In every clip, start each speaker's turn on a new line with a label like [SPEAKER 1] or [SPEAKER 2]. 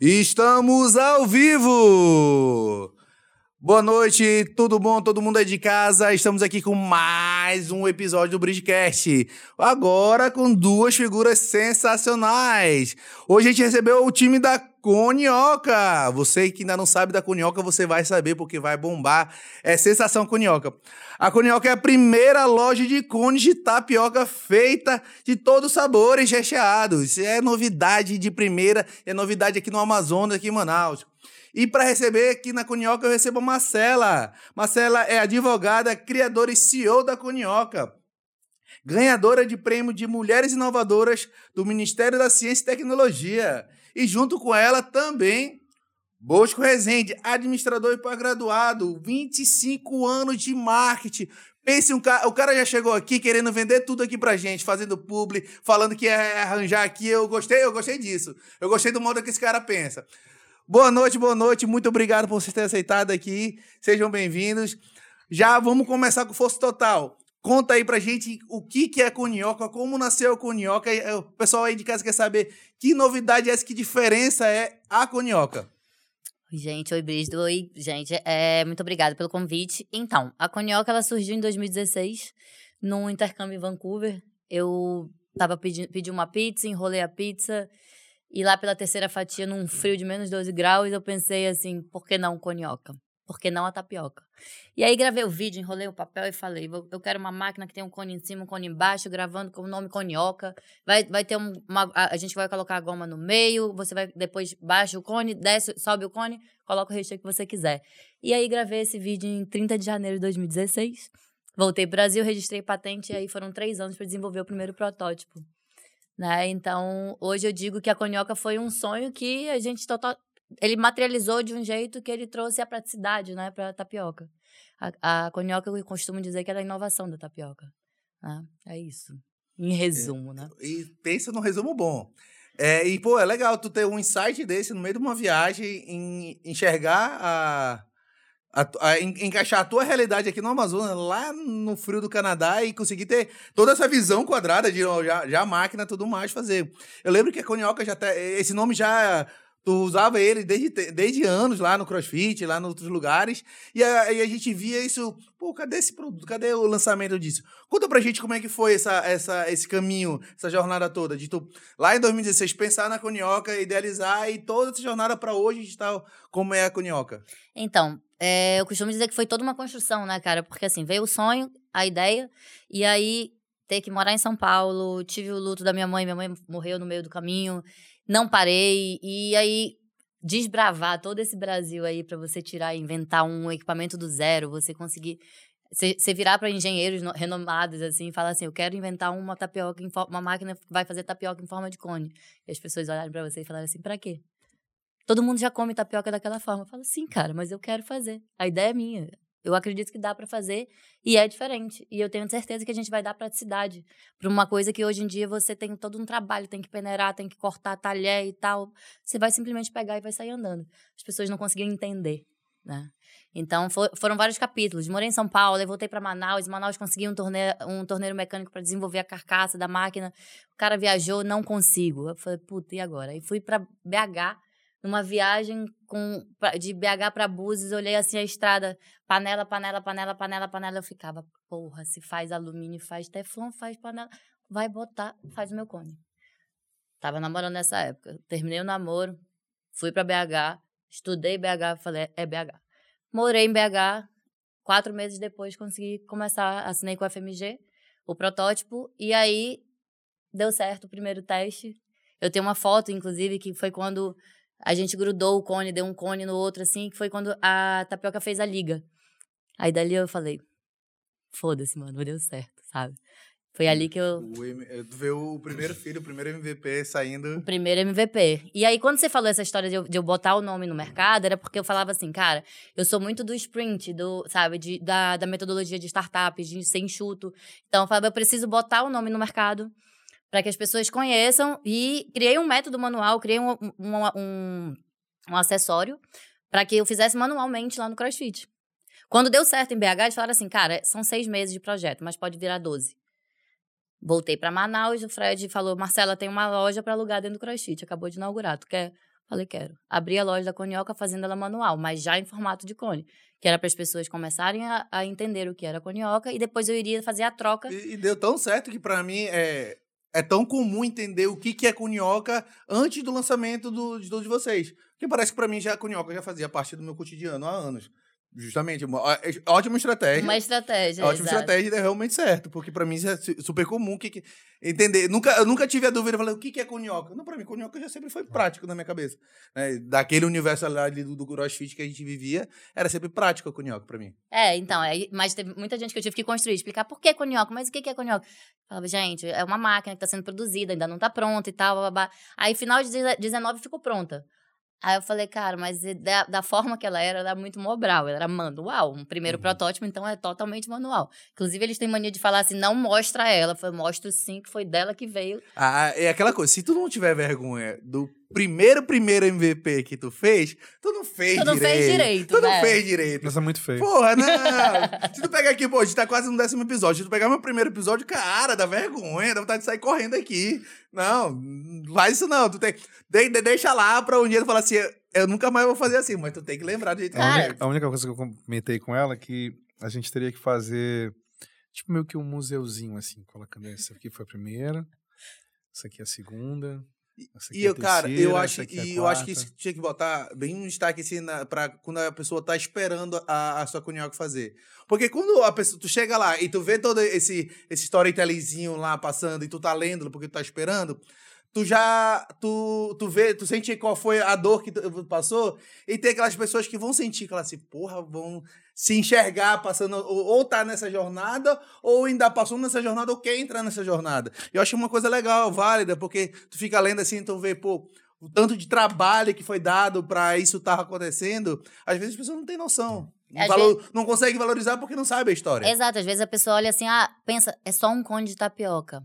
[SPEAKER 1] Estamos ao vivo! Boa noite, tudo bom? Todo mundo aí de casa? Estamos aqui com mais um episódio do Bridgecast. Agora com duas figuras sensacionais. Hoje a gente recebeu o time da Conioca. Você que ainda não sabe da Conioca, você vai saber porque vai bombar. É sensação Conioca. A Conioca é a primeira loja de cones de tapioca feita de todos os sabores recheados. É novidade de primeira, é novidade aqui no Amazonas, aqui em Manaus. E para receber aqui na Cunhoca eu recebo a Marcela. Marcela é advogada, criadora e CEO da Cunhoca. Ganhadora de prêmio de Mulheres Inovadoras do Ministério da Ciência e Tecnologia. E junto com ela também Bosco Rezende, administrador e pós-graduado, 25 anos de marketing. Pense, um cara, o cara já chegou aqui querendo vender tudo aqui pra gente, fazendo publi, falando que ia arranjar aqui. Eu gostei, eu gostei disso. Eu gostei do modo que esse cara pensa. Boa noite, boa noite. Muito obrigado por vocês terem aceitado aqui. Sejam bem-vindos. Já vamos começar com Força Total. Conta aí pra gente o que, que é Conioca, como nasceu a Conioca. O pessoal aí de casa quer saber que novidade é essa, que diferença é a Conioca.
[SPEAKER 2] Gente, oi, Brígido. Oi, gente. É, muito obrigada pelo convite. Então, a Conioca ela surgiu em 2016, num intercâmbio em Vancouver. Eu tava pedindo pedi uma pizza, enrolei a pizza e lá pela terceira fatia, num frio de menos 12 graus, eu pensei assim, por que não conioca? Por que não a tapioca? E aí gravei o vídeo, enrolei o papel e falei, eu quero uma máquina que tem um cone em cima, um cone embaixo, gravando com o nome conioca. Vai, vai ter um, uma... A gente vai colocar a goma no meio, você vai depois baixa o cone, desce, sobe o cone, coloca o recheio que você quiser. E aí gravei esse vídeo em 30 de janeiro de 2016. Voltei para o Brasil, registrei patente e aí foram três anos para desenvolver o primeiro protótipo. Né? Então, hoje eu digo que a conhoca foi um sonho que a gente total, ele materializou de um jeito que ele trouxe a praticidade, né, para tapioca. A, a conhoca eu costumo dizer que é a inovação da tapioca. Né? É isso. Em resumo,
[SPEAKER 1] é,
[SPEAKER 2] né?
[SPEAKER 1] E pensa num resumo bom. É, e, pô, é legal tu ter um insight desse no meio de uma viagem, em enxergar a, a, a, encaixar a tua realidade aqui no Amazonas, lá no frio do Canadá e conseguir ter toda essa visão quadrada de já, já a máquina tudo mais fazer. Eu lembro que a Conioca já tá, esse nome já Tu usava ele desde, desde anos lá no CrossFit, lá em outros lugares. E a, e a gente via isso. Pô, cadê esse produto? Cadê o lançamento disso? Conta pra gente como é que foi essa, essa, esse caminho, essa jornada toda. De tu, lá em 2016, pensar na Conioca, idealizar e toda essa jornada para hoje estar como é a Conioca.
[SPEAKER 2] Então, é, eu costumo dizer que foi toda uma construção, né, cara? Porque assim, veio o sonho, a ideia, e aí ter que morar em São Paulo, tive o luto da minha mãe, minha mãe morreu no meio do caminho não parei. E aí, desbravar todo esse Brasil aí para você tirar, inventar um equipamento do zero, você conseguir. Você virar para engenheiros renomados assim e falar assim: eu quero inventar uma tapioca, uma máquina que vai fazer tapioca em forma de cone. E as pessoas olharem para você e falaram assim: para quê? Todo mundo já come tapioca daquela forma. Eu falo, sim, cara, mas eu quero fazer. A ideia é minha. Eu acredito que dá para fazer e é diferente. E eu tenho certeza que a gente vai dar praticidade para uma coisa que hoje em dia você tem todo um trabalho, tem que peneirar, tem que cortar talher e tal. Você vai simplesmente pegar e vai sair andando. As pessoas não conseguiam entender, né? Então for, foram vários capítulos. Morei em São Paulo, voltei para Manaus. Manaus consegui um torneio, um torneiro mecânico para desenvolver a carcaça da máquina. O cara viajou, não consigo. Eu falei, puta, e agora? E fui para BH numa viagem com, de BH para Búzios, olhei assim a estrada, panela, panela, panela, panela, panela. Eu ficava, porra, se faz alumínio, faz teflon, faz panela, vai botar, faz o meu cone. Tava namorando nessa época. Terminei o namoro, fui para BH, estudei BH, falei, é BH. Morei em BH, quatro meses depois consegui começar, assinei com a FMG, o protótipo, e aí deu certo o primeiro teste. Eu tenho uma foto, inclusive, que foi quando a gente grudou o cone, deu um cone no outro, assim, que foi quando a tapioca fez a liga. Aí dali eu falei, foda-se, mano, deu certo, sabe? Foi ali que eu.
[SPEAKER 1] Tu vê o primeiro filho, o primeiro MVP saindo.
[SPEAKER 2] O primeiro MVP. E aí, quando você falou essa história de eu, de eu, botar o nome no mercado, era porque eu falava assim, cara, eu sou muito do sprint, do, sabe, de, da, da metodologia de startups, de ser enxuto. Então, eu falava, eu preciso botar o nome no mercado para que as pessoas conheçam e criei um método manual, criei um, um, um, um acessório para que eu fizesse manualmente lá no CrossFit. Quando deu certo em BH, eles falaram assim, cara, são seis meses de projeto, mas pode virar 12. Voltei para Manaus, o Fred falou: Marcela, tem uma loja para alugar dentro do CrossFit, acabou de inaugurar, tu quer? Falei, quero. Abri a loja da Conioca fazendo ela manual, mas já em formato de cone. Que era para as pessoas começarem a, a, entender o que era Conioca e depois eu iria fazer a troca.
[SPEAKER 1] E, e deu tão certo que para mim é, é tão comum entender o que, que é Conioca antes do lançamento do, de todos vocês. Porque parece que para mim já a Conioca já fazia parte do meu cotidiano há anos. Justamente, uma, ótima estratégia.
[SPEAKER 2] Uma estratégia.
[SPEAKER 1] Ótima
[SPEAKER 2] exato.
[SPEAKER 1] estratégia e deu realmente certo, porque para mim isso é super comum que, que, entender. Nunca, eu nunca tive a dúvida, falei, o que, que é conhoca? Não, para mim, conhoca já sempre foi prático na minha cabeça. Né? Daquele universo ali do, do crossfit que a gente vivia, era sempre prático a conhoca para mim.
[SPEAKER 2] É, então, é, mas teve muita gente que eu tive que construir, explicar por que conhoca, mas o que, que é conhoca? Falava, gente, é uma máquina que está sendo produzida, ainda não está pronta e tal, blá, blá, blá. Aí, final de 19 ficou pronta. Aí eu falei, cara, mas da, da, forma que ela era, ela era muito mobral, ela era manual. Um primeiro uhum. protótipo, então é totalmente manual. Inclusive, eles têm mania de falar assim: não mostra ela. Foi, mostro sim que foi dela que veio.
[SPEAKER 1] Ah, é aquela coisa, se tu não tiver vergonha do primeiro, primeiro MVP que tu fez, tu não fez
[SPEAKER 2] tu não
[SPEAKER 1] direito.
[SPEAKER 2] Fez direito
[SPEAKER 1] tu
[SPEAKER 2] né?
[SPEAKER 1] não fez direito.
[SPEAKER 3] Isso é muito feio.
[SPEAKER 1] Porra, não. se tu pegar aqui, pô, a gente tá quase no décimo episódio. Se tu pegar meu primeiro episódio, cara, dá vergonha, dá vontade de sair correndo aqui. Não, não faz isso não. Tu tem, de, de, deixa lá pra um dia tu falar assim, eu nunca mais vou fazer assim, mas tu tem que lembrar do jeito que
[SPEAKER 3] a, única, a única coisa que eu comentei com ela é que a gente teria que fazer, tipo, meio que um museuzinho, assim, colocando essa aqui foi a primeira, essa aqui é a segunda,
[SPEAKER 1] e eu, cara, eu acho, e eu acho que isso tinha que botar bem um destaque assim na, pra quando a pessoa tá esperando a, a sua cunhada fazer. Porque quando a pessoa, tu chega lá e tu vê todo esse, esse storytellingzinho lá passando e tu tá lendo porque tu tá esperando, tu já tu, tu vê, tu sente qual foi a dor que tu passou e tem aquelas pessoas que vão sentir que elas assim, porra, vão se enxergar passando ou, ou tá nessa jornada ou ainda passou nessa jornada ou quer entrar nessa jornada. Eu acho uma coisa legal, válida, porque tu fica lendo assim, tu vê, pô, o tanto de trabalho que foi dado para isso estar tá acontecendo, às vezes as pessoas não têm noção. Não, valor, vezes... não consegue valorizar porque não sabe a história.
[SPEAKER 2] Exato, às vezes a pessoa olha assim, ah, pensa, é só um cone de tapioca.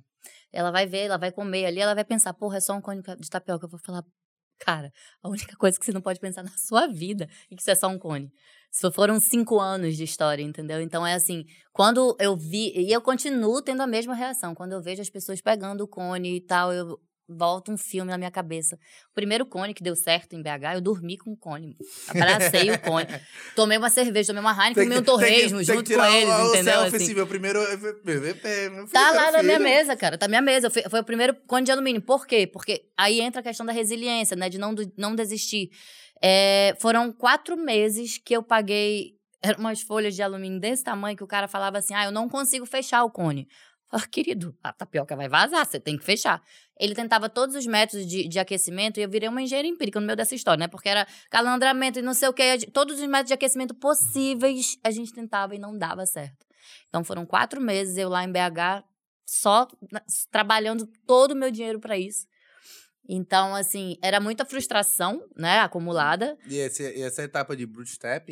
[SPEAKER 2] Ela vai ver, ela vai comer ali, ela vai pensar, porra, é só um cone de tapioca. Eu vou falar, cara, a única coisa que você não pode pensar na sua vida é que isso é só um cone. Isso foram cinco anos de história, entendeu? Então é assim, quando eu vi, e eu continuo tendo a mesma reação, quando eu vejo as pessoas pegando o cone e tal, eu volta um filme na minha cabeça. O primeiro cone que deu certo em BH, eu dormi com o cone. Abracei o cone. Tomei uma cerveja, tomei uma Heineken, tomei um torresmo junto com eles, o, entendeu? O
[SPEAKER 1] assim. o primeiro
[SPEAKER 2] Tá lá na minha mesa, cara. Tá na minha mesa. Foi, foi o primeiro cone de alumínio. Por quê? Porque aí entra a questão da resiliência, né? De não, não desistir. É, foram quatro meses que eu paguei eram umas folhas de alumínio desse tamanho que o cara falava assim: ah, eu não consigo fechar o cone. Falei, querido, a tapioca vai vazar, você tem que fechar. Ele tentava todos os métodos de, de aquecimento e eu virei uma engenheira empírica no meio dessa história, né? Porque era calandramento e não sei o que, todos os métodos de aquecimento possíveis a gente tentava e não dava certo. Então foram quatro meses eu lá em BH só trabalhando todo o meu dinheiro para isso. Então, assim, era muita frustração, né, acumulada.
[SPEAKER 1] E, esse, essa etapa de bootstrap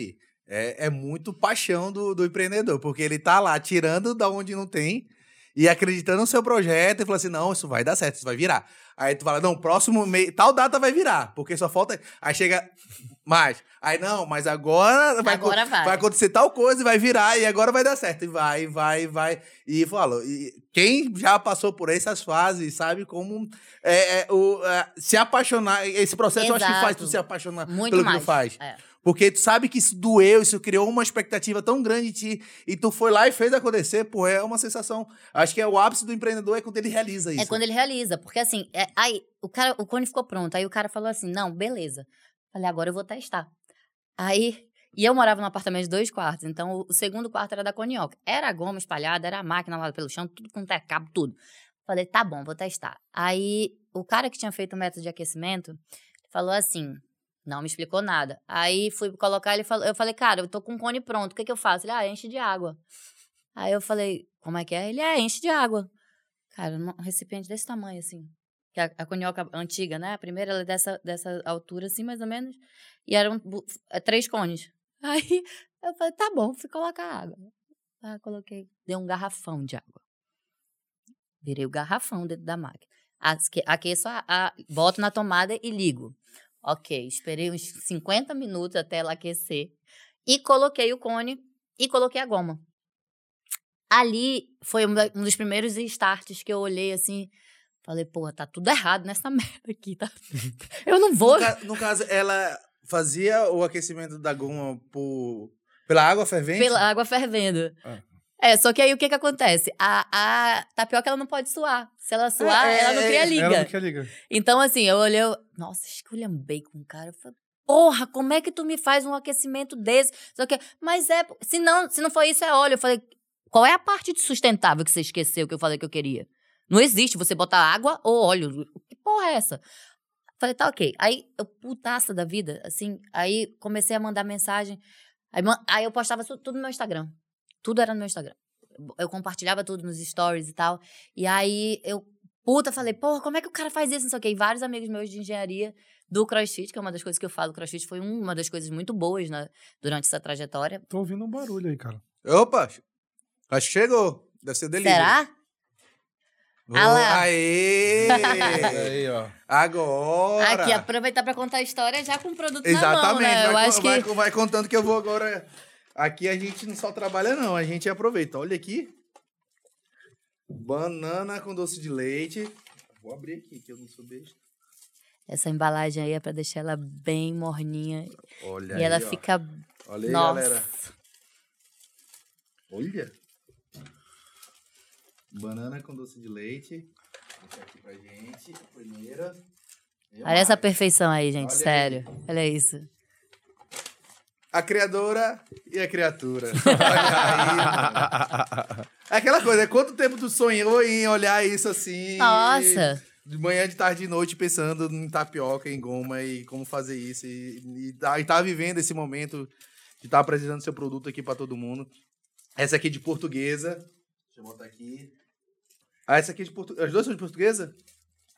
[SPEAKER 1] é, é muito paixão do, do empreendedor, porque ele tá lá tirando da onde não tem e acreditando no seu projeto e falando assim: não, isso vai dar certo, isso vai virar. Aí tu fala, não, próximo mês, tal data vai virar, porque só falta. Aí chega mais. Aí não, mas agora vai,
[SPEAKER 2] agora vai.
[SPEAKER 1] vai acontecer tal coisa e vai virar, e agora vai dar certo. E vai, vai, vai. E falo, e quem já passou por essas fases sabe como é, é o, é, se apaixonar. Esse processo Exato. eu acho que faz tu se apaixonar Muito pelo mais. que tu faz. É. Porque tu sabe que isso doeu, isso criou uma expectativa tão grande de ti, e tu foi lá e fez acontecer, pô, é uma sensação. Acho que é o ápice do empreendedor é quando ele realiza é isso.
[SPEAKER 2] É quando ele realiza, porque assim, é, aí o cara, o cone ficou pronto, aí o cara falou assim: não, beleza. Falei, agora eu vou testar. Aí e eu morava num apartamento de dois quartos, então o segundo quarto era da Conioca. Era goma espalhada, era a máquina lá pelo chão, tudo com cabo, tudo. Falei, tá bom, vou testar. Aí o cara que tinha feito o método de aquecimento falou assim: não me explicou nada. Aí fui colocar, ele falou, eu falei, cara, eu tô com o cone pronto, o que, que eu faço? Ele, ah, enche de água. Aí eu falei, como é que é? Ele, é, enche de água. Cara, um recipiente desse tamanho, assim. Que a, a conhoca antiga, né? A primeira, ela é dessa, dessa altura, assim, mais ou menos. E eram é, três cones. Aí eu falei, tá bom, fui colocar água. Aí coloquei, dei um garrafão de água. Virei o garrafão dentro da máquina. Aqueço, a, a, boto na tomada e ligo. Ok, esperei uns 50 minutos até ela aquecer. E coloquei o cone e coloquei a goma. ali foi um dos primeiros starts que eu olhei assim. Falei, porra, tá tudo errado nessa merda aqui, tá? Eu não vou.
[SPEAKER 1] No, ca- no caso, ela fazia o aquecimento da goma por, pela água fervente?
[SPEAKER 2] Pela água fervendo.
[SPEAKER 3] Ah.
[SPEAKER 2] É, só que aí o que que acontece? A, a tapioca, ela não pode suar. Se ela suar,
[SPEAKER 1] É, é,
[SPEAKER 2] ela não cria
[SPEAKER 1] é,
[SPEAKER 2] liga.
[SPEAKER 3] Ela não quer liga.
[SPEAKER 2] Então, assim, eu olhei, eu, nossa, esculhambei com o cara. Eu falei, porra, como é que tu me faz um aquecimento desse? Só que, mas é, se não, se não for isso, é óleo. Eu falei, qual é a parte de sustentável que você esqueceu que eu falei que eu queria? Não existe você botar água ou óleo. Que porra é essa? Falei, tá ok. Aí, eu, putaça da vida, assim, aí comecei a mandar mensagem. Aí, aí eu postava tudo no meu Instagram. Tudo era no meu Instagram. Eu compartilhava tudo nos stories e tal. E aí eu, puta, falei, porra, como é que o cara faz isso? Não sei o quê. E vários amigos meus de engenharia do CrossFit, que é uma das coisas que eu falo, o CrossFit foi um- uma das coisas muito boas né, durante essa trajetória.
[SPEAKER 3] Tô ouvindo um barulho aí, cara.
[SPEAKER 1] Opa, acho que chegou. Deve ser delivery.
[SPEAKER 2] Será?
[SPEAKER 1] Oh,
[SPEAKER 2] Ah lá.
[SPEAKER 1] Aê!
[SPEAKER 3] aí, ó.
[SPEAKER 1] Agora!
[SPEAKER 2] Aqui, aproveitar pra contar a história já com o produto
[SPEAKER 1] Exatamente.
[SPEAKER 2] na mão, né? Eu
[SPEAKER 1] vai,
[SPEAKER 2] acho que...
[SPEAKER 1] vai, vai contando que eu vou agora. Aqui a gente não só trabalha, não. A gente aproveita. Olha aqui. Banana com doce de leite. Vou abrir aqui, que eu não sou besta.
[SPEAKER 2] Essa embalagem aí é pra deixar ela bem morninha.
[SPEAKER 1] Olha
[SPEAKER 2] e
[SPEAKER 1] aí,
[SPEAKER 2] ela
[SPEAKER 1] ó.
[SPEAKER 2] fica...
[SPEAKER 1] Olha aí,
[SPEAKER 2] Nossa.
[SPEAKER 1] galera. Olha. Banana com doce de leite. Vou deixar aqui pra gente. A primeira.
[SPEAKER 2] Olha essa perfeição aí, gente.
[SPEAKER 1] Olha aí.
[SPEAKER 2] sério. Olha isso.
[SPEAKER 1] A criadora e a criatura. Olha aí. É aquela coisa, é quanto tempo tu sonhou em olhar isso assim?
[SPEAKER 2] Nossa.
[SPEAKER 1] De manhã, de tarde, de noite, pensando em tapioca, em goma e como fazer isso. E, e, tá, e tá vivendo esse momento de estar apresentando seu produto aqui pra todo mundo. Essa aqui é de portuguesa. Deixa eu botar aqui. Ah, essa aqui é de portuguesa. As duas são de portuguesa?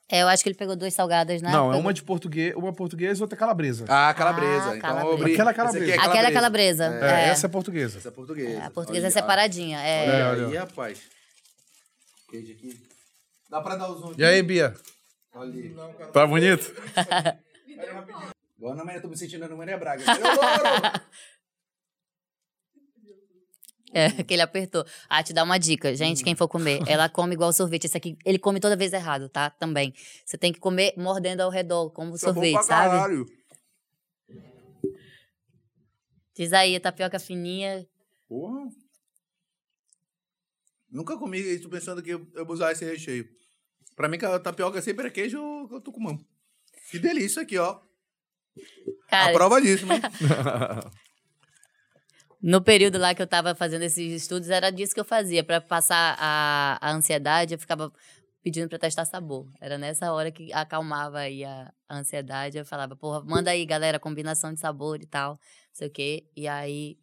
[SPEAKER 2] É, eu acho que ele pegou duas salgadas, né?
[SPEAKER 3] Não, é uma de português, uma portuguesa e outra calabresa.
[SPEAKER 1] Ah, calabresa.
[SPEAKER 2] Ah,
[SPEAKER 1] então
[SPEAKER 2] calabresa.
[SPEAKER 1] eu
[SPEAKER 3] Aquela
[SPEAKER 1] essa aqui
[SPEAKER 3] calabresa.
[SPEAKER 2] Aquela é calabresa.
[SPEAKER 3] É,
[SPEAKER 2] É.
[SPEAKER 3] essa é portuguesa.
[SPEAKER 1] Essa é portuguesa.
[SPEAKER 2] A portuguesa é
[SPEAKER 1] Olha,
[SPEAKER 2] separadinha. É.
[SPEAKER 1] Olha
[SPEAKER 3] olha.
[SPEAKER 1] aí, rapaz. Queijo aqui. Dá pra dar o zoom aqui?
[SPEAKER 3] E aí, Bia?
[SPEAKER 1] Olha aí.
[SPEAKER 3] Tá bonito?
[SPEAKER 1] Agora, mas eu tô me sentindo no Maria Braga. Louro!
[SPEAKER 2] É, que ele apertou. Ah, te dá uma dica. Gente, quem for comer, ela come igual sorvete. Esse aqui, ele come toda vez errado, tá? Também. Você tem que comer mordendo ao redor, como
[SPEAKER 1] Isso é
[SPEAKER 2] sorvete,
[SPEAKER 1] pra
[SPEAKER 2] sabe?
[SPEAKER 1] caralho.
[SPEAKER 2] Diz aí, tapioca fininha.
[SPEAKER 1] Porra. Nunca comi isso pensando que eu eu vou usar esse recheio. Pra mim, a tapioca sempre é queijo com tucumã. Que delícia aqui, ó. A
[SPEAKER 2] Cara,
[SPEAKER 1] prova disso, né?
[SPEAKER 2] no período lá que eu tava fazendo esses estudos, era disso que eu fazia. Pra passar a, a ansiedade, eu ficava pedindo pra testar sabor. Era nessa hora que acalmava aí a, a ansiedade. Eu falava, porra, manda aí, galera, combinação de sabor e tal, não sei o quê. E aí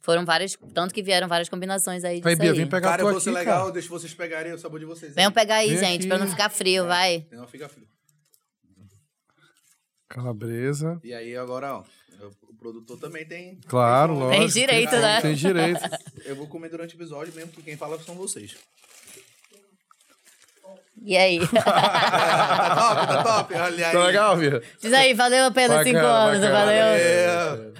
[SPEAKER 2] foram várias, tanto que vieram várias combinações aí disso
[SPEAKER 3] Aí, Bia, vem pegar
[SPEAKER 1] Cara,
[SPEAKER 3] a
[SPEAKER 1] eu vou ser
[SPEAKER 3] aqui,
[SPEAKER 1] legal,
[SPEAKER 3] cara.
[SPEAKER 1] deixa vocês pegarem o sabor de vocês.
[SPEAKER 2] Venham pegar aí,
[SPEAKER 3] Vem
[SPEAKER 2] gente, pra não ficar frio, vai.
[SPEAKER 1] Não fica frio.
[SPEAKER 3] Calabresa.
[SPEAKER 1] E aí, agora, ó. O produtor também tem.
[SPEAKER 3] Claro,
[SPEAKER 1] tem
[SPEAKER 3] lógico.
[SPEAKER 2] Tem direito, né?
[SPEAKER 3] Tem direito.
[SPEAKER 1] Eu vou comer durante o episódio, mesmo que quem fala são vocês.
[SPEAKER 2] E aí?
[SPEAKER 1] tá top, tá top. Olha aí.
[SPEAKER 3] Tá legal, Bia?
[SPEAKER 2] Diz aí, valeu a pena cinco
[SPEAKER 3] Bacana,
[SPEAKER 2] anos,
[SPEAKER 3] bacana.
[SPEAKER 2] valeu?
[SPEAKER 1] É.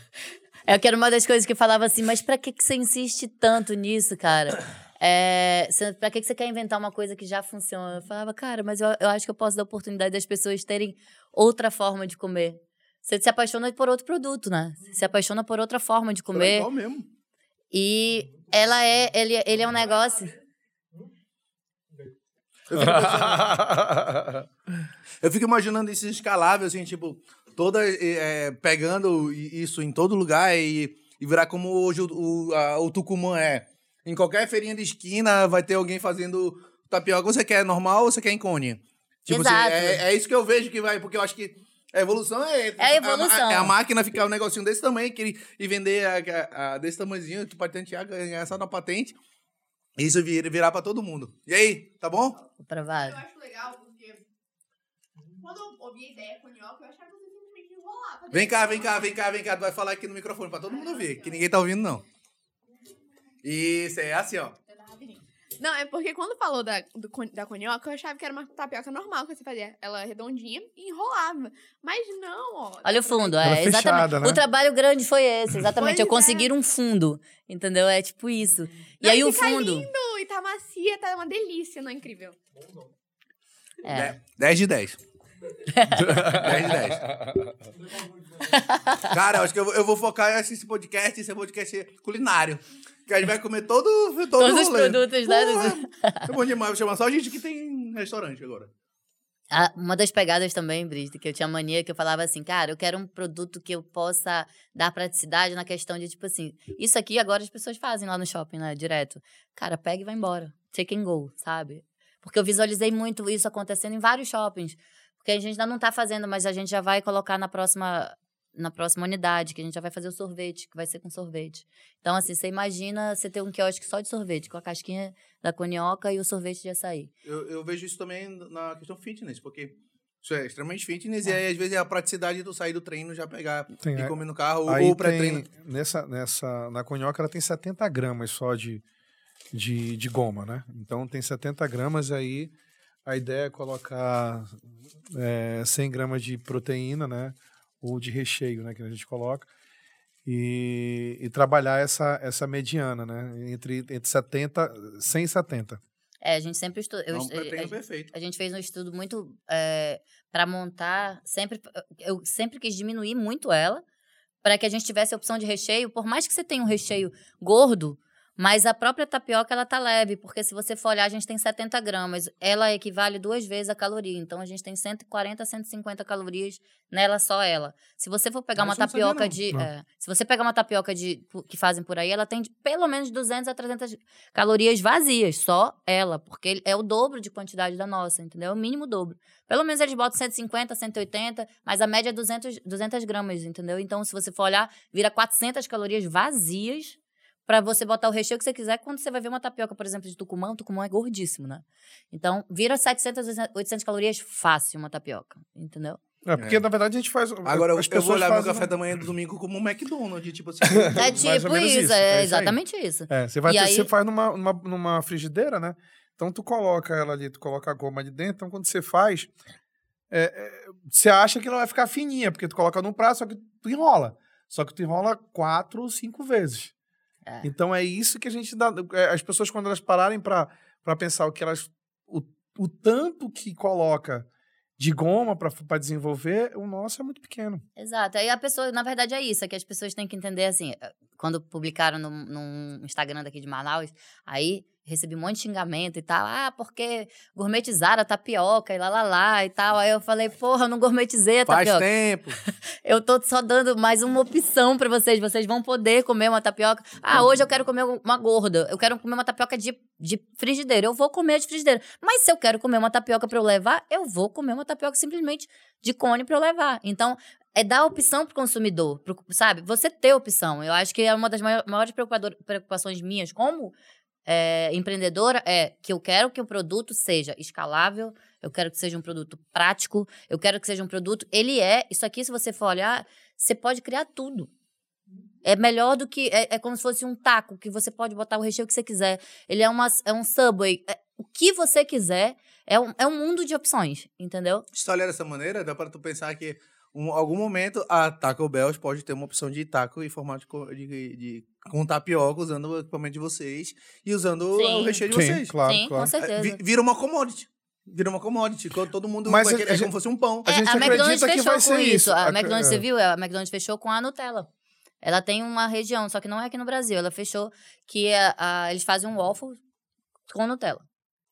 [SPEAKER 2] É que era uma das coisas que eu falava assim, mas pra que, que você insiste tanto nisso, cara? É, pra que, que você quer inventar uma coisa que já funciona? Eu falava, cara, mas eu, eu acho que eu posso dar oportunidade das pessoas terem outra forma de comer. Você se apaixona por outro produto, né? Você se apaixona por outra forma de comer.
[SPEAKER 1] Legal mesmo.
[SPEAKER 2] E ela é, ele, ele é um negócio.
[SPEAKER 1] Eu fico, pensando- eu fico imaginando isso escalável, assim, tipo, toda. é, pegando isso em todo lugar e, e virar como hoje o, o, a- o Tucumã é. Em qualquer feirinha de esquina vai ter alguém fazendo tapioca. Você quer normal ou você quer em cone? Tipo assim,
[SPEAKER 2] Exato.
[SPEAKER 1] é, é isso que eu vejo que vai, porque eu acho que a evolução é.
[SPEAKER 2] É a evolução.
[SPEAKER 1] É a, máquina ficar um negocinho desse tamanho que, e vender a, a- a- desse tamanhozinho, tu patentear, ganhar só na patente. E isso vir, virar pra todo mundo. E aí, tá bom?
[SPEAKER 2] Vou provar.
[SPEAKER 4] Eu acho legal porque quando eu ouvi a ideia com o nhoque, eu achava que você simplesmente enrolar.
[SPEAKER 1] Vem cá, vem cá, vem cá, vem cá. Tu vai falar aqui no microfone pra todo mundo ouvir, que ninguém tá ouvindo, não. Isso, é assim, ó.
[SPEAKER 4] Não, é porque quando falou da, do, da conhoca, eu achava que era uma tapioca normal que você fazia. Ela redondinha e enrolava. Mas não, ó.
[SPEAKER 2] Olha o fundo,
[SPEAKER 3] Ela
[SPEAKER 2] é,
[SPEAKER 3] é fechada,
[SPEAKER 2] exatamente.
[SPEAKER 3] né?
[SPEAKER 2] O trabalho grande foi esse, exatamente.
[SPEAKER 4] Pois
[SPEAKER 2] eu
[SPEAKER 4] é.
[SPEAKER 2] conseguir um fundo, entendeu? É tipo isso. E
[SPEAKER 4] Não,
[SPEAKER 2] aí o fundo.
[SPEAKER 4] lindo, e tá macia, tá uma delícia, não é incrível?
[SPEAKER 2] É.
[SPEAKER 1] De- 10 de 10. 10 de 10. Cara, eu acho que eu, vou- eu vou focar nesse podcast, esse é podcast culinário. Que a gente vai comer todo, todo
[SPEAKER 2] Todos os produtos, né?
[SPEAKER 1] Porra, É bom demais, vou chamar só gente que tem restaurante agora.
[SPEAKER 2] Ah, uma das pegadas também, Brista, que eu tinha mania, que eu falava assim, cara, eu quero um produto que eu possa dar praticidade na questão de, tipo assim, isso aqui agora as pessoas fazem lá no shopping, né, direto. Cara, pega e vai embora. Take and go, sabe? Porque eu visualizei muito isso acontecendo em vários shoppings. Porque a gente ainda não tá fazendo, mas a gente já vai colocar na próxima na próxima unidade, que a gente já vai fazer o sorvete, que vai ser com sorvete. Então, assim, você imagina você ter um quiosque só de sorvete, com a casquinha da conioca e o sorvete de açaí.
[SPEAKER 1] Eu, eu vejo isso também na questão fitness, porque isso é extremamente fitness e aí às vezes é a praticidade do sair do treino já pegar
[SPEAKER 3] Tem,
[SPEAKER 1] e
[SPEAKER 3] é.
[SPEAKER 1] comer no carro
[SPEAKER 3] Aí
[SPEAKER 1] ou pré-treino.
[SPEAKER 3] nessa, nessa, na conhoca ela tem 70 gramas só de, de, de goma, né? Então tem 70 gramas aí a ideia é colocar é, 100 gramas de proteína, né? Ou de recheio, né? Que a gente coloca. E, e trabalhar essa, essa mediana, né? Entre, entre 70, 100 e 70.
[SPEAKER 2] É, a gente sempre estuda.
[SPEAKER 1] É um
[SPEAKER 2] a-
[SPEAKER 1] perfeito.
[SPEAKER 2] A gente fez um estudo muito é, para montar, sempre eu sempre quis diminuir muito ela, para que a gente tivesse a opção de recheio, por mais que você tenha um recheio gordo, mas a própria tapioca ela tá leve, porque se você for olhar, a gente tem 70 gramas, ela equivale duas vezes a caloria, então a gente tem 140 a 150 calorias nela só ela. Se você for pegar
[SPEAKER 1] Ah,
[SPEAKER 2] uma
[SPEAKER 1] não sabia,
[SPEAKER 2] tapioca
[SPEAKER 1] não.
[SPEAKER 2] de,
[SPEAKER 3] Não.
[SPEAKER 2] é, se você pegar uma tapioca de que fazem por aí, ela tem de pelo menos 200 a 300 calorias vazias, só ela, porque é o dobro de quantidade da nossa, entendeu? É o mínimo dobro. Pelo menos eles botam 150, 180, mas a média é 200, 200 gramas, entendeu? Então, se você for olhar, vira 400 calorias vazias para você botar o recheio que você quiser. Quando você vai ver uma tapioca, por exemplo, de Tucumã, o Tucumã é gordíssimo, né? Então, vira 700, 800 calorias fácil uma tapioca, entendeu?
[SPEAKER 3] É, porque
[SPEAKER 1] É.
[SPEAKER 3] na verdade a gente faz.
[SPEAKER 1] Agora,
[SPEAKER 3] as
[SPEAKER 1] eu vou
[SPEAKER 3] pessoas
[SPEAKER 1] olhar meu
[SPEAKER 3] fazem-
[SPEAKER 1] café da manhã do domingo como um McDonald's, tipo assim.
[SPEAKER 2] É tipo isso,
[SPEAKER 3] isso,
[SPEAKER 2] é,
[SPEAKER 3] é isso aí.
[SPEAKER 2] exatamente isso.
[SPEAKER 3] É, você, vai ter-
[SPEAKER 2] aí-
[SPEAKER 3] você faz numa, numa, numa frigideira, né? Então tu coloca ela ali, tu coloca a goma ali dentro. Então quando você faz, é, é, você acha que ela vai ficar fininha, porque tu coloca num prato, só que tu enrola. Só que tu enrola quatro ou cinco vezes.
[SPEAKER 2] É.
[SPEAKER 3] Então é isso que a gente dá. é, As pessoas, quando elas pararem pra pensar o que elas. O, o tanto que coloca de goma pra desenvolver, o nosso é muito pequeno.
[SPEAKER 2] Exato. Aí a pessoa, na verdade, é isso, é que as pessoas têm que entender assim. eh, Quando publicaram no, num Instagram daqui de Manaus, aí recebi um monte de xingamento e tal. Ah, porque gourmetizaram a tapioca e lá lá lá e tal. Aí eu falei, porra, eu não gourmetizei a
[SPEAKER 1] Faz
[SPEAKER 2] tapioca.
[SPEAKER 1] tempo.
[SPEAKER 2] Eu tô só dando mais uma opção pra vocês. Vocês vão poder comer uma tapioca. Ah, hoje eu quero comer uma gorda. Eu quero comer uma tapioca de, de frigideira. Eu vou comer de frigideira. Mas se eu quero comer uma tapioca pra eu levar, eu vou comer uma tapioca simplesmente de cone pra eu levar. Então, é dar opção pro consumidor, pro- sabe? Você ter opção. Eu acho que é uma das mai- maiores preocupações minhas como é, empreendedora é que eu quero que o produto seja escalável, eu quero que seja um produto prático, eu quero que seja um produto. Ele é, isso aqui, se você for olhar, você pode criar tudo. É melhor do que. É, é como se fosse um taco, que você pode botar o recheio que você quiser. Ele é, uma, é um subway. É, o que você quiser é um, é um mundo de opções, entendeu?
[SPEAKER 1] Se tu olhar dessa maneira, dá para tu pensar que em algum momento a Taco Bell pode ter uma opção de taco em formato de, de, de- com tapioca, usando o equipamento de vocês e usando
[SPEAKER 2] Sim.
[SPEAKER 1] o recheio de
[SPEAKER 3] Sim,
[SPEAKER 1] vocês.
[SPEAKER 3] claro,
[SPEAKER 2] Sim,
[SPEAKER 3] claro.
[SPEAKER 2] com certeza.
[SPEAKER 1] Vi- Vira uma commodity. Vira uma commodity. quando Todo mundo
[SPEAKER 3] Mas
[SPEAKER 1] vai
[SPEAKER 3] a-
[SPEAKER 1] querer,
[SPEAKER 3] a
[SPEAKER 1] é
[SPEAKER 3] gente-
[SPEAKER 1] como se fosse um pão.
[SPEAKER 3] A
[SPEAKER 2] É,
[SPEAKER 3] gente
[SPEAKER 2] a McDonald's
[SPEAKER 3] acredita que
[SPEAKER 2] fechou com isso.
[SPEAKER 3] isso.
[SPEAKER 2] A
[SPEAKER 3] Ac-
[SPEAKER 2] McDonald's,
[SPEAKER 3] é.
[SPEAKER 2] você viu? A McDonald's fechou com a Nutella. Ela tem uma região, só que não é aqui no Brasil. Ela fechou que a- a- eles fazem um waffle com Nutella.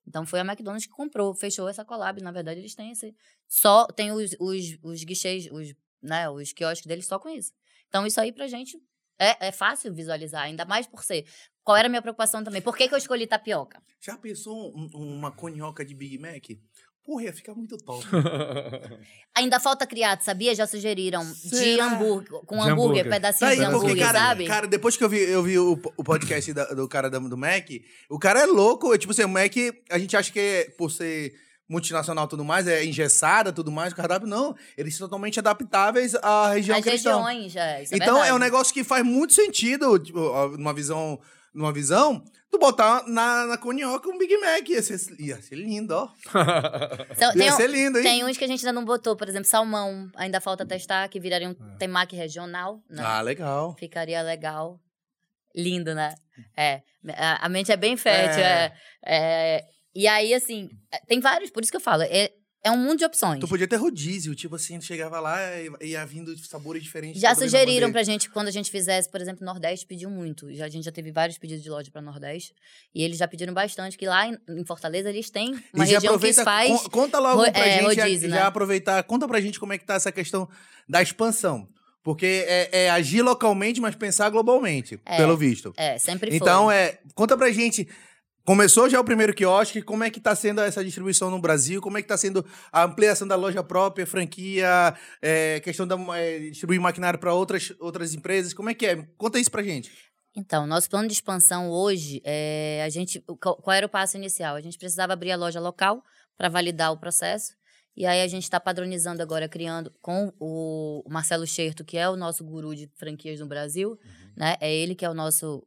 [SPEAKER 2] Então foi a McDonald's que comprou, fechou essa collab. Na verdade, eles têm esse. Só tem os, os, os guichês, os, né, os quiosques deles só com isso. Então, isso aí pra gente é, é fácil visualizar, ainda mais por ser. Qual era a minha preocupação também? Por que, que eu escolhi tapioca?
[SPEAKER 1] Já pensou um- uma conhoca de Big Mac? Porra, ia ficar muito top.
[SPEAKER 2] Ainda falta criado, sabia? Já sugeriram. De
[SPEAKER 1] Será?
[SPEAKER 2] hambúrguer, com
[SPEAKER 3] De
[SPEAKER 2] hambúrguer,
[SPEAKER 3] hambúrguer.
[SPEAKER 2] pedacinho
[SPEAKER 1] Tá aí,
[SPEAKER 2] de
[SPEAKER 1] porque,
[SPEAKER 2] hambúrguer,
[SPEAKER 1] cara,
[SPEAKER 2] sabe?
[SPEAKER 1] cara, depois que eu vi, eu vi o, o podcast da- do cara da- do Mac, o cara é louco. é Tipo assim, o Mac, a gente acha que é, por ser multinacional e tudo mais, é engessada tudo mais, o cardápio não. Eles são totalmente adaptáveis à região
[SPEAKER 2] As
[SPEAKER 1] que eles estão.
[SPEAKER 2] regiões, é, isso é
[SPEAKER 1] então é um
[SPEAKER 2] verdade.
[SPEAKER 1] negócio que faz muito sentido, tipo, ó, numa visão numa visão, tu botar na, na conioca um Big Mac. Ia ser, ia ser lindo, ó.
[SPEAKER 2] Então,
[SPEAKER 1] Ia ser lindo, hein?
[SPEAKER 2] tem uns que a gente ainda não botou, por exemplo, salmão. Ainda falta testar, que viraria um
[SPEAKER 3] É.
[SPEAKER 2] temaki regional. Né?
[SPEAKER 1] Ah, legal.
[SPEAKER 2] Ficaria legal. Lindo, né? É. A, a mente é bem fértil.
[SPEAKER 1] É.
[SPEAKER 2] É. é. E aí, assim, tem vários, por isso que eu falo. É, é um mundo de opções.
[SPEAKER 1] Tu podia ter rodízio, tipo assim, chegava lá e ia vindo sabores diferentes.
[SPEAKER 2] Já sugeriram pra gente, quando a gente fizesse, por exemplo, Nordeste, pediu muito. Já, a gente já teve vários pedidos de loja pra Nordeste. E eles já pediram bastante, que lá em, em Fortaleza eles têm uma
[SPEAKER 1] E já
[SPEAKER 2] região que faz.
[SPEAKER 1] con- conta logo
[SPEAKER 2] ro-
[SPEAKER 1] pra
[SPEAKER 2] é,
[SPEAKER 1] gente, já-
[SPEAKER 2] rodízio,
[SPEAKER 1] já,
[SPEAKER 2] né?
[SPEAKER 1] aproveitar, conta pra gente como é que tá essa questão da expansão. Porque é, é agir localmente, mas pensar globalmente,
[SPEAKER 2] É,
[SPEAKER 1] pelo visto.
[SPEAKER 2] É, sempre foi.
[SPEAKER 1] Então, é, conta pra gente, começou já o primeiro quiosque, como é que tá sendo essa distribuição no Brasil, como é que tá sendo a ampliação da loja própria, franquia, é, questão da é, distribuir maquinário para outras, outras empresas, como é que é? Conta isso pra gente.
[SPEAKER 2] Então, nosso plano de expansão hoje, é, a gente, qual era o passo inicial? A gente precisava abrir a loja local para validar o processo. E aí a gente está padronizando agora, criando com o Marcelo Scherto, que é o nosso guru de franquias no Brasil, né? É ele que é o nosso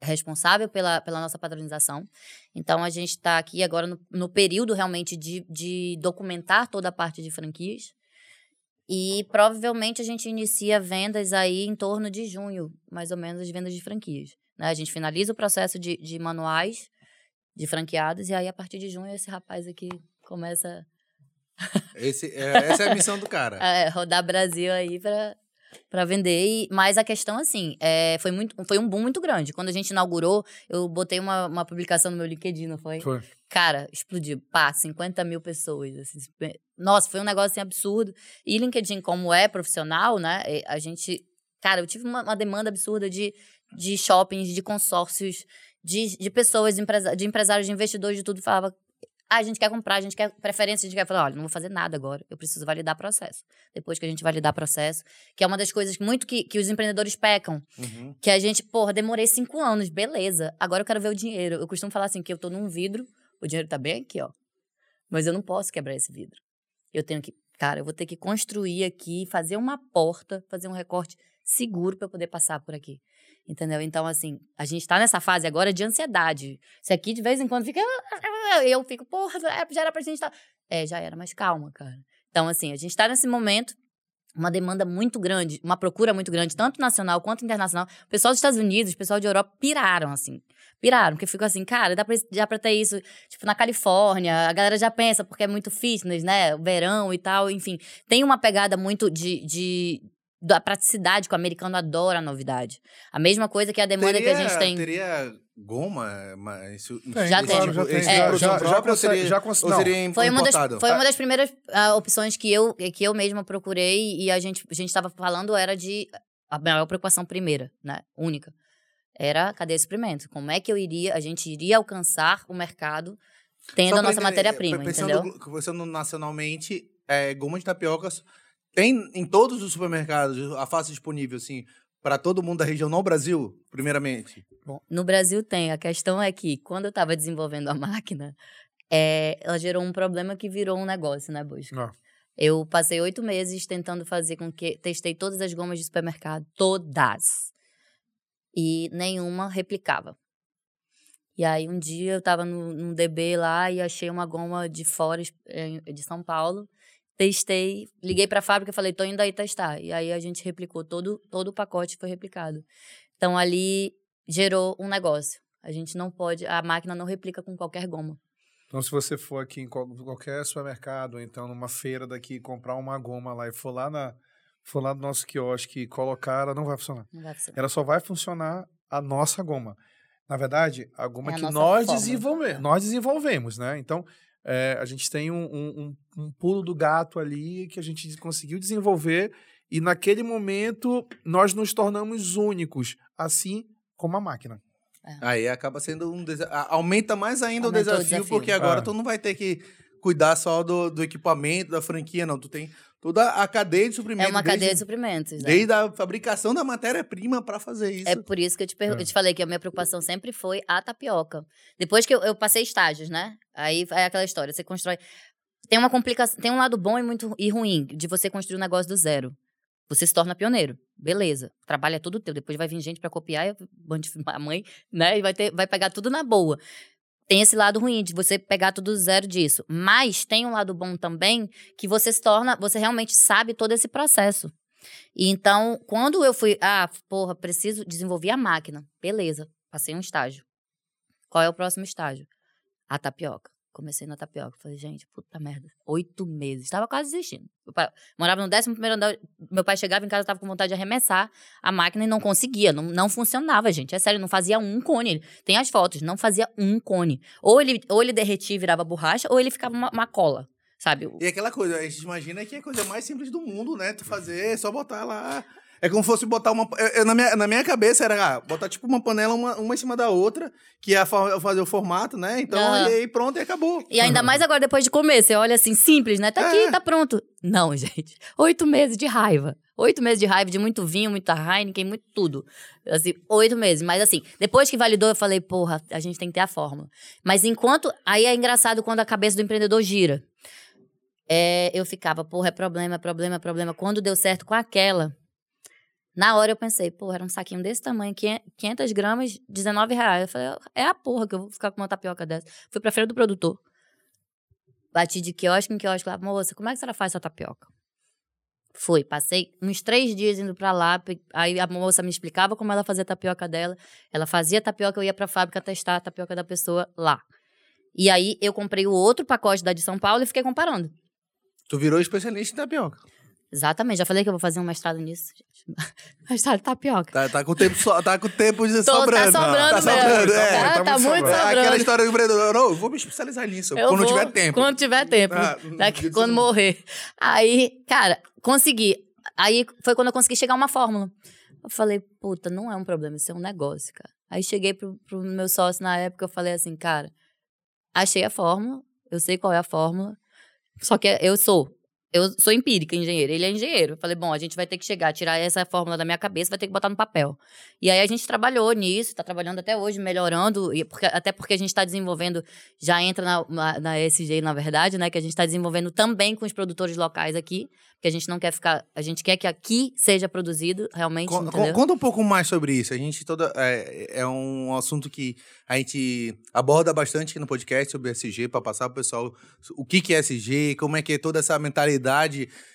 [SPEAKER 2] responsável pela, pela nossa padronização. Então, a gente está aqui agora no, no período realmente de, de documentar toda a parte de franquias. E provavelmente a gente inicia vendas aí em torno de junho, mais ou menos, as vendas de franquias. Né? A gente finaliza o processo de, de manuais de franqueados, e aí a partir de junho esse rapaz aqui começa
[SPEAKER 1] Esse, é, essa é a missão do cara.
[SPEAKER 2] a rodar Brasil aí para para vender. E, mas a questão, assim, é, foi, muito, foi um boom muito grande. Quando a gente inaugurou, eu botei uma, uma publicação no meu LinkedIn, não foi?
[SPEAKER 3] Foi.
[SPEAKER 2] Cara, explodiu. Pá, 50 mil pessoas. assim, Nossa, foi um negócio assim, absurdo. E LinkedIn, como é profissional, né? A gente. Cara, eu tive uma, uma demanda absurda de, de shoppings, de consórcios, de, de pessoas, de empresários, de investidores, de tudo. Falava. Ah, a gente quer comprar, a gente quer preferência, a gente quer falar, olha, não vou fazer nada agora, eu preciso validar processo. Depois que a gente validar processo, que é uma das coisas muito que, que os empreendedores pecam,
[SPEAKER 1] Uhum.
[SPEAKER 2] que a gente, porra, demorei cinco anos, beleza. Agora eu quero ver o dinheiro. Eu costumo falar assim, que eu tô num vidro, o dinheiro tá bem aqui, ó. Mas eu não posso quebrar esse vidro. Eu tenho que, cara, eu vou ter que construir aqui, fazer uma porta, fazer um recorte seguro para eu poder passar por aqui. Entendeu? Então, assim, a gente tá nessa fase agora de ansiedade. Se aqui de vez em quando fica. Eu fico, porra, já era pra gente estar. É, já era, mas calma, cara. Então, assim, a gente tá nesse momento uma demanda muito grande, uma procura muito grande, tanto nacional quanto internacional. O pessoal dos Estados Unidos, o pessoal de Europa piraram, assim. Piraram, porque ficou assim, cara, dá pra, já pra ter isso, tipo, na Califórnia, a galera já pensa, porque é muito fitness, né? O verão e tal, enfim. Tem uma pegada muito de. de da praticidade que o americano adora a novidade. A mesma coisa que a demanda que a gente tem.
[SPEAKER 1] Teria goma, mas isso,
[SPEAKER 3] Tem,
[SPEAKER 2] Já tem.
[SPEAKER 3] claro, já
[SPEAKER 1] tipo-
[SPEAKER 3] tem.
[SPEAKER 1] esse
[SPEAKER 2] É.
[SPEAKER 1] tipo
[SPEAKER 3] Já,
[SPEAKER 1] de
[SPEAKER 3] já, já,
[SPEAKER 1] seria-
[SPEAKER 3] já cons-
[SPEAKER 1] ou
[SPEAKER 3] não.
[SPEAKER 1] seria
[SPEAKER 2] Foi uma, das,
[SPEAKER 1] importado?
[SPEAKER 2] foi uma das primeiras ah, opções que eu, que eu mesma procurei e a gente a gente estava falando era de a maior preocupação primeira, né, única, era cadê esse suprimento? Como é que eu iria, a gente iria alcançar o mercado tendo
[SPEAKER 1] Só
[SPEAKER 2] a nossa matéria-prima, entendeu?
[SPEAKER 1] Pensando nacionalmente, é, goma de tapioca tem em todos os supermercados a fácil disponível, assim, para todo mundo da região no Brasil, primeiramente.
[SPEAKER 2] No Brasil tem. A questão é que, quando eu estava desenvolvendo a máquina, é, ela gerou um problema que virou um negócio, né, Busca?
[SPEAKER 3] Não.
[SPEAKER 2] Eu passei oito meses tentando fazer com que. Testei todas as gomas de supermercado. Todas. E nenhuma replicava. E aí, um dia, eu estava num DB lá e achei uma goma de fora, eh, de São Paulo. Testei, liguei para a fábrica e falei, tô indo aí testar. E aí, a gente replicou todo, todo o pacote, foi replicado. Então, ali gerou um negócio. A gente não pode, a máquina não replica com qualquer goma.
[SPEAKER 3] Então, se você for aqui em qual- qualquer supermercado, ou então numa feira daqui, comprar uma goma lá e for lá, na, for lá no nosso quiosque e colocar, ela não vai funcionar.
[SPEAKER 2] Não vai funcionar.
[SPEAKER 3] Ela só vai funcionar a nossa goma. Na verdade, a goma
[SPEAKER 2] É a
[SPEAKER 3] que nós, desenvolve, nós desenvolvemos, né? Então, é, a gente tem um, um- um- pulo do gato ali que a gente conseguiu desenvolver e naquele momento nós nos tornamos únicos, assim como a máquina.
[SPEAKER 1] Aí acaba sendo um desafio. Aumenta mais ainda o
[SPEAKER 2] Aumentou o
[SPEAKER 1] desafio,
[SPEAKER 2] desafio.
[SPEAKER 1] porque agora
[SPEAKER 3] É.
[SPEAKER 1] tu não vai ter que cuidar só do, do equipamento, da franquia, não. Tu tem toda a cadeia de
[SPEAKER 2] É
[SPEAKER 1] suprimento.
[SPEAKER 2] uma cadeia de
[SPEAKER 1] desde,
[SPEAKER 2] suprimentos. né?
[SPEAKER 1] desde a fabricação da matéria-prima para fazer isso.
[SPEAKER 2] É por isso que eu te,
[SPEAKER 3] É.
[SPEAKER 2] eu te falei que a minha preocupação sempre foi a tapioca. Depois que eu, eu passei estágios, né? Aí é aquela história, você constrói. Tem uma complicação, tem um lado bom e muito e ruim de você construir um negócio do zero. Você se torna pioneiro. Beleza. É tudo teu. Depois vai vir gente para copiar, a mãe, né? E vai, ter, vai pegar tudo na boa. Tem esse lado ruim de você pegar tudo zero disso. Mas tem um lado bom também, que você se torna, você realmente sabe todo esse processo. E então, quando eu fui, ah, porra, preciso desenvolver a máquina. Beleza, passei um estágio. Qual é o próximo estágio? A tapioca. Comecei na tapioca. Falei, gente, puta merda. Oito meses. Estava quase desistindo. Pai, morava no 11 primeiro andar. Meu pai chegava em casa, estava com vontade de arremessar a máquina e não conseguia. Não, não funcionava, gente. É sério, não fazia um cone. Tem as fotos, não fazia um cone. Ou ele, ou ele derretia e virava borracha, ou ele ficava uma, uma cola sabe?
[SPEAKER 1] E aquela coisa, a gente imagina que é a coisa mais simples do mundo, né? Tu fazer, é só botar lá é como se fosse botar uma. Eu, eu, na, minha, na minha cabeça era ah, botar tipo uma panela uma, uma em cima da outra, que ia fazer o formato, né? Então, uhum. e aí pronto, e acabou.
[SPEAKER 2] E ainda mais agora, depois de comer, você olha assim, simples, né? Tá aqui, é. tá pronto. Não, gente. Oito meses de raiva. Oito meses de raiva, de muito vinho, muita Heineken, muito tudo. Assim, oito meses. Mas assim, depois que validou, eu falei, porra, a gente tem que ter a fórmula. Mas enquanto. Aí é engraçado quando a cabeça do empreendedor gira. É, eu ficava, porra, é problema, problema, problema. Quando deu certo com aquela, na hora eu pensei, pô, era um saquinho desse tamanho, 500 gramas, 19 reais. Eu falei, é a porra que eu vou ficar com uma tapioca dessa. Fui pra feira do produtor. Bati de quiosque em quiosque lá, moça, como é que a senhora faz essa tapioca? Fui, passei uns três dias indo pra lá, aí a moça me explicava como ela fazia a tapioca dela. Ela fazia tapioca, eu ia pra fábrica testar a tapioca da pessoa lá. E aí eu comprei o outro pacote da de São Paulo e fiquei comparando.
[SPEAKER 1] Tu virou especialista em tapioca.
[SPEAKER 2] Exatamente, já falei que eu vou fazer um mestrado nisso. mestrado de tapioca.
[SPEAKER 1] Tá, tá com tempo so, tá com tempo de Tô, sobrando.
[SPEAKER 2] Tá sobrando, tá sobrando, é.
[SPEAKER 1] Tá,
[SPEAKER 2] tá, tá muito sobrando. sobrando.
[SPEAKER 1] Aquela história do empreendedor, não, eu vou me especializar nisso, eu quando vou, tiver tempo.
[SPEAKER 2] Quando tiver tempo, ah, daqui, quando morrer. Aí, cara, consegui. Aí foi quando eu consegui chegar a uma fórmula. Eu falei, puta, não é um problema, isso é um negócio, cara. Aí cheguei pro, pro meu sócio na época, eu falei assim, cara, achei a fórmula, eu sei qual é a fórmula, só que eu sou eu sou empírica, engenheiro. Ele é engenheiro. Eu falei, bom, a gente vai ter que chegar, tirar essa fórmula da minha cabeça, vai ter que botar no papel. E aí a gente trabalhou nisso, está trabalhando até hoje, melhorando, e porque, até porque a gente está desenvolvendo, já entra na, na, na SG, na verdade, né? Que a gente está desenvolvendo também com os produtores locais aqui, que a gente não quer ficar. A gente quer que aqui seja produzido realmente. Con,
[SPEAKER 1] conta um pouco mais sobre isso. A gente toda. É, é um assunto que a gente aborda bastante aqui no podcast sobre SG, para passar para o pessoal o que, que é SG, como é que é toda essa mentalidade,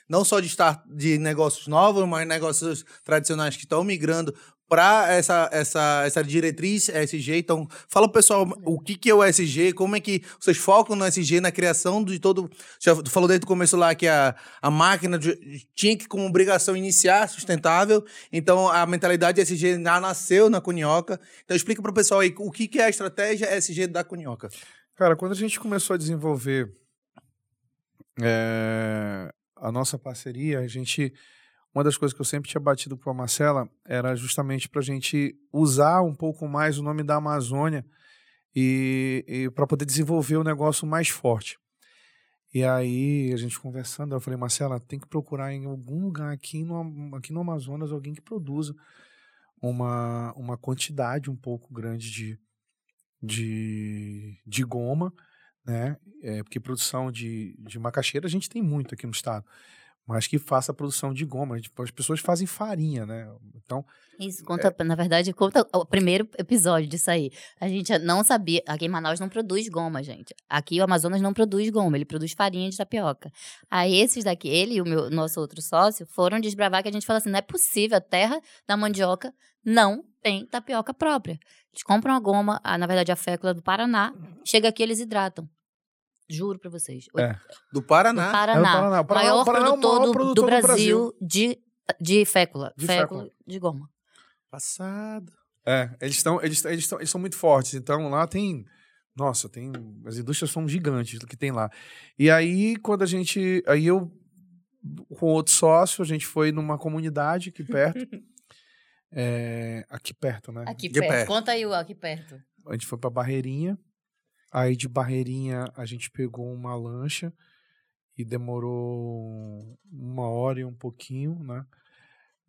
[SPEAKER 1] não só de estar de negócios novos, mas negócios tradicionais que estão migrando para essa, essa, essa diretriz SG. Então, fala pro pessoal o que, que é o SG, como é que vocês focam no SG, na criação de todo. Já falou desde o começo lá que a, a máquina de, tinha que, como obrigação, iniciar sustentável. Então, a mentalidade SG já nasceu na Cunhoca. Então, explica pro pessoal aí o que, que é a estratégia SG da Cunhoca.
[SPEAKER 3] Cara, quando a gente começou a desenvolver é, a nossa parceria, a gente uma das coisas que eu sempre tinha batido com a Marcela era justamente para a gente usar um pouco mais o nome da Amazônia e, e para poder desenvolver o negócio mais forte. E aí, a gente conversando, eu falei, Marcela, tem que procurar em algum lugar aqui no, aqui no Amazonas alguém que produza uma, uma quantidade um pouco grande de, de, de goma, né? É, porque produção de, de macaxeira a gente tem muito aqui no estado mas que faça produção de goma. Tipo, as pessoas fazem farinha, né? Então.
[SPEAKER 2] Isso, conta, é... na verdade, conta o primeiro episódio disso aí. A gente não sabia. Aqui em Manaus não produz goma, gente. Aqui o Amazonas não produz goma, ele produz farinha de tapioca. Aí esses daqui, ele e o meu, nosso outro sócio, foram desbravar que a gente falou assim: não é possível, a terra da mandioca não tem tapioca própria. Eles compram a goma, a, na verdade a fécula do Paraná, chega aqui eles hidratam. Juro pra vocês.
[SPEAKER 1] É. Do Paraná.
[SPEAKER 2] Do Paraná. É Paraná. O Paraná, maior, Paraná produtor, é o maior produtor do, do, Brasil, Brasil, de, de fécula. De fécula, fécula de goma.
[SPEAKER 1] Passado.
[SPEAKER 3] É, eles estão, eles, eles, eles são muito fortes. Então lá tem. Nossa, tem. As indústrias são gigantes que tem lá. E aí, quando a gente. Aí eu, com outro sócio, a gente foi numa comunidade aqui perto. é, aqui perto, né?
[SPEAKER 2] Aqui perto. perto. Conta aí o aqui perto.
[SPEAKER 3] A gente foi pra Barreirinha. Aí de Barreirinha a gente pegou uma lancha e demorou uma hora e um pouquinho, né?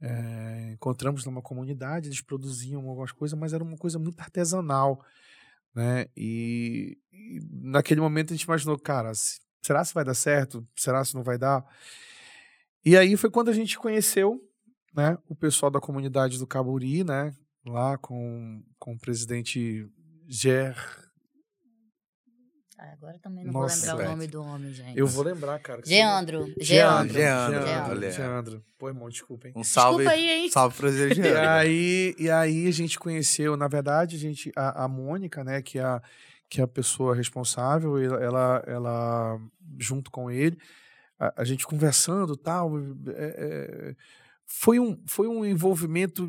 [SPEAKER 3] É, encontramos numa comunidade, eles produziam algumas coisas, mas era uma coisa muito artesanal, né? E, e naquele momento a gente imaginou, cara, será se vai dar certo? Será se não vai dar? E aí foi quando a gente conheceu né, o pessoal da comunidade do Caburi, né, lá com, com o presidente Ger.
[SPEAKER 2] Ah, agora também não
[SPEAKER 3] Nossa,
[SPEAKER 2] vou lembrar o nome do homem, gente.
[SPEAKER 3] Eu vou lembrar, cara.
[SPEAKER 2] Geandro.
[SPEAKER 3] você-
[SPEAKER 2] Geandro.
[SPEAKER 1] Geandro,
[SPEAKER 3] Geandro,
[SPEAKER 1] olha.
[SPEAKER 3] Geandro. Pô, irmão, desculpa, hein.
[SPEAKER 1] Um salve.
[SPEAKER 4] Desculpa aí, hein?
[SPEAKER 1] Salve pro presidente
[SPEAKER 3] E
[SPEAKER 1] Jean.
[SPEAKER 3] aí, e aí a gente conheceu, na verdade, a gente, a, a Mônica, né, que é a, que é a pessoa responsável, ela, ela, ela, junto com ele, a, a gente conversando tal, é, é, foi, um, foi um envolvimento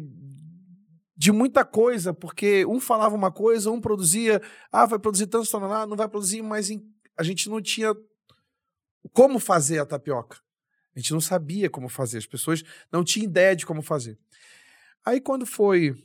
[SPEAKER 3] de muita coisa, porque um falava uma coisa, um produzia, ah, vai produzir tanto, não vai produzir, mas a gente não tinha como fazer a tapioca. A gente não sabia como fazer, as pessoas não tinham ideia de como fazer. Aí quando foi.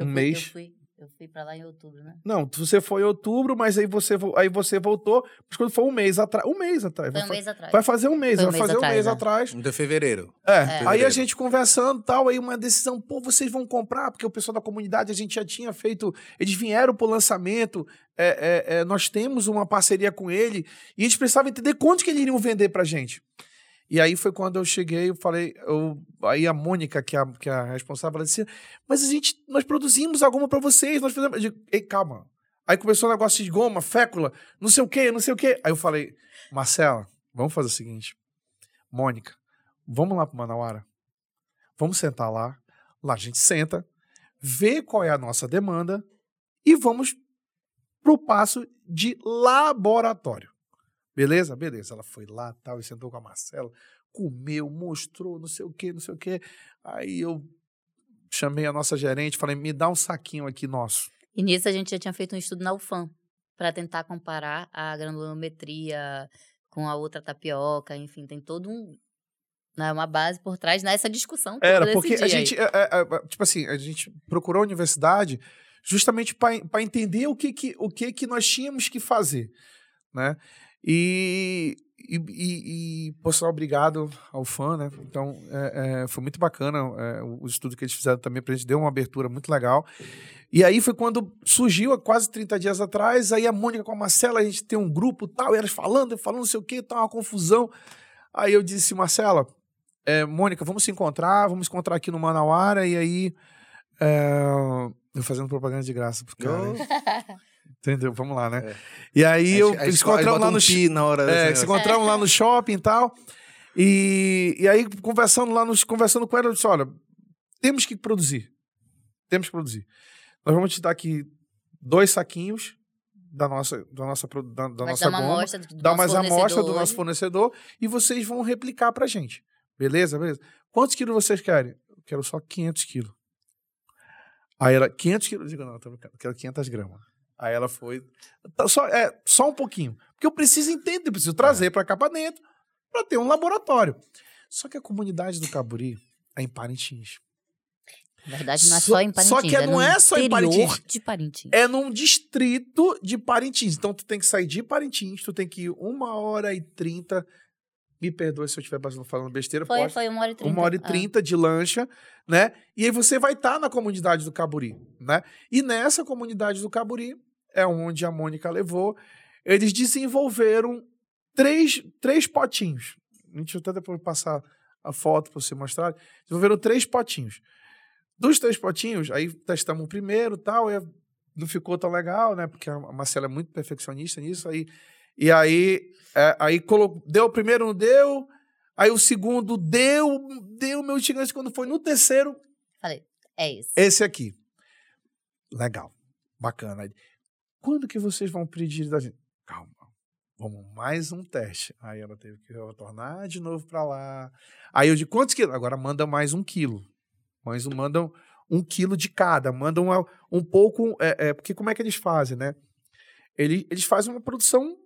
[SPEAKER 3] Um mês.
[SPEAKER 2] Fui, eu fui pra lá em outubro, né?
[SPEAKER 3] Não, você foi em outubro, mas aí você, vo- aí você voltou. Mas quando foi um mês atrás. Um mês atrás.
[SPEAKER 2] Foi
[SPEAKER 3] vai,
[SPEAKER 2] um
[SPEAKER 3] fa-
[SPEAKER 2] mês atrás.
[SPEAKER 3] vai fazer um mês,
[SPEAKER 2] Foi um
[SPEAKER 3] vai
[SPEAKER 2] mês
[SPEAKER 3] fazer um
[SPEAKER 2] atrás,
[SPEAKER 3] mês
[SPEAKER 2] é.
[SPEAKER 3] atrás.
[SPEAKER 1] De fevereiro.
[SPEAKER 3] É, aí a
[SPEAKER 1] Fevereiro.
[SPEAKER 3] gente conversando tal, aí uma decisão, pô, vocês vão comprar, porque o pessoal da comunidade a gente já tinha feito, eles vieram pro lançamento, é, é, é, nós temos uma parceria com ele, e a gente precisava entender quanto que eles iriam vender pra gente. E aí foi quando eu cheguei, eu falei, eu, aí a Mônica, que é a, que é a responsável, ela disse, mas a gente, nós produzimos alguma pra vocês, nós fizemos, eu digo, ei, calma. Aí começou o negócio de goma, fécula, não sei o quê, não sei o quê. Aí eu falei, Marcela, vamos fazer o seguinte, Mônica, vamos lá pro Manauara, vamos sentar lá, lá a gente senta, vê qual é a nossa demanda e vamos pro passo de laboratório. Beleza? Beleza. Ela foi lá, tal, e sentou com a Marcela, comeu, mostrou, não sei o quê, não sei o quê. Aí eu chamei a nossa gerente, falei, me dá um saquinho aqui nosso.
[SPEAKER 2] E nisso a gente já tinha feito um estudo na UFAM para tentar comparar a granulometria com a outra tapioca, enfim, tem todo um né, uma base por trás nessa discussão
[SPEAKER 3] Era, porque a gente, é, é, é, tipo assim, a gente procurou a universidade justamente para entender o que que, o que que nós tínhamos que fazer, né? E, e, e, e obrigado ao fã, né? Então, é, é, foi muito bacana é, o, estudo que eles fizeram também pra gente, deu uma abertura muito legal. E aí foi quando surgiu, há quase 30 dias atrás, aí a Mônica com a Marcela, a gente tem um grupo tal, e elas falando, falando não sei o quê, tá uma confusão. Aí eu disse, Marcela, é, Mônica, vamos se encontrar, vamos se encontrar aqui no Manauara, e aí. É, eu fazendo propaganda de graça cara. Entendeu? Vamos lá, né?
[SPEAKER 1] É.
[SPEAKER 3] E aí eu
[SPEAKER 1] A
[SPEAKER 3] encontramos lá
[SPEAKER 1] um
[SPEAKER 3] no
[SPEAKER 1] pi na hora.
[SPEAKER 3] é,
[SPEAKER 1] assim,
[SPEAKER 3] se encontramos lá no shopping e tal. E, e aí, conversando lá, nos, conversando com ela, eu disse: olha, temos que produzir. Temos que produzir. Nós vamos te dar aqui dois saquinhos da nossa, da nossa, da, da nossa
[SPEAKER 2] dar uma
[SPEAKER 3] goma,
[SPEAKER 2] amostra do
[SPEAKER 3] dar
[SPEAKER 2] nosso
[SPEAKER 3] mais amostra
[SPEAKER 2] fornecedor
[SPEAKER 3] do nosso fornecedor e vocês vão replicar pra gente. Beleza? Beleza? Quantos quilos vocês querem? Eu quero só 500 quilos. Aí ela, 500 quilos? Eu digo, não, tô brincando, eu quero 500 gramas. Aí ela foi, tá, só, é, só um pouquinho. Porque eu preciso entender, eu preciso trazer pra cá pra dentro pra ter um laboratório. Só que a comunidade do Caburi é em Parintins.
[SPEAKER 2] Na verdade, não é
[SPEAKER 3] Só-
[SPEAKER 2] só em
[SPEAKER 3] só
[SPEAKER 2] Parintins.
[SPEAKER 3] que
[SPEAKER 2] é
[SPEAKER 3] não
[SPEAKER 2] no
[SPEAKER 3] é só em
[SPEAKER 2] interior
[SPEAKER 3] Parintins.
[SPEAKER 2] de Parintins.
[SPEAKER 3] É num distrito de Parintins. Então tu tem que sair de Parintins, tu tem que ir uma hora e trinta. Me perdoe se eu estiver falando besteira.
[SPEAKER 2] Foi,
[SPEAKER 3] pode-
[SPEAKER 2] foi uma hora e trinta.
[SPEAKER 3] uma hora e
[SPEAKER 2] Ah.
[SPEAKER 3] trinta de lancha, né? E aí você vai estar na comunidade do Caburi, né? E nessa comunidade do Caburi é onde a Mônica levou. Eles desenvolveram três, três potinhos. Deixa eu até depois passar a foto para você mostrar. Desenvolveram três potinhos. Dos três potinhos, aí testamos o primeiro e tal, e não ficou tão legal, né? Porque a Marcela é muito perfeccionista nisso. Aí, e aí, é, aí deu o primeiro, não deu. Aí o segundo deu, deu meu gigante. Quando foi no terceiro,
[SPEAKER 2] Falei, é isso.
[SPEAKER 3] esse aqui. Legal, bacana. Quando que vocês vão pedir da gente? Calma, vamos mais um teste. Aí ela teve que retornar de novo para lá. Aí eu de quantos quilos? Agora manda mais um quilo. Mas um- mandam um quilo de cada. Mandam uma- um pouco. É, é, porque como é que eles fazem, né? Eles, eles fazem uma produção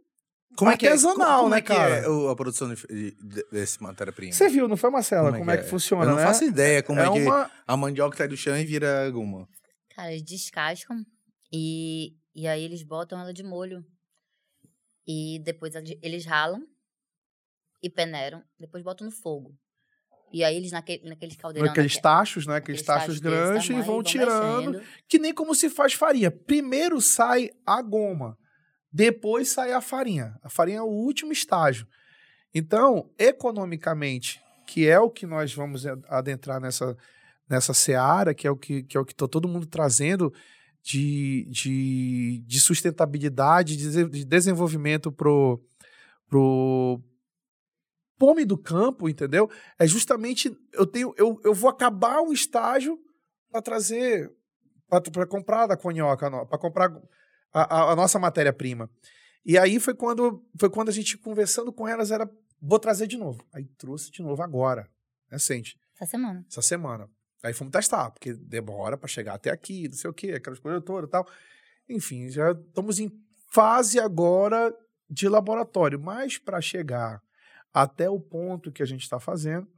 [SPEAKER 1] Como é que é,
[SPEAKER 3] artesanal,
[SPEAKER 1] como
[SPEAKER 3] né,
[SPEAKER 1] é que
[SPEAKER 3] cara?
[SPEAKER 1] é a produção de, de- desse matéria-prima?
[SPEAKER 3] Você viu, não foi, Marcela? Como, é, que, funciona,
[SPEAKER 1] Eu não
[SPEAKER 3] né?
[SPEAKER 1] faço ideia como é, que
[SPEAKER 3] uma...
[SPEAKER 1] a mandioca sai do chão e vira goma.
[SPEAKER 2] Cara, eles descascam e, e aí eles botam ela de molho. E depois eles- ralam e peneiram. Depois botam no fogo. E aí eles naquele, naqueles caldeirão...
[SPEAKER 3] Naqueles
[SPEAKER 2] naque-
[SPEAKER 3] tachos, né? Aqueles tachos grandes e
[SPEAKER 2] tamanho,
[SPEAKER 3] vão tirando.
[SPEAKER 2] mexendo.
[SPEAKER 3] Que nem como se faz farinha. Primeiro sai a goma, depois sai a farinha. A farinha é o último estágio. Então, economicamente, que é o que nós vamos adentrar nessa, nessa seara, que é o que, que, é o que tá todo mundo trazendo de, de, de sustentabilidade, de, de desenvolvimento pro, pro homem do campo, entendeu? É justamente eu tenho eu, eu vou acabar um estágio para trazer para comprar da Conhoca, para comprar a, a, a nossa matéria-prima. E aí foi quando foi quando a gente conversando com elas era vou trazer de novo. Aí trouxe de novo agora, recente.
[SPEAKER 2] Essa semana.
[SPEAKER 3] Essa semana. Aí fomos testar, porque demora para chegar até aqui, não sei o quê, aquelas coisas todas e tal. Enfim, já estamos em fase agora de laboratório, mas para chegar até o ponto que a gente está fazendo,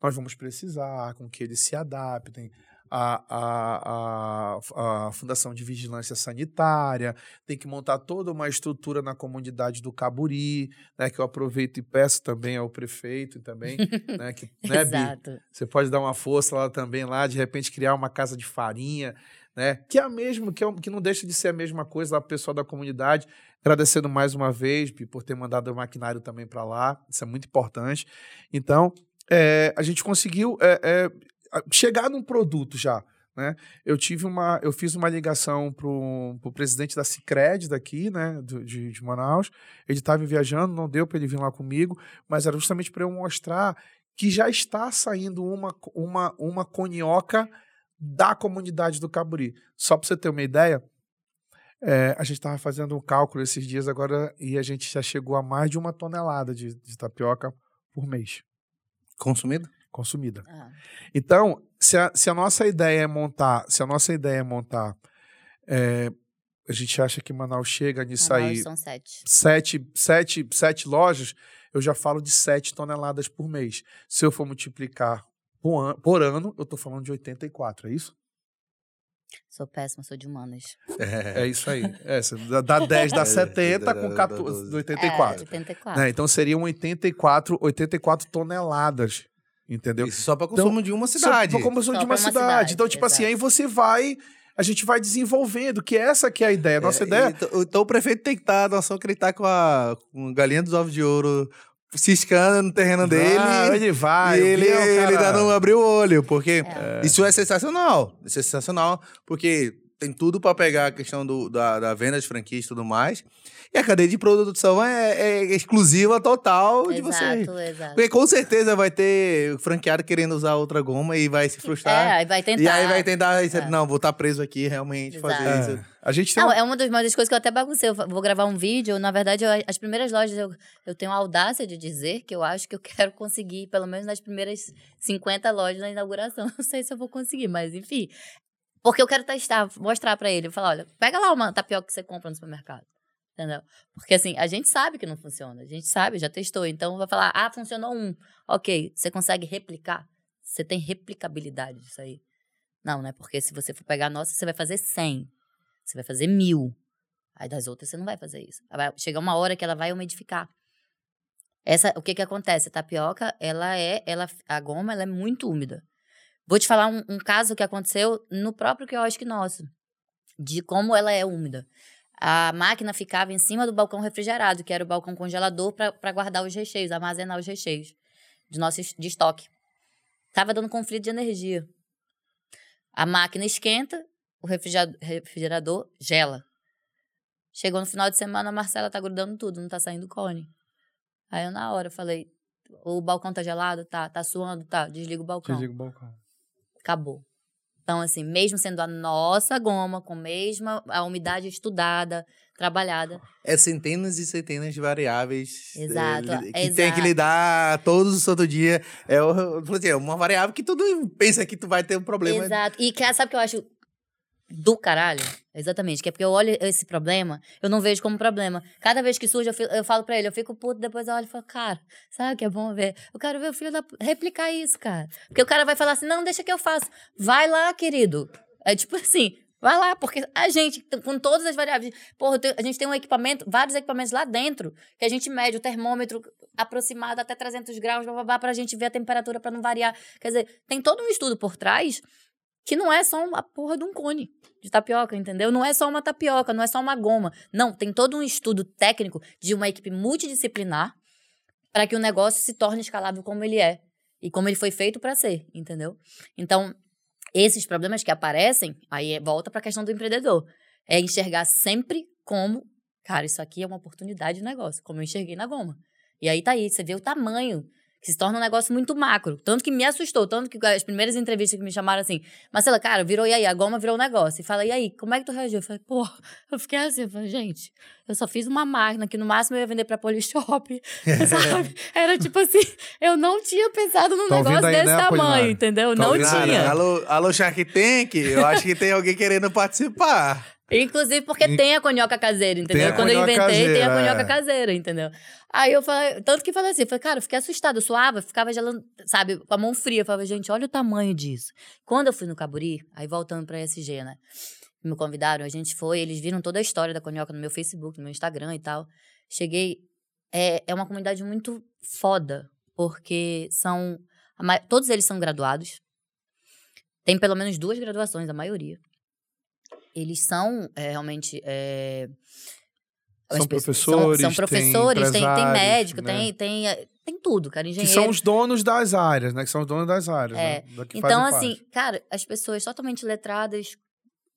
[SPEAKER 3] nós vamos precisar com que eles se adaptem a, a, a, a, Fundação de Vigilância Sanitária, tem que montar toda uma estrutura na comunidade do Caburi, né, que eu aproveito e peço também ao prefeito também, né, que, né,
[SPEAKER 2] Exato.
[SPEAKER 3] Bi, você pode dar uma força lá também, lá, de repente criar uma casa de farinha, né, que é a mesma, que, é, que não deixa de ser a mesma coisa lá, pessoal da comunidade, agradecendo mais uma vez, Bi, por ter mandado o maquinário também para lá, isso é muito importante. Então, é, a gente conseguiu é, é, chegar num produto já. Né? Eu tive uma, eu fiz uma ligação para o presidente da Cicred daqui, né, de, de Manaus. Ele estava viajando, não deu para ele vir lá comigo, mas era justamente para eu mostrar que já está saindo uma, uma, uma conioca da comunidade do Caburi. Só para você ter uma ideia, é, a gente estava fazendo um cálculo esses dias agora e a gente já chegou a mais de uma tonelada de, de tapioca por mês.
[SPEAKER 1] Consumido?
[SPEAKER 3] Consumida. Ah. Então, se a, se a nossa ideia é montar, se a nossa ideia é montar, é, a gente acha que Manaus chega nisso
[SPEAKER 2] Manaus
[SPEAKER 3] aí.
[SPEAKER 2] São sete.
[SPEAKER 3] Sete, sete, sete lojas, eu já falo de sete toneladas por mês. Se eu for multiplicar por, an, por ano, eu estou falando de 84, é isso?
[SPEAKER 2] Sou péssima, sou de humanas.
[SPEAKER 3] É, é isso aí. É, dá 10, dá 70 com 14, 84.
[SPEAKER 2] É, 84.
[SPEAKER 3] Né? Então seriam 84, 84 toneladas Entendeu?
[SPEAKER 1] Isso só para consumo então, de uma cidade.
[SPEAKER 3] Só para consumo de uma, uma cidade. cidade. Então, tipo exato. assim, aí você vai a gente vai desenvolvendo, que essa que é a ideia. A nossa é, ideia.
[SPEAKER 1] Então, então, o prefeito tem que estar, tá, só que ele tá com a, com a galinha dos ovos de ouro ciscando no terreno dele.
[SPEAKER 3] Ah, ele vai.
[SPEAKER 1] E ele, ele ainda não abriu o olho, porque é. isso é sensacional. Isso é sensacional, porque tem tudo para pegar a questão do, da, da venda de franquias e tudo mais. E a cadeia de produção é, é exclusiva total de você.
[SPEAKER 2] Exato, exato.
[SPEAKER 1] Porque com certeza vai ter franqueado querendo usar outra goma e vai se frustrar.
[SPEAKER 2] É, vai tentar.
[SPEAKER 1] E aí vai tentar, é. não, vou estar tá preso aqui realmente, exato. fazer isso.
[SPEAKER 3] É. A gente
[SPEAKER 2] não, é uma das, uma das coisas que eu até baguncei. Eu vou gravar um vídeo. Na verdade, eu, as primeiras lojas eu, eu tenho a audácia de dizer que eu acho que eu quero conseguir, pelo menos nas primeiras 50 lojas na inauguração. Não sei se eu vou conseguir, mas enfim. Porque eu quero testar, mostrar para ele. Falar, olha, pega lá uma tapioca que você compra no supermercado. Entendeu? Porque assim, a gente sabe que não funciona. A gente sabe, já testou. Então vai falar, ah, funcionou um. Ok, você consegue replicar? Você tem replicabilidade disso aí? Não, né? Porque se você for pegar a nossa, você vai fazer 100. Você vai fazer mil. Aí das outras você não vai fazer isso. Vai chegar uma hora que ela vai umidificar. Essa, o que que acontece? A tapioca, ela é, ela, a goma, ela é muito úmida. Vou te falar um, um caso que aconteceu no próprio quiosque nosso, de como ela é úmida a máquina ficava em cima do balcão refrigerado, que era o balcão congelador para guardar os recheios, armazenar os recheios de nosso de estoque. Tava dando conflito de energia. A máquina esquenta, o refrigerador, refrigerador gela. Chegou no final de semana, a Marcela tá grudando tudo, não tá saindo cone. Aí eu na hora falei, o balcão tá gelado? Tá. Tá suando? Tá. Desliga o balcão.
[SPEAKER 3] Desliga o balcão.
[SPEAKER 2] Acabou. Então, assim, mesmo sendo a nossa goma, com mesma a umidade estudada, trabalhada.
[SPEAKER 1] É centenas e centenas de variáveis.
[SPEAKER 2] Exato.
[SPEAKER 1] É, que
[SPEAKER 2] exato.
[SPEAKER 1] tem que lidar todos os santo dia. É, assim, é uma variável que tudo pensa que tu vai ter um problema.
[SPEAKER 2] Exato. E sabe o que eu acho do caralho. Exatamente. Que é porque eu olho esse problema, eu não vejo como problema. Cada vez que surge, eu, fico, eu falo pra ele, eu fico puto, depois eu olho e falo, cara, sabe o que é bom ver? Eu quero ver o filho da. replicar isso, cara. Porque o cara vai falar assim, não, deixa que eu faço. Vai lá, querido. É tipo assim, Vai lá, porque a gente, com todas as variáveis, porra, a gente tem um equipamento, vários equipamentos lá dentro, que a gente mede o termômetro aproximado até 300 graus, para a gente ver a temperatura para não variar. Quer dizer, tem todo um estudo por trás que não é só uma porra de um cone de tapioca, entendeu? Não é só uma tapioca, não é só uma goma. Não, tem todo um estudo técnico de uma equipe multidisciplinar para que o negócio se torne escalável como ele é. E como ele foi feito para ser, entendeu? Então, esses problemas que aparecem, aí é- volta para a questão do empreendedor. É enxergar sempre como, cara, isso aqui é uma oportunidade de negócio, como eu enxerguei na goma. E aí tá aí, você vê o tamanho, que se torna um negócio muito macro. Tanto que me assustou, tanto que as primeiras entrevistas que me chamaram assim, Marcela, cara, virou e aí, a goma virou um negócio. E fala, e aí, como é que tu reagiu? Eu falei, pô, eu fiquei assim, eu falei, gente, eu só fiz uma máquina que no máximo eu ia vender pra Polishop, sabe? Era tipo assim, eu não tinha pensado num
[SPEAKER 3] ouvindo
[SPEAKER 2] negócio
[SPEAKER 3] aí,
[SPEAKER 2] desse
[SPEAKER 3] né,
[SPEAKER 2] tamanho, entendeu?
[SPEAKER 3] Tá
[SPEAKER 2] não
[SPEAKER 3] ouvindo?
[SPEAKER 1] Cara,
[SPEAKER 2] tinha.
[SPEAKER 1] alô, alô, Shark Tank, eu acho que tem alguém querendo participar.
[SPEAKER 2] Inclusive porque
[SPEAKER 3] E-
[SPEAKER 2] tem a conhoca caseira, entendeu? Quando eu inventei, tem a
[SPEAKER 3] caseira,
[SPEAKER 2] conhoca
[SPEAKER 3] é.
[SPEAKER 2] caseira, entendeu? Aí eu falei, tanto que falei assim, falei, cara, eu fiquei assustada, eu suava, ficava gelando, sabe, com a mão fria. Eu falava, gente, olha o tamanho disso. Quando eu fui no Caburi, aí voltando pra SG, né? Me convidaram, a gente foi, eles viram toda a história da conhoca no meu Facebook, no meu Instagram e tal. Cheguei, é, é uma comunidade muito foda, porque são, todos eles são graduados, tem pelo menos duas graduações, a maioria. Eles são é, realmente. é,
[SPEAKER 3] São professores,
[SPEAKER 2] São,
[SPEAKER 3] tem
[SPEAKER 2] professores, tem, tem,
[SPEAKER 3] empresários,
[SPEAKER 2] médico,
[SPEAKER 3] né?
[SPEAKER 2] tem, tem, é, tem tudo, cara.
[SPEAKER 3] Que
[SPEAKER 2] Engenheiro.
[SPEAKER 3] são os donos das áreas, né? Que são os donos das áreas.
[SPEAKER 2] É.
[SPEAKER 3] Né? Que
[SPEAKER 2] Então, assim,
[SPEAKER 3] parte.
[SPEAKER 2] cara, as pessoas totalmente letradas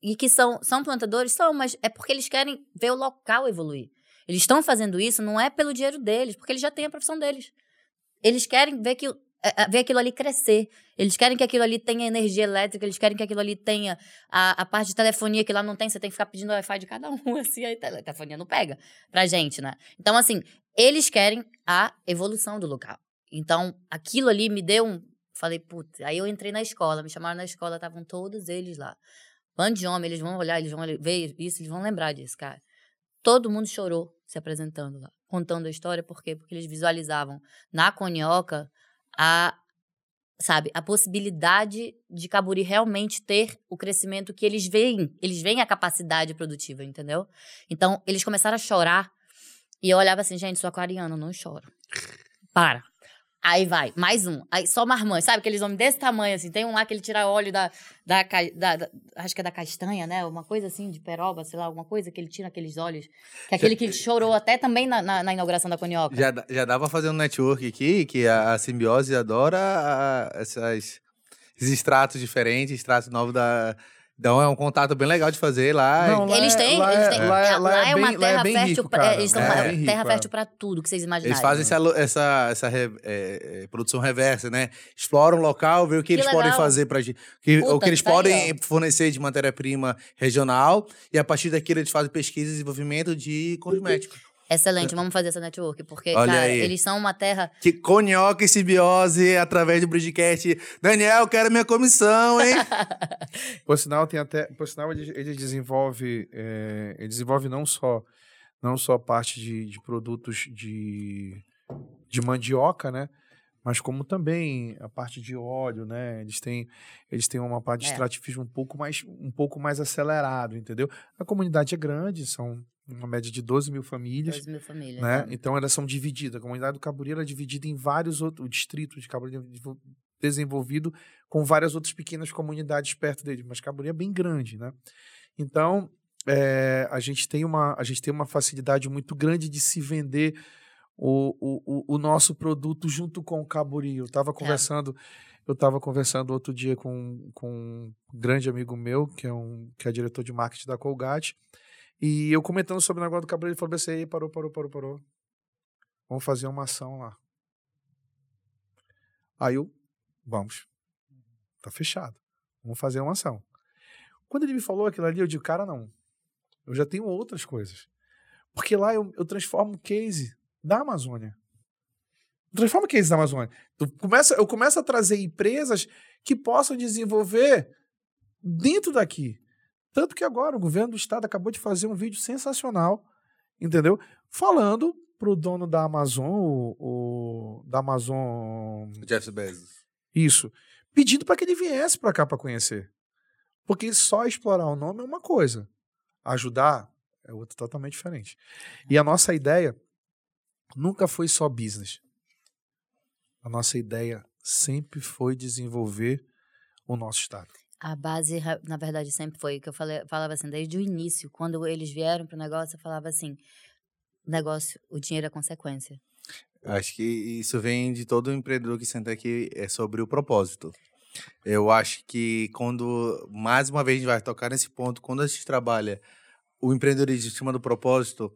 [SPEAKER 2] e que são, são plantadores, são, mas é porque eles querem ver o local evoluir. Eles estão fazendo isso não é pelo dinheiro deles, porque eles já têm a profissão deles. Eles querem ver, que, ver aquilo ali crescer. Eles querem que aquilo ali tenha energia elétrica, eles querem que aquilo ali tenha a, a parte de telefonia que lá não tem, você tem que ficar pedindo Wi-Fi de cada um, assim, aí a telefonia não pega pra gente, né? Então, assim, eles querem a evolução do local. Então, aquilo ali me deu um. Falei, putz, aí eu entrei na escola, me chamaram na escola, estavam todos eles lá. Bando de homem, eles vão olhar, eles vão ver isso, eles vão lembrar disso, cara. Todo mundo chorou se apresentando lá, contando a história, por quê? Porque eles visualizavam na Conhoca a, sabe, a possibilidade de Caburi realmente ter o crescimento que eles veem, eles veem a capacidade produtiva, entendeu? Então, eles começaram a chorar e eu olhava assim, gente, sou aquariano, não choro. Para. Aí vai, mais um. Aí só marmanjo, sabe? Aqueles homens desse tamanho, assim. Tem um lá que ele tira óleo da, da, da- da- Acho que é da castanha, né? Uma coisa assim, de peroba, sei lá, alguma coisa que ele tira aqueles óleos. Que é aquele que chorou até também na, na, na inauguração da Conioca.
[SPEAKER 1] Já, já dá pra fazer um network aqui, que a, a simbiose adora a- essas, esses extratos diferentes, extratos novos da. Então é um contato bem legal de fazer lá.
[SPEAKER 3] Não, lá
[SPEAKER 2] Eles
[SPEAKER 3] é-
[SPEAKER 2] têm,
[SPEAKER 3] lá
[SPEAKER 2] eles
[SPEAKER 3] é-
[SPEAKER 2] têm.
[SPEAKER 3] lá é-
[SPEAKER 2] é-
[SPEAKER 3] lá é
[SPEAKER 2] uma
[SPEAKER 3] é
[SPEAKER 2] terra fértil.
[SPEAKER 3] cara.
[SPEAKER 2] eles são
[SPEAKER 1] É,
[SPEAKER 2] terra
[SPEAKER 3] é.
[SPEAKER 2] fértil pra tudo que vocês imaginarem.
[SPEAKER 1] Eles fazem essa, lo- essa, essa re- é, é, produção reversa, né? Exploram o local, vê o que,
[SPEAKER 2] Que
[SPEAKER 1] eles podem
[SPEAKER 2] legal.
[SPEAKER 1] fazer para que, o que eles
[SPEAKER 2] tá aí,
[SPEAKER 1] podem fornecer de matéria-prima regional e a partir daquilo eles fazem pesquisa e desenvolvimento de cosméticos.
[SPEAKER 2] Excelente, vamos fazer essa network. Porque,
[SPEAKER 1] Olha
[SPEAKER 2] cara,
[SPEAKER 1] aí.
[SPEAKER 2] eles são uma terra.
[SPEAKER 1] Que conhoca e simbiose através do Bridgecast. Daniel, quero minha comissão, hein?
[SPEAKER 3] Por sinal, tem até. Por sinal, ele, ele desenvolve. é, ele desenvolve não só, não só parte de, de produtos de, de mandioca, né? Mas como também a parte de óleo, né? Eles têm, eles têm uma parte de
[SPEAKER 2] É.
[SPEAKER 3] extrativismo um pouco, mais, um pouco mais acelerado, entendeu? A comunidade é grande, são uma média de 12 mil famílias.
[SPEAKER 2] 12 mil famílias.
[SPEAKER 3] né?
[SPEAKER 2] né?
[SPEAKER 3] Então elas são divididas. A comunidade do Caburi é dividida em vários outros o distrito de Caburi é desenvol- desenvolvido com várias outras pequenas comunidades perto dele, mas Caburi é bem grande, né? Então é, a gente tem uma a gente tem uma facilidade muito grande de se vender o, o, o- nosso produto junto com o Caburi. Eu estava conversando eu estava conversando outro dia com, com um grande amigo meu, que é, um, que é diretor de marketing da Colgate, e eu comentando sobre o negócio do Caburi, ele falou assim, "Ei, parou, parou, parou, parou. Vamos fazer uma ação lá. Aí eu, vamos. Tá fechado. Vamos fazer uma ação. Quando ele me falou aquilo ali, eu digo, cara, não. Eu já tenho outras coisas. Porque lá eu, eu transformo o case da Amazônia. Eu transformo o case da Amazônia. Tu começa, eu começo a trazer empresas que possam desenvolver dentro daqui. Tanto que agora o governo do estado acabou de fazer um vídeo sensacional, entendeu? Falando pro dono da Amazon, o, o- da Amazon,
[SPEAKER 1] Jeff Bezos.
[SPEAKER 3] isso, pedindo para que ele viesse para cá para conhecer. Porque só explorar o nome é uma coisa, ajudar é outra totalmente diferente. E a nossa ideia nunca foi só business. A nossa ideia sempre foi desenvolver o nosso estado.
[SPEAKER 2] A base, na verdade, sempre foi o que eu falei, falava assim, desde o início, quando eles vieram pro negócio, eu falava assim, o negócio, o dinheiro é consequência.
[SPEAKER 1] Acho que isso vem de todo empreendedor que senta aqui, é sobre o propósito. Eu acho que quando, mais uma vez, a gente vai tocar nesse ponto, quando a gente trabalha o empreendedorismo em cima do propósito,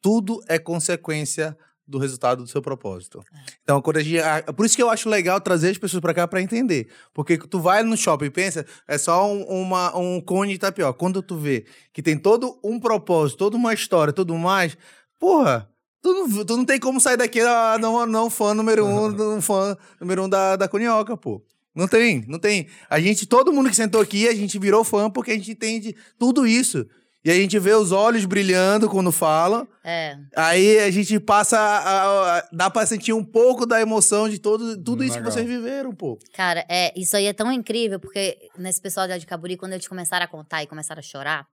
[SPEAKER 1] tudo é consequência do resultado do seu propósito. Então, quando a gente, a- por isso que eu acho legal trazer as pessoas para cá para entender, porque tu vai no shopping e pensa, é só um, uma, um cone de tapioca. Quando tu vê que tem todo um propósito, toda uma história, tudo mais, porra, tu não, tu não tem como sair daqui ah, não, não fã número um, não fã número um da, da Cunhoca, pô. Não tem, não tem. A gente, todo mundo que sentou aqui, a gente virou fã porque a gente entende tudo isso. E a gente vê os olhos brilhando quando fala.
[SPEAKER 2] É.
[SPEAKER 1] Aí a gente passa a, a- a- dá pra sentir um pouco da emoção de todo, tudo isso que
[SPEAKER 3] Legal.
[SPEAKER 1] vocês viveram, pô.
[SPEAKER 2] Cara, é, isso aí é tão incrível, porque nesse pessoal de Caburi, quando eles começaram a contar e começaram a chorar,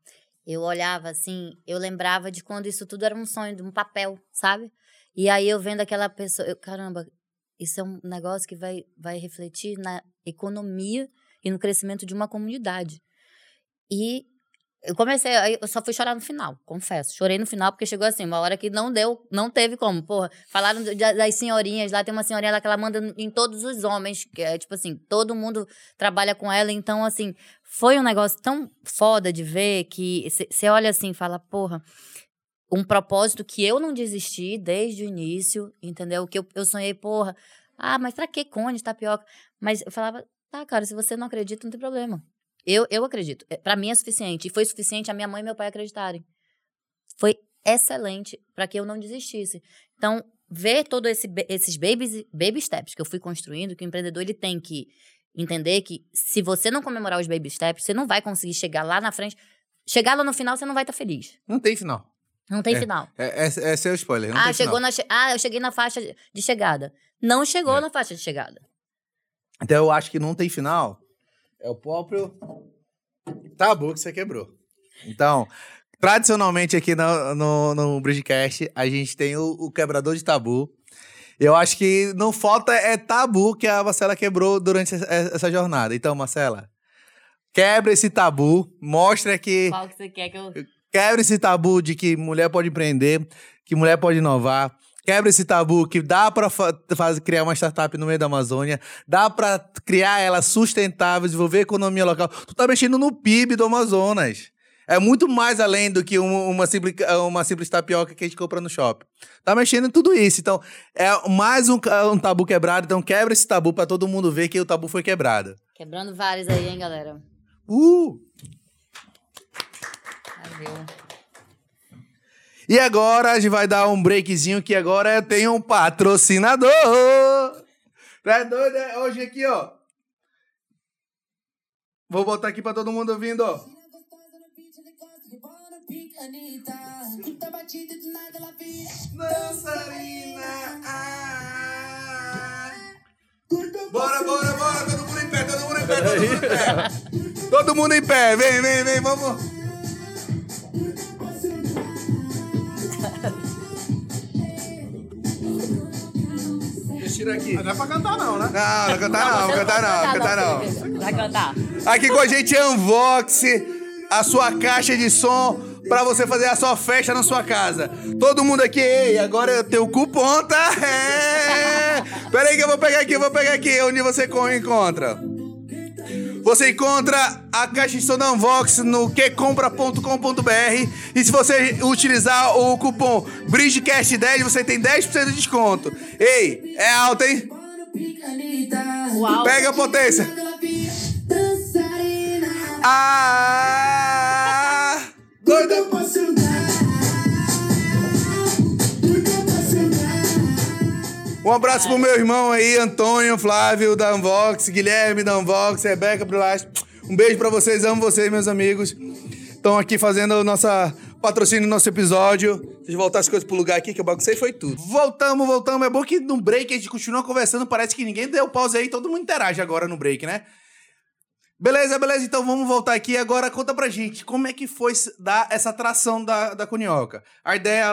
[SPEAKER 2] eu olhava assim, eu lembrava de quando isso tudo era um sonho, de um papel, sabe? E aí eu vendo aquela pessoa, eu, caramba, isso é um negócio que vai, vai refletir na economia e no crescimento de uma comunidade. E eu comecei, eu só fui chorar no final, confesso. Chorei no final porque chegou assim, uma hora que não deu, não teve como. Porra, falaram das senhorinhas lá, tem uma senhorinha lá que ela manda em todos os homens, que é tipo assim, todo mundo trabalha com ela, então assim, foi um negócio tão foda de ver que você olha assim e fala, porra, um propósito que eu não desisti desde o início, entendeu? Que eu, eu sonhei, porra, ah, mas pra que cone tapioca? Mas eu falava, tá, cara, se você não acredita, não tem problema. Eu, eu acredito. É, Pra mim é suficiente. E foi suficiente a minha mãe e meu pai acreditarem. Foi excelente para que eu não desistisse. Então, ver todos esse, esses babies, baby steps que eu fui construindo, que o empreendedor ele tem que entender que se você não comemorar os baby steps, você não vai conseguir chegar lá na frente. Chegar lá no final, você não vai estar feliz.
[SPEAKER 1] Não tem final.
[SPEAKER 2] Não tem
[SPEAKER 1] É.
[SPEAKER 2] final.
[SPEAKER 1] É, esse esse é o spoiler. Não
[SPEAKER 2] ah, chegou
[SPEAKER 1] final.
[SPEAKER 2] na ah, eu cheguei na faixa de chegada. Não chegou
[SPEAKER 1] É.
[SPEAKER 2] na faixa de chegada.
[SPEAKER 1] Então eu acho que não tem final. É o próprio tabu que você quebrou. Então, tradicionalmente aqui no, no, no Bridgecast, a gente tem o, o quebrador de tabu. Eu acho que não falta é tabu que a Marcela quebrou durante essa, essa jornada. Então, Marcela, quebra esse tabu, mostra que
[SPEAKER 2] Qual que você quer que eu.
[SPEAKER 1] Quebra esse tabu de que mulher pode empreender, que mulher pode inovar. Quebra esse tabu que dá faz- criar uma startup no meio da Amazônia, dá pra criar ela sustentável, desenvolver a economia local. Tu tá mexendo no PIB do Amazonas. É muito mais além do que um- uma, simples, uma simples tapioca que a gente compra no shopping. Tá mexendo em tudo isso. Então, é mais um, um tabu quebrado. Então, quebra esse tabu pra todo mundo ver que o tabu foi quebrado.
[SPEAKER 2] Quebrando vários aí, hein, galera?
[SPEAKER 1] Uh!
[SPEAKER 2] Valeu.
[SPEAKER 1] E agora a gente vai dar um breakzinho que agora eu tenho um patrocinador. Tá doido? é? Hoje aqui, ó. Vou botar aqui pra todo mundo ouvindo, ó. Dançarina. ah. Bora, bora, bora. Todo mundo em pé, todo mundo em pé, todo mundo em pé. Todo mundo em pé. Vem, vem, vem, vamos. Tirar aqui.
[SPEAKER 3] Não é pra cantar, não, né?
[SPEAKER 1] Não, não cantar não,
[SPEAKER 2] Você
[SPEAKER 1] cantar não,
[SPEAKER 2] vai
[SPEAKER 1] cantar não.
[SPEAKER 2] Vai cantar.
[SPEAKER 1] Aqui com a gente é Unvox, a sua caixa de som pra você fazer a sua festa na sua casa. Todo mundo aqui, ei, agora eu tenho o cupom, tá? É. Pera aí que eu vou pegar aqui, eu vou pegar aqui, onde você co- encontra. Você encontra a caixa de som da Unvox no quecompra.com.br e se você utilizar o cupom BRIDGECAST10, você tem 10% de desconto. Ei, é alto, hein?
[SPEAKER 2] Uau.
[SPEAKER 1] Pega a potência. Ah! Doido! Um abraço pro meu irmão aí, Antônio, Flávio da Unvox, Guilherme da Unvox, Rebeca Brilas. Um beijo pra vocês, amo vocês, meus amigos. Estão aqui fazendo o nosso patrocínio no nosso episódio. Deixa eu voltar as coisas pro lugar aqui, que eu baguncei foi tudo. Voltamos, voltamos. É bom que no break a gente continua conversando. Parece que ninguém deu pausa aí, todo mundo interage agora no break, né? Beleza, beleza. Então vamos voltar aqui. Agora conta pra gente como é que foi dar essa atração da, da Cunhoca. A ideia,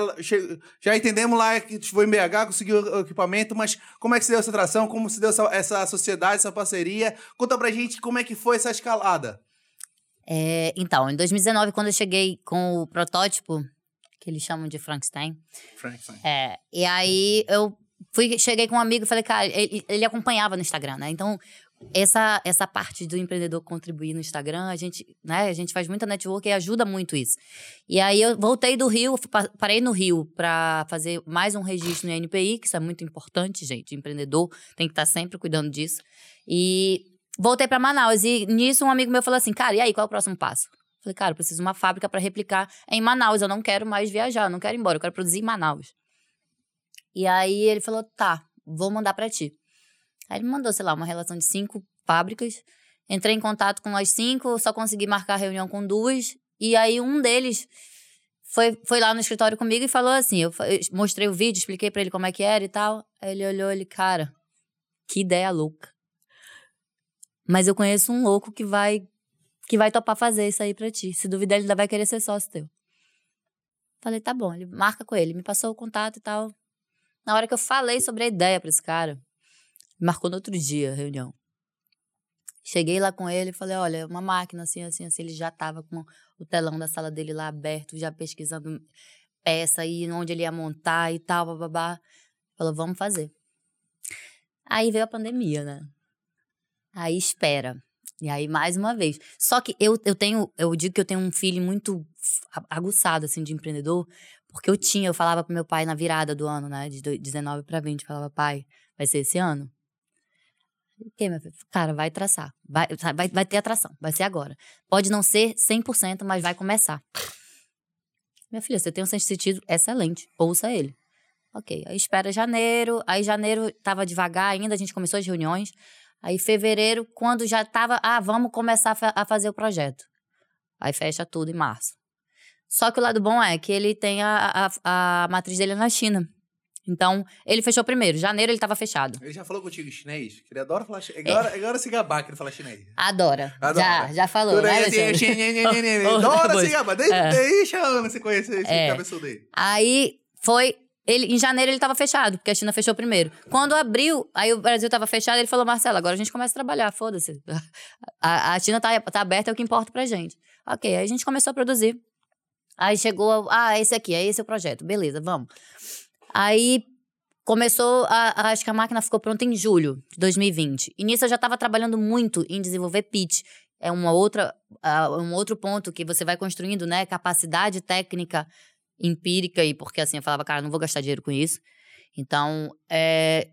[SPEAKER 1] já entendemos lá que foi em BH, conseguiu o equipamento, mas como é que se deu essa atração? Como se deu essa, essa sociedade, essa parceria? Conta pra gente como é que foi essa escalada.
[SPEAKER 2] É, então, em 2019, quando eu cheguei com o protótipo, que eles chamam de Frankenstein, é, e aí eu fui, cheguei com um amigo e falei, cara, ele, ele acompanhava no Instagram, né? Então, essa, essa parte do empreendedor contribuir no Instagram, a gente, né, a gente faz muita network e ajuda muito isso. E aí eu voltei do Rio, pa- parei no Rio para fazer mais um registro no NPI, que isso é muito importante, gente. Empreendedor tem que estar sempre cuidando disso. E voltei para Manaus e nisso um amigo meu falou assim: "Cara, e aí, qual é o próximo passo?" Falei: "Cara, eu preciso de uma fábrica para replicar em Manaus, eu não quero mais viajar, eu não quero ir embora, eu quero produzir em Manaus." E aí ele falou: "Tá, vou mandar para ti." Aí ele mandou, sei lá, uma relação de cinco fábricas. Entrei em contato com as cinco, só consegui marcar reunião com duas. E aí um deles foi, foi lá no escritório comigo e falou assim: eu, eu mostrei o vídeo, expliquei pra ele como é que era e tal. Aí ele olhou ele, cara, que ideia louca. Mas eu conheço um louco que vai que vai topar fazer isso aí pra ti. Se duvidar, ele ainda vai querer ser sócio teu. Falei, tá bom, ele marca com ele, me passou o contato e tal. Na hora que eu falei sobre a ideia pra esse cara, marcou no outro dia a reunião. Cheguei lá com ele e falei, olha, uma máquina assim, assim, assim. Ele já tava com o telão da sala dele lá aberto, já pesquisando peça e onde ele ia montar e tal, bababá. Falou, vamos fazer. Aí veio a pandemia, né? Aí espera. E aí, mais uma vez. Só que eu, eu tenho, eu digo que eu tenho um feeling muito aguçado, assim, de empreendedor, porque eu tinha, eu falava pro meu pai na virada do ano, né, de do- 19 para 20, falava, pai, vai ser esse ano? O quê, meu filho? Cara, vai traçar. Vai, vai, vai ter atração. Vai ser agora. Pode não ser 100%, mas vai começar. Minha filha, você tem um sentido excelente. Ouça ele. Ok. Aí espera janeiro. Aí janeiro tava devagar ainda, a gente começou as reuniões. Aí fevereiro, quando já tava, ah, vamos começar a fa- a fazer o projeto. Aí fecha tudo em março. Só que o lado bom é que ele tem a, a, a matriz dele na China. Então, ele fechou primeiro. Janeiro ele tava fechado.
[SPEAKER 1] Ele já falou contigo em chinês? Ele adora falar chinês. Agora, agora se gabar que ele fala chinês.
[SPEAKER 2] Adora.
[SPEAKER 1] Adora.
[SPEAKER 2] Já, já falou, né,
[SPEAKER 1] assim, adora se gabar. Desde,
[SPEAKER 2] É.
[SPEAKER 1] Deixa a Ana você conhecer esse
[SPEAKER 2] É.
[SPEAKER 1] cabeçudo aí.
[SPEAKER 2] Aí foi. Ele, em janeiro ele tava fechado, porque a China fechou primeiro. Quando abriu, aí o Brasil tava fechado, ele falou: Marcelo, agora a gente começa a trabalhar, foda-se. A, a China tá, tá aberta, é o que importa pra gente. Ok, aí a gente começou a produzir. Aí chegou, ah, esse aqui, é esse o projeto, beleza, vamos. Aí começou, a, acho que a máquina ficou pronta em julho de 2020. E nisso eu já tava trabalhando muito em desenvolver pitch. É uma outra, ah, um outro ponto que você vai construindo, né? Capacidade técnica empírica e porque assim eu falava, cara, não vou gastar dinheiro com isso. Então, é,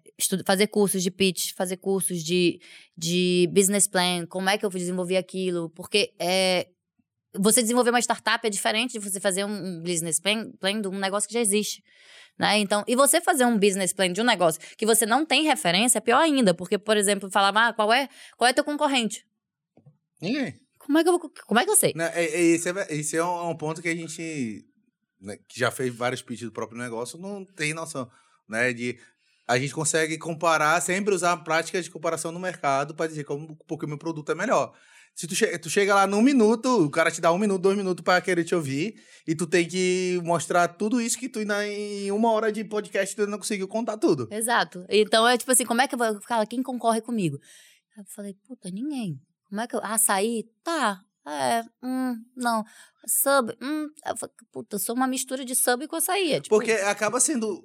[SPEAKER 2] fazer cursos de pitch, fazer cursos de, de business plan, como é que eu desenvolvi aquilo, porque é, você desenvolver uma startup é diferente de você fazer um, business plan, plan de um negócio que já existe. Né? Então, e você fazer um business plan de um negócio que você não tem referência é pior ainda, porque, por exemplo, falava, ah, qual é, qual é teu concorrente?
[SPEAKER 1] Ninguém.
[SPEAKER 2] Como é que eu, como é que eu sei?
[SPEAKER 1] Né, é- é- esse, é, esse é um, é um ponto que a gente, né, que já fez vários pitches do próprio negócio, não tem noção, né? De a gente consegue comparar, sempre usar práticas de comparação no mercado para dizer como porque o meu produto é melhor. Se tu, che tu chega lá num minuto, o cara te dá um minuto, dois minutos para querer te ouvir, e tu tem que mostrar tudo isso que tu na- em uma hora de podcast tu não conseguiu contar tudo.
[SPEAKER 2] Exato. Então é tipo assim, como é que eu vou. Cara, quem concorre comigo? Aí eu falei, puta, ninguém. Como é que eu. Açaí? Tá. É, hum, não. Sub, hum. Eu falei, puta, eu sou uma mistura de sub com açaí. É, tipo,
[SPEAKER 1] Porque acaba sendo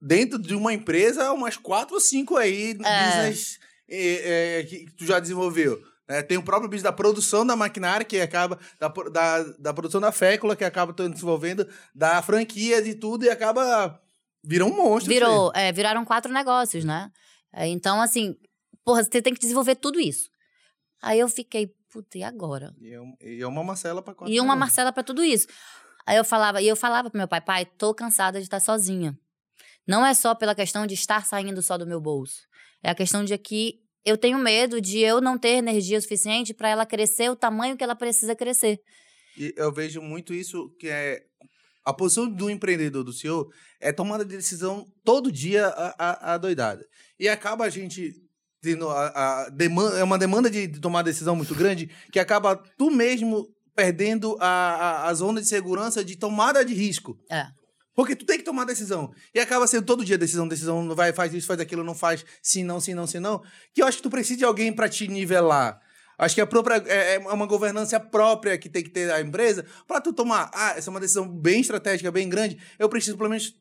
[SPEAKER 1] dentro de uma empresa umas quatro ou cinco aí
[SPEAKER 2] É.
[SPEAKER 1] business é, é, que tu já desenvolveu. Né? tem o próprio business da produção da maquinária, que acaba. Da, da, da produção da fécula, que acaba desenvolvendo, da franquia de tudo, e acaba. Virou um monstro.
[SPEAKER 2] Virou, é, viraram quatro negócios, né? É, então, assim, porra, você tem que desenvolver tudo isso. Aí eu fiquei, puta, e agora?
[SPEAKER 1] E é, é uma Marcela pra quatro.
[SPEAKER 2] E uma. Marcela pra tudo isso. Aí eu falava, e eu falava pro meu pai, pai, tô cansada de estar sozinha. Não é só pela questão de estar saindo só do meu bolso. É a questão de que eu tenho medo de eu não ter energia suficiente para ela crescer o tamanho que ela precisa crescer.
[SPEAKER 1] E eu vejo muito isso, que é. A posição do empreendedor, do CEO, é tomada de decisão todo dia a, a, a doidada. E acaba a gente tendo a, a demanda, é uma demanda de, de tomar decisão muito grande, que acaba tu mesmo perdendo a, a, a zona de segurança de tomada de risco.
[SPEAKER 2] É.
[SPEAKER 1] Porque tu tem que tomar decisão. E acaba sendo todo dia decisão, decisão, não vai, faz isso, faz aquilo, não faz, sim, não, sim, não, sim, não. Que eu acho que tu precisa de alguém para te nivelar. Acho que a própria é é uma governança própria que tem que ter a empresa para tu tomar. Ah, essa é uma decisão bem estratégica, bem grande. Eu preciso pelo menos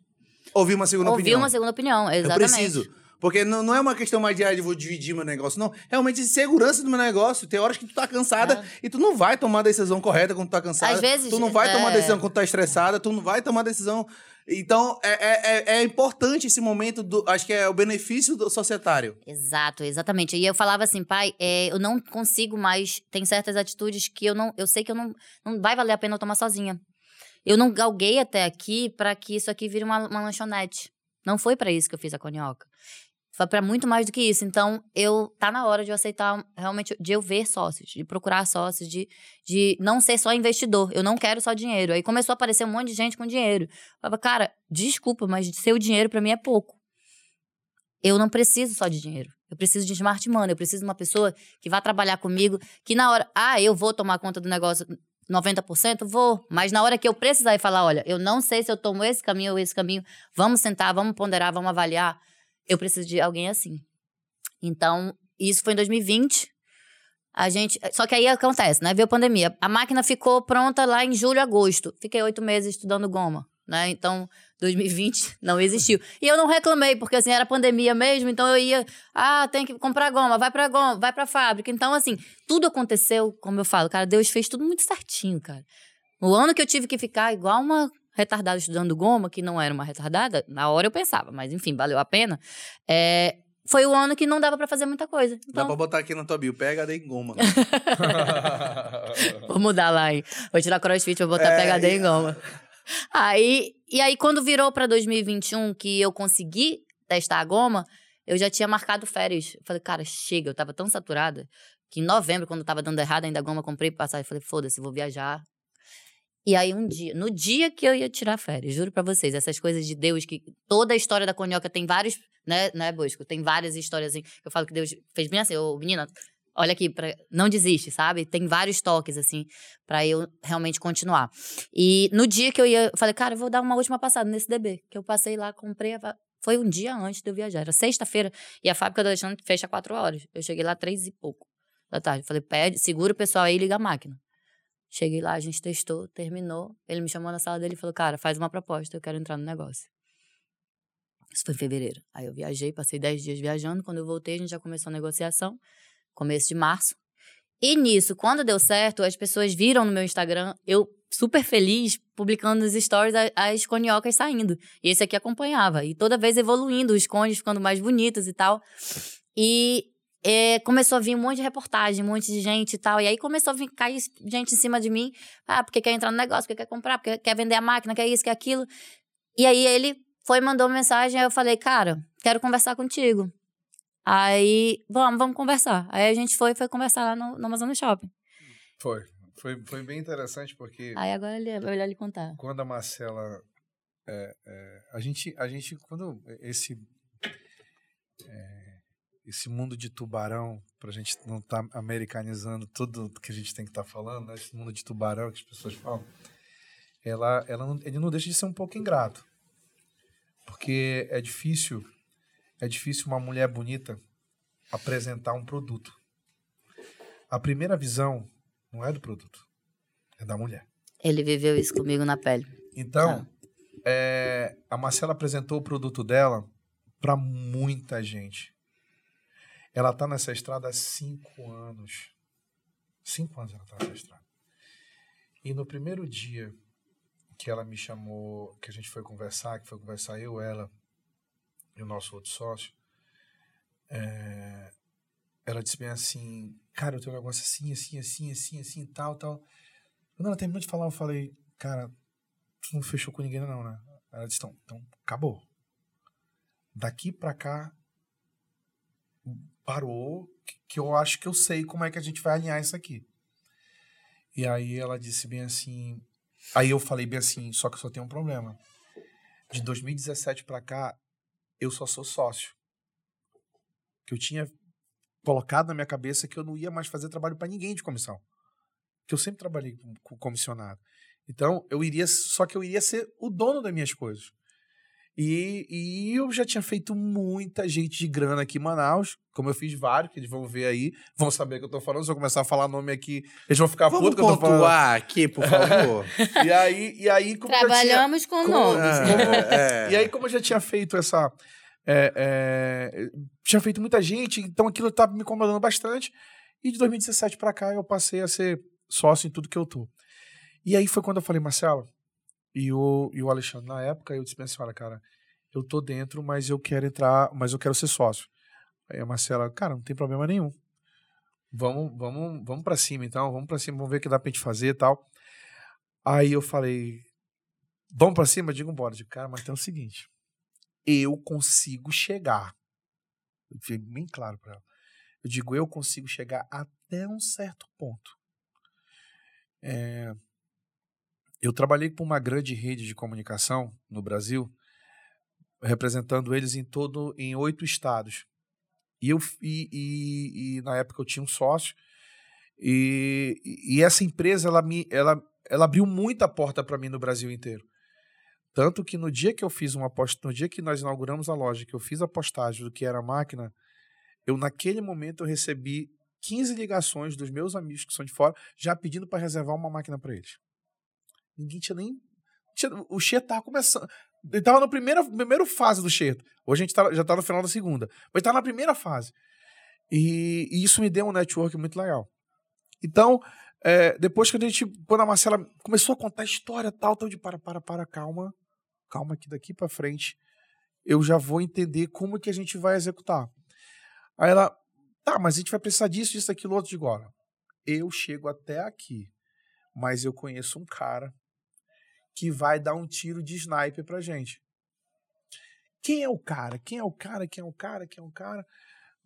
[SPEAKER 1] ouvir uma segunda
[SPEAKER 2] ouvir
[SPEAKER 1] opinião.
[SPEAKER 2] uma segunda opinião,
[SPEAKER 1] Eu
[SPEAKER 2] exatamente.
[SPEAKER 1] preciso. Porque não, não é uma questão mais de, ah, vou dividir meu negócio, não. Realmente, segurança do meu negócio. Tem horas que tu tá cansada e tu não vai tomar a decisão correta quando tu tá cansada.
[SPEAKER 2] É. Às vezes,
[SPEAKER 1] Tu não vai tomar
[SPEAKER 2] é-
[SPEAKER 1] decisão quando tu tá estressada, tu não vai tomar decisão. Então, é, é, é- é importante esse momento, do, acho que é o benefício do societário.
[SPEAKER 2] Exato, exatamente. E eu falava assim, pai, é, eu não consigo mais. Tem certas atitudes que eu não. Eu sei que eu não, não vai valer a pena eu tomar sozinha. Eu não galguei até aqui pra que isso aqui vire uma, uma lanchonete. Não foi pra isso que eu fiz a conioca. Foi pra muito mais do que isso. Então, eu tá na hora de eu aceitar realmente de eu ver sócios, de procurar sócios, de, de não ser só investidor. Eu não quero só dinheiro. Aí começou a aparecer um monte de gente com dinheiro. Eu falava, cara, desculpa, mas seu dinheiro pra mim é pouco. Eu não preciso só de dinheiro. Eu preciso de smart money. Eu preciso de uma pessoa que vá trabalhar comigo, que na hora, ah, eu vou tomar conta do negócio 90%? Vou. Mas na hora que eu precisar e falar, olha, eu não sei se eu tomo esse caminho ou esse caminho, vamos sentar, vamos ponderar, vamos avaliar. Eu preciso de alguém assim. Então, isso foi em 2020. A gente. Só que aí acontece, né? Veio a pandemia. A máquina ficou pronta lá em julho, agosto. Fiquei oito meses estudando goma, né? Então, 2020 não existiu. E eu não reclamei, porque assim, era pandemia mesmo, então eu ia, ah, tem que comprar goma, vai pra goma, vai pra fábrica. Então, assim, tudo aconteceu, como eu falo, cara, Deus fez tudo muito certinho, cara. O ano que eu tive que ficar igual uma retardada estudando goma, que não era uma retardada, na hora eu pensava, mas enfim, valeu a pena. É, foi o ano que não dava pra fazer muita coisa.
[SPEAKER 1] Dá
[SPEAKER 2] Então,
[SPEAKER 1] pra botar aqui na tua bio, PHD em goma.
[SPEAKER 2] Vou mudar lá, hein? Vou tirar crossfit, vou botar
[SPEAKER 1] É,
[SPEAKER 2] PHD
[SPEAKER 1] e-
[SPEAKER 2] em goma. Aí, e aí, quando virou pra 2021, que eu consegui testar a goma, eu já tinha marcado férias. Eu falei, cara, chega, eu tava tão saturada que em novembro, quando tava dando errado, ainda a goma, comprei passagem. Falei, foda-se, vou viajar. E aí, um dia, no dia que eu ia tirar férias, juro pra vocês, essas coisas de Deus, que toda a história da conhoca tem vários, né, né, Bosco? Tem várias histórias assim. Eu falo que Deus fez bem assim, ô menina, olha aqui, pra, não desiste, sabe? Tem vários toques, assim, pra eu realmente continuar. E no dia que eu ia, eu falei, cara, eu vou dar uma última passada nesse DB. Que eu passei lá, comprei. A, foi um dia antes de eu viajar. Era sexta-feira e a fábrica do Alexandre fecha quatro horas. Eu cheguei lá três e pouco da tarde. Falei, pede, segura o pessoal aí e liga a máquina. Cheguei lá, a gente testou, terminou. Ele me chamou na sala dele e falou, cara, faz uma proposta, eu quero entrar no negócio. Isso foi em fevereiro. Aí eu viajei, passei dez dias viajando. Quando eu voltei, a gente já começou a negociação. Começo de março. E nisso, quando deu certo, as pessoas viram no meu Instagram, eu super feliz, publicando nos stories as coniocas saindo. E esse aqui acompanhava. E toda vez evoluindo, os cones ficando mais bonitos e tal. E é, começou a vir um monte de reportagem, um monte de gente e tal. E aí começou a vir cair gente em cima de mim. Ah, porque quer entrar no negócio, porque quer comprar, porque quer vender a máquina, quer isso, quer aquilo. E aí ele foi e mandou uma mensagem, aí eu falei, cara, quero conversar contigo. Aí, vamos, vamos conversar. Aí a gente foi, foi conversar lá no, no Amazonas Shopping.
[SPEAKER 3] Foi. Foi, foi bem interessante porque
[SPEAKER 2] Aí agora ele vai olhar ele contar.
[SPEAKER 3] quando a Marcela. é, é, a, gente, a gente, quando esse. é, esse mundo de tubarão, pra gente não estar americanizando tudo que a gente tem que estar falando, né? esse mundo de tubarão que as pessoas falam, ela, ela não- ele não deixa de ser um pouco ingrato. Porque é difícil, é difícil uma mulher bonita apresentar um produto. A primeira visão não é do produto, é da mulher.
[SPEAKER 2] Ele viveu isso comigo na pele.
[SPEAKER 3] Então, é, a Marcela apresentou o produto dela para muita gente. Ela tá nessa estrada há cinco anos. Cinco anos ela tá nessa estrada. E no primeiro dia que ela me chamou, que a gente foi conversar, que foi conversar eu, ela e o nosso outro sócio, é, ela disse bem assim, cara, eu tenho um negócio assim, assim, assim, assim, assim, tal, tal. Quando ela terminou de falar, eu falei, cara, tu não fechou com ninguém não, né? Ela disse, então, então acabou. Daqui pra cá, parou, que- eu acho que eu sei como é que a gente vai alinhar isso aqui. E aí ela disse bem assim, aí eu falei bem assim, só que eu só tenho um problema. De 2017 pra cá, eu só sou sócio. Que eu tinha colocado na minha cabeça que eu não ia mais fazer trabalho pra ninguém de comissão. Que eu sempre trabalhei com comissionado. Então, eu iria, só que eu iria ser o dono das minhas coisas. E, e eu já tinha feito muita gente de grana aqui em Manaus, como eu fiz vários, que eles vão ver aí, vão saber que eu tô falando. Se eu começar a falar nome aqui, eles vão ficar putos que eu tô falando.
[SPEAKER 1] aqui, por favor.
[SPEAKER 3] E aí, e aí como eu já tinha-
[SPEAKER 2] Trabalhamos com
[SPEAKER 3] como-
[SPEAKER 2] nomes.
[SPEAKER 1] É, é.
[SPEAKER 3] E aí, como eu já tinha feito essa. é, é, tinha feito muita gente, então aquilo estava me incomodando bastante. E de 2017 para cá eu passei a ser sócio em tudo que eu tô. E aí foi quando eu falei, Marcelo, e o, e o Alexandre, na época, eu disse pra senhora, cara, eu tô dentro, mas eu quero entrar, mas eu quero ser sócio. Aí a Marcela, cara, não tem problema nenhum. Vamos, vamos, vamos para cima então, vamos para cima, vamos ver o que dá pra gente fazer e tal. Aí eu falei, vamos para cima? Digo, bora. Digo, cara, mas tem o seguinte, eu consigo chegar. Eu bem claro para ela. Eu digo, eu consigo chegar até um certo ponto. É, eu trabalhei com uma grande rede de comunicação no Brasil, representando eles em todo em oito estados. E, eu, e, e, e na época eu tinha um sócio, e, e essa empresa ela, me, ela, ela abriu muita porta para mim no Brasil inteiro. Tanto que no dia que eu fiz uma post... no dia que nós inauguramos a loja, que eu fiz a postagem do que era a máquina, eu naquele momento eu recebi 15 ligações dos meus amigos que são de fora, já pedindo para reservar uma máquina para eles. Ninguém tinha nem. o Xerto tava começando. Ele tava na primeira, primeira fase do Xerto. Hoje a gente tá- já tá no final da segunda. Mas tá na primeira fase. E, e isso me deu um network muito legal. Então, é, depois que a gente. Quando a Marcela começou a contar a história tal, tal de para, para, para, calma. Calma que daqui para frente eu já vou entender como que a gente vai executar. Aí ela, tá, mas a gente vai precisar disso, disso, aquilo, outro. Digo, olha, eu chego até aqui, mas eu conheço um cara que vai dar um tiro de sniper pra gente. Quem é o cara? Quem é o cara? Quem é o cara? Quem é o cara?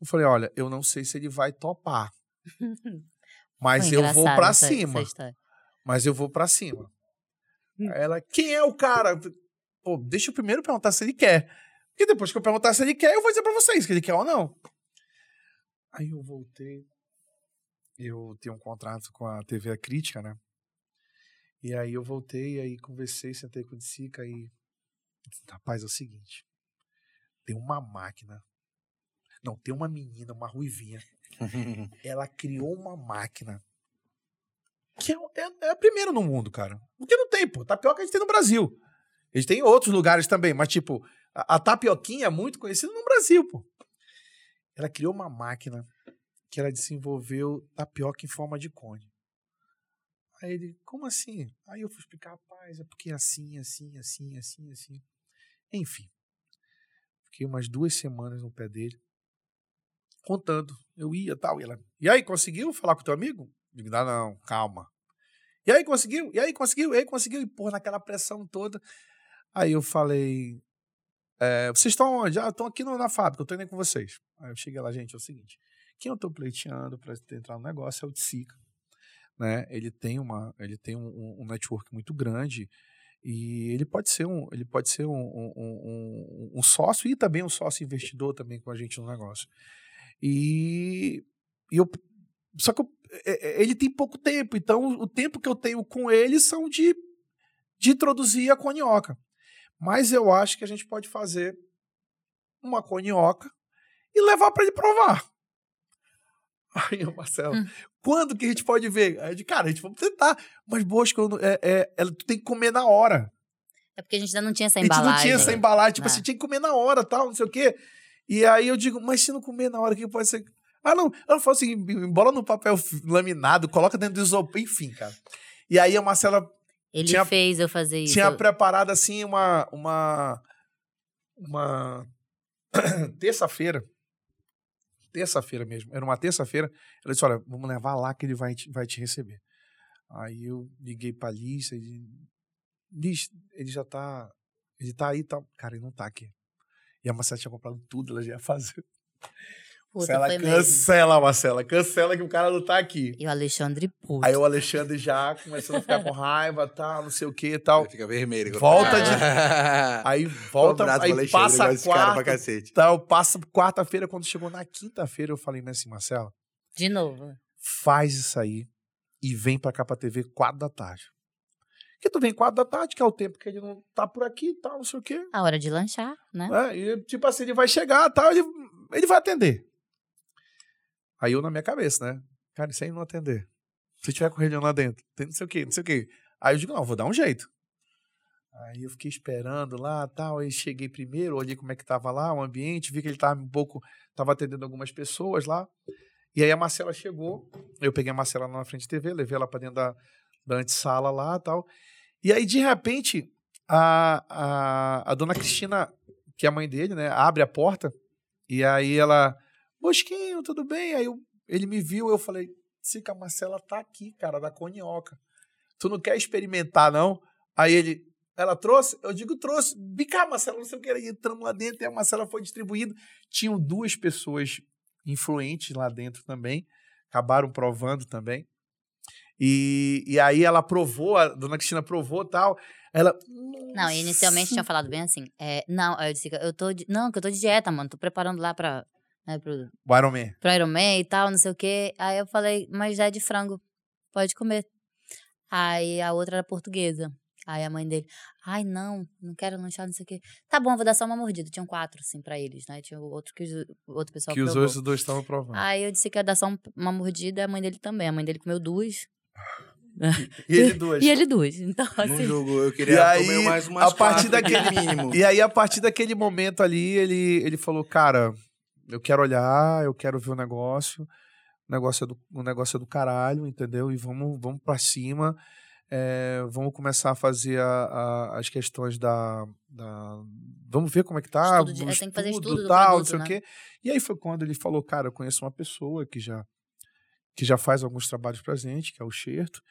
[SPEAKER 3] Eu falei, olha, eu não sei se ele vai topar, mas eu vou
[SPEAKER 2] essa-
[SPEAKER 3] cima.
[SPEAKER 2] essa.
[SPEAKER 3] Mas eu vou pra cima.
[SPEAKER 2] Hum.
[SPEAKER 3] Ela, quem é o cara? Pô, deixa eu primeiro perguntar se ele quer. E depois que eu perguntar se ele quer, eu vou dizer pra vocês que ele quer ou não. Aí eu voltei. Eu tenho um contrato com a TV Crítica, né? E aí eu voltei, aí conversei, sentei com o Dissica e. Rapaz, é o seguinte. Tem uma máquina. Não, tem uma menina, uma ruivinha. Ela criou uma máquina que é, é- é a primeira no mundo, cara. Porque não tem, pô. Tapioca a gente tem no Brasil. A gente tem em outros lugares também, mas, tipo, a, a tapioquinha é muito conhecida no Brasil, pô. Ela criou uma máquina que ela desenvolveu tapioca em forma de cone. Aí ele, como assim? Aí eu fui explicar, rapaz, é porque é assim, assim, assim, assim, assim. Enfim. Fiquei umas duas semanas no pé dele, contando. Eu ia tal, e ela. E aí, conseguiu falar com teu amigo? Digo, não, não, calma. E aí, conseguiu? E aí, conseguiu? E aí, conseguiu? E, pô, naquela pressão toda. Aí eu falei, é, vocês estão onde? Ah, estão aqui no- na fábrica, eu indo com vocês. Aí eu cheguei lá, gente, é o seguinte, quem eu tô pleiteando para entrar no negócio é o Tsica, né? Ele tem uma, ele tem um, um- network muito grande e ele pode ser um, ele pode ser um- um- um sócio e também um sócio investidor também com a gente no negócio. E, e eu, só que eu- é- é- ele tem pouco tempo, então o tempo que eu tenho com ele são de, de introduzir a conioca. Mas eu acho que a gente pode fazer uma conioca e levar para ele provar. Aí, Marcelo,
[SPEAKER 2] Hum.
[SPEAKER 3] quando que a gente pode ver? Aí, eu digo, cara, a gente vamos tentar. Mas não- é, é, ela- tu tem que comer na hora.
[SPEAKER 2] É porque a gente ainda não tinha essa
[SPEAKER 3] A gente
[SPEAKER 2] embalagem.
[SPEAKER 3] não tinha essa embalagem, tipo
[SPEAKER 2] É.
[SPEAKER 3] assim, tinha que comer na hora, tal, não sei o quê. E aí eu digo, mas se não comer na hora, o que pode ser? Ah, não. Ela falou assim, embola no papel laminado, coloca dentro do isopor, enfim, cara. E aí a Marcela
[SPEAKER 2] Ele
[SPEAKER 3] tinha-
[SPEAKER 2] fez eu fazer isso.
[SPEAKER 3] tinha preparado assim uma uma uma terça-feira terça-feira mesmo. Era uma terça-feira ela disse olha vamos levar lá que ele vai te, vai te receber. Aí eu liguei pra Liz ele Liz ele já tá ele tá aí tá cara ele não tá aqui. E a Marcela tinha comprado tudo ela já ia fazer
[SPEAKER 2] Puta,
[SPEAKER 3] Marcela
[SPEAKER 2] foi mesmo.
[SPEAKER 3] cancela Marcela cancela que o cara não tá aqui
[SPEAKER 2] E o Alexandre puto.
[SPEAKER 3] aí o Alexandre já começando a ficar com raiva tal não sei o que tal
[SPEAKER 1] Ele fica vermelho.
[SPEAKER 3] Volta de- Aí volta,
[SPEAKER 1] pro
[SPEAKER 3] aí
[SPEAKER 1] Alexandre,
[SPEAKER 3] passa quarta, tal, passa quarta-feira, quando chegou na quinta-feira, eu falei assim, Marcelo,
[SPEAKER 2] De novo.
[SPEAKER 3] faz isso aí e vem pra cá pra TV quatro da tarde. Que tu vem quatro da tarde, que é o tempo que ele não tá por aqui e tal, não sei o quê.
[SPEAKER 2] A hora de lanchar, né?
[SPEAKER 3] É, e, tipo assim, ele vai chegar tal, ele, ele vai atender. Aí eu na minha cabeça, né? Cara, isso aí não atender. Se tiver reunião lá dentro, tem não sei o quê, não sei o quê. Aí eu digo, não, vou dar um jeito. Aí eu fiquei esperando lá, tal, aí cheguei primeiro, olhei como é que tava lá, o ambiente, vi que ele tava um pouco, tava atendendo algumas pessoas lá. E aí a Marcela chegou, eu peguei a Marcela lá na frente da TV, levei ela para dentro da, da antessala lá, tal. E aí de repente a, a, a dona Cristina, que é a mãe dele, né, abre a porta e aí ela, Bosquinho, tudo bem? Aí eu, ele me viu, eu falei, Cica, a Marcela tá aqui, cara, da Conioca. Tu não quer experimentar, não? Aí ele, ela trouxe? Eu digo, trouxe. Bicar, Marcela, não sei o que. Aí entramos lá dentro e a Marcela foi distribuída. Tinham duas pessoas influentes lá dentro também. Acabaram provando também. E, e aí ela provou, a dona Cristina provou tal. Ela.
[SPEAKER 2] Não, inicialmente tinha falado bem assim. É, não, eu disse, eu tô de, não, que eu tô de dieta, mano. Tô preparando lá pra, né, pro,
[SPEAKER 3] O Iron Man.
[SPEAKER 2] pro Iron Man e tal, não sei o quê. Aí eu falei, mas já é de frango, pode comer. Aí a outra era portuguesa. Aí a mãe dele, ai não, não quero lanchar, não sei o quê. Tá bom, vou dar só uma mordida. Tinham quatro, assim, pra eles, né? Tinha outro que os- o outro pessoal
[SPEAKER 3] Que os
[SPEAKER 2] provou.
[SPEAKER 3] outros dois estavam provando.
[SPEAKER 2] Aí eu disse que ia dar só um- uma mordida, a mãe dele também. A mãe dele comeu duas.
[SPEAKER 3] e ele duas.
[SPEAKER 2] E ele duas. Então,
[SPEAKER 1] Não
[SPEAKER 2] assim.
[SPEAKER 1] jogou, eu
[SPEAKER 3] E
[SPEAKER 1] queria
[SPEAKER 3] aí,
[SPEAKER 1] comer mais umas
[SPEAKER 3] a partir
[SPEAKER 1] quatro,
[SPEAKER 3] daquele
[SPEAKER 1] mínimo.
[SPEAKER 3] E aí, a partir daquele momento ali, ele, ele falou, cara, eu quero olhar, eu quero ver o negócio. O negócio é do, o negócio é do caralho, entendeu? E vamos, vamos pra cima. é, vamos começar a fazer a- a- as questões da, da- Vamos ver como é que tá.
[SPEAKER 2] Estudo de-
[SPEAKER 3] o
[SPEAKER 2] é, tem que fazer estudo do
[SPEAKER 3] tal,
[SPEAKER 2] produto,
[SPEAKER 3] não sei
[SPEAKER 2] né?
[SPEAKER 3] o quê. E aí foi quando ele falou, cara, eu conheço uma pessoa que já, que já faz alguns trabalhos pra gente, que é o Xerto.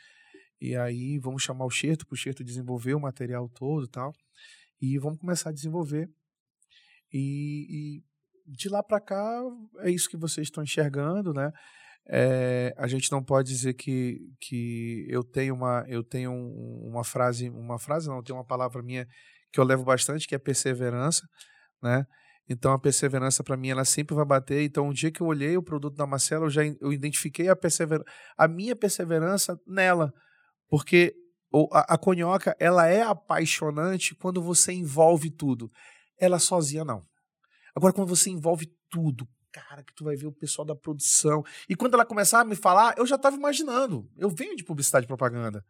[SPEAKER 3] E aí vamos chamar o Xerto para o Xerto desenvolver o material todo e tal. E vamos começar a desenvolver. E, e de lá para cá é isso que vocês estão enxergando, né? É, a gente não pode dizer que, que eu tenho uma eu tenho um- uma frase uma frase não tenho uma palavra minha que eu levo bastante que é perseverança, né? Então a perseverança para mim ela sempre vai bater. Então o dia que eu olhei o produto da Marcela eu já eu identifiquei a perseverança a minha perseverança nela, porque a, a conhoca ela é apaixonante quando você envolve tudo. Ela sozinha não. Agora quando você envolve tudo, cara, que tu vai ver o pessoal da produção. E quando ela começar a me falar, eu já estava imaginando. Eu venho de publicidade e propaganda,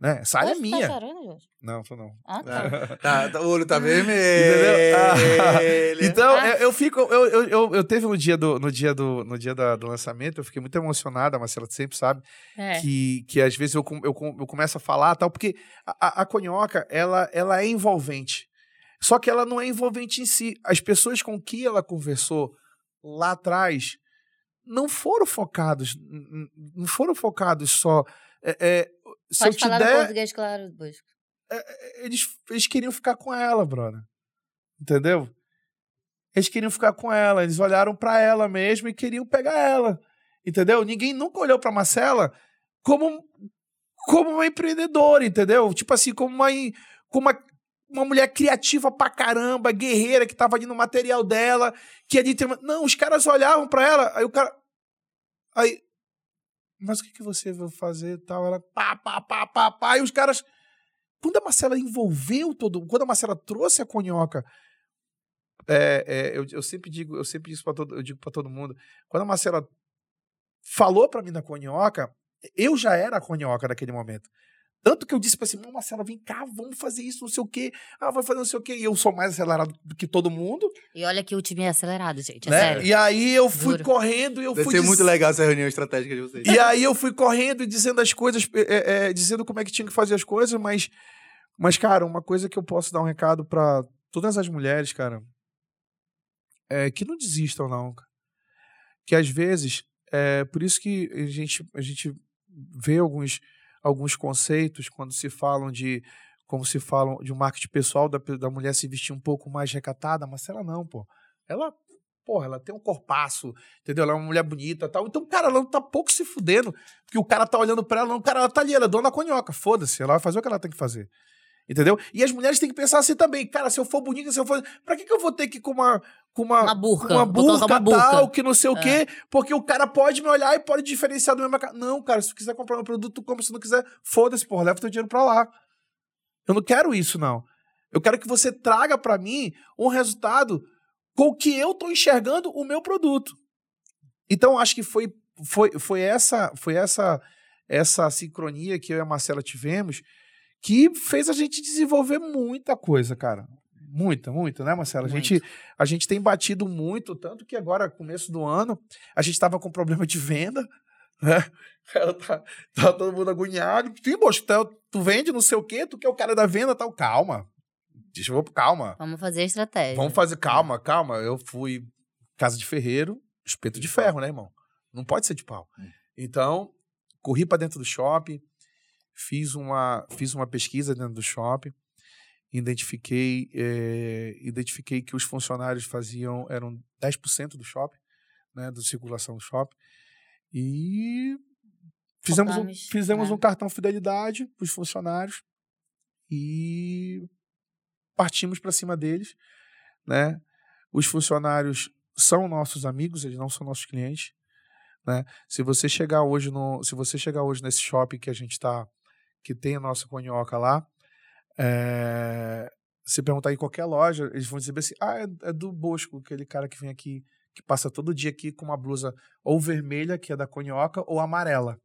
[SPEAKER 3] né? Essa área é
[SPEAKER 2] tá
[SPEAKER 3] minha.
[SPEAKER 2] Jorge?
[SPEAKER 3] Não, tô não.
[SPEAKER 2] Ah, tá.
[SPEAKER 1] Tá, tá- o olho tá vermelho.
[SPEAKER 3] Entendeu? Então,
[SPEAKER 2] Ah.
[SPEAKER 3] eu, eu fico. Eu, eu, eu, eu teve no dia do, no dia do, no dia da- do lançamento, eu fiquei muito emocionada, a Marcela sempre sabe,
[SPEAKER 2] É.
[SPEAKER 3] que, que às vezes eu, eu, eu começo a falar tal, porque a, a- a conhoca, ela, ela é envolvente. Só que ela não é envolvente em si. As pessoas com que ela conversou lá atrás não foram focados, não foram focados só. é, é, se
[SPEAKER 2] Pode
[SPEAKER 3] eu te
[SPEAKER 2] falar no
[SPEAKER 3] der,
[SPEAKER 2] português, claro, Bosco.
[SPEAKER 3] eles, eles queriam ficar com ela, brother. Entendeu? Eles queriam ficar com ela, eles olharam pra ela mesmo e queriam pegar ela. Entendeu? Ninguém nunca olhou pra Marcela como como uma empreendedora, entendeu? Tipo assim, como uma como uma, uma mulher criativa pra caramba, guerreira que tava ali no material dela, que ali tem uma... Não, os caras olhavam pra ela, aí o cara aí mas o que que você vai fazer tal? Ela pá, pá, pá, pá, pá, e os caras quando a Marcela envolveu todo, quando a Marcela trouxe a conhoca, é, é, eu, eu sempre digo, eu sempre digo para todo, eu digo para todo mundo, quando a Marcela falou para mim da conhoca, eu já era a conhoca naquele momento. Tanto que eu disse pra assim, não, Marcela, vem cá, vamos fazer isso, não sei o quê. Ah, vai fazer não sei o quê. E eu sou mais acelerado do que todo mundo,
[SPEAKER 2] E olha que o time é acelerado, gente. É
[SPEAKER 3] né?
[SPEAKER 2] sério.
[SPEAKER 3] E aí eu fui
[SPEAKER 2] Juro.
[SPEAKER 3] correndo e eu
[SPEAKER 1] Deve
[SPEAKER 3] fui
[SPEAKER 1] ser
[SPEAKER 3] diz-
[SPEAKER 1] muito legal essa reunião estratégica de vocês.
[SPEAKER 3] e aí eu fui correndo e dizendo as coisas, é, é, dizendo como é que tinha que fazer as coisas, mas, mas cara, uma coisa que eu posso dar um recado pra todas as mulheres, cara, é que não desistam não, cara. que às vezes é por isso que a gente a gente vê alguns alguns conceitos quando se falam de como se falam de um marketing pessoal da, da mulher se vestir um pouco mais recatada, mas ela não, pô. Ela Porra, ela tem um corpaço, entendeu? Ela é uma mulher bonita tal. Então, cara, ela não tá pouco se fudendo. Porque o cara tá olhando pra ela, não, cara, ela tá ali, ela é dona da conhoca. Foda-se, ela vai fazer o que ela tem que fazer. Entendeu? E as mulheres têm que pensar assim também, cara, se eu for bonita, se eu for. Pra que, que eu vou ter que ir com uma. Com uma,
[SPEAKER 2] Uma burca.
[SPEAKER 3] Uma burca,
[SPEAKER 2] uma burca.
[SPEAKER 3] tal, que não sei o
[SPEAKER 2] É.
[SPEAKER 3] quê. Porque o cara pode me olhar e pode diferenciar do meu mercado. Não, cara, se tu quiser comprar meu produto, tu compra. Se não quiser, foda-se, porra, leva teu dinheiro pra lá. Eu não quero isso, não. Eu quero que você traga para mim um resultado com o que eu estou enxergando o meu produto. Então, acho que foi, foi, foi essa foi essa essa sincronia que eu e a Marcela tivemos que fez a gente desenvolver muita coisa, cara. Muita, muita, né, Marcela? A gente, a gente tem batido muito, tanto que agora, começo do ano, a gente estava com problema de venda, né? Tá, tá todo mundo agoniado. Sim, moço, tu, tu vende não sei o quê, tu quer o cara da venda tal. Calma. Deixa eu calma.
[SPEAKER 2] Vamos fazer estratégia.
[SPEAKER 3] Vamos fazer, calma, calma. Eu fui casa de ferreiro, espeto de ferro, né, irmão? Não pode ser de pau. Hum. Então, corri para dentro do shopping, fiz uma, fiz uma pesquisa dentro do shopping, identifiquei, é, identifiquei que os funcionários faziam, eram 10% do shopping, né, da circulação do shopping, e fizemos, um, fizemos né? um cartão fidelidade para os funcionários e partimos para cima deles, né? Os funcionários são nossos amigos, eles não são nossos clientes, né? Se você chegar hoje no, se você chegar hoje nesse shopping que a gente está, que tem a nossa conhoca lá, é, se perguntar em qualquer loja, eles vão dizer assim: ah, é, é, do Bosco, aquele cara que vem aqui, que passa todo dia aqui com uma blusa ou vermelha, que é da conhoca, ou amarela.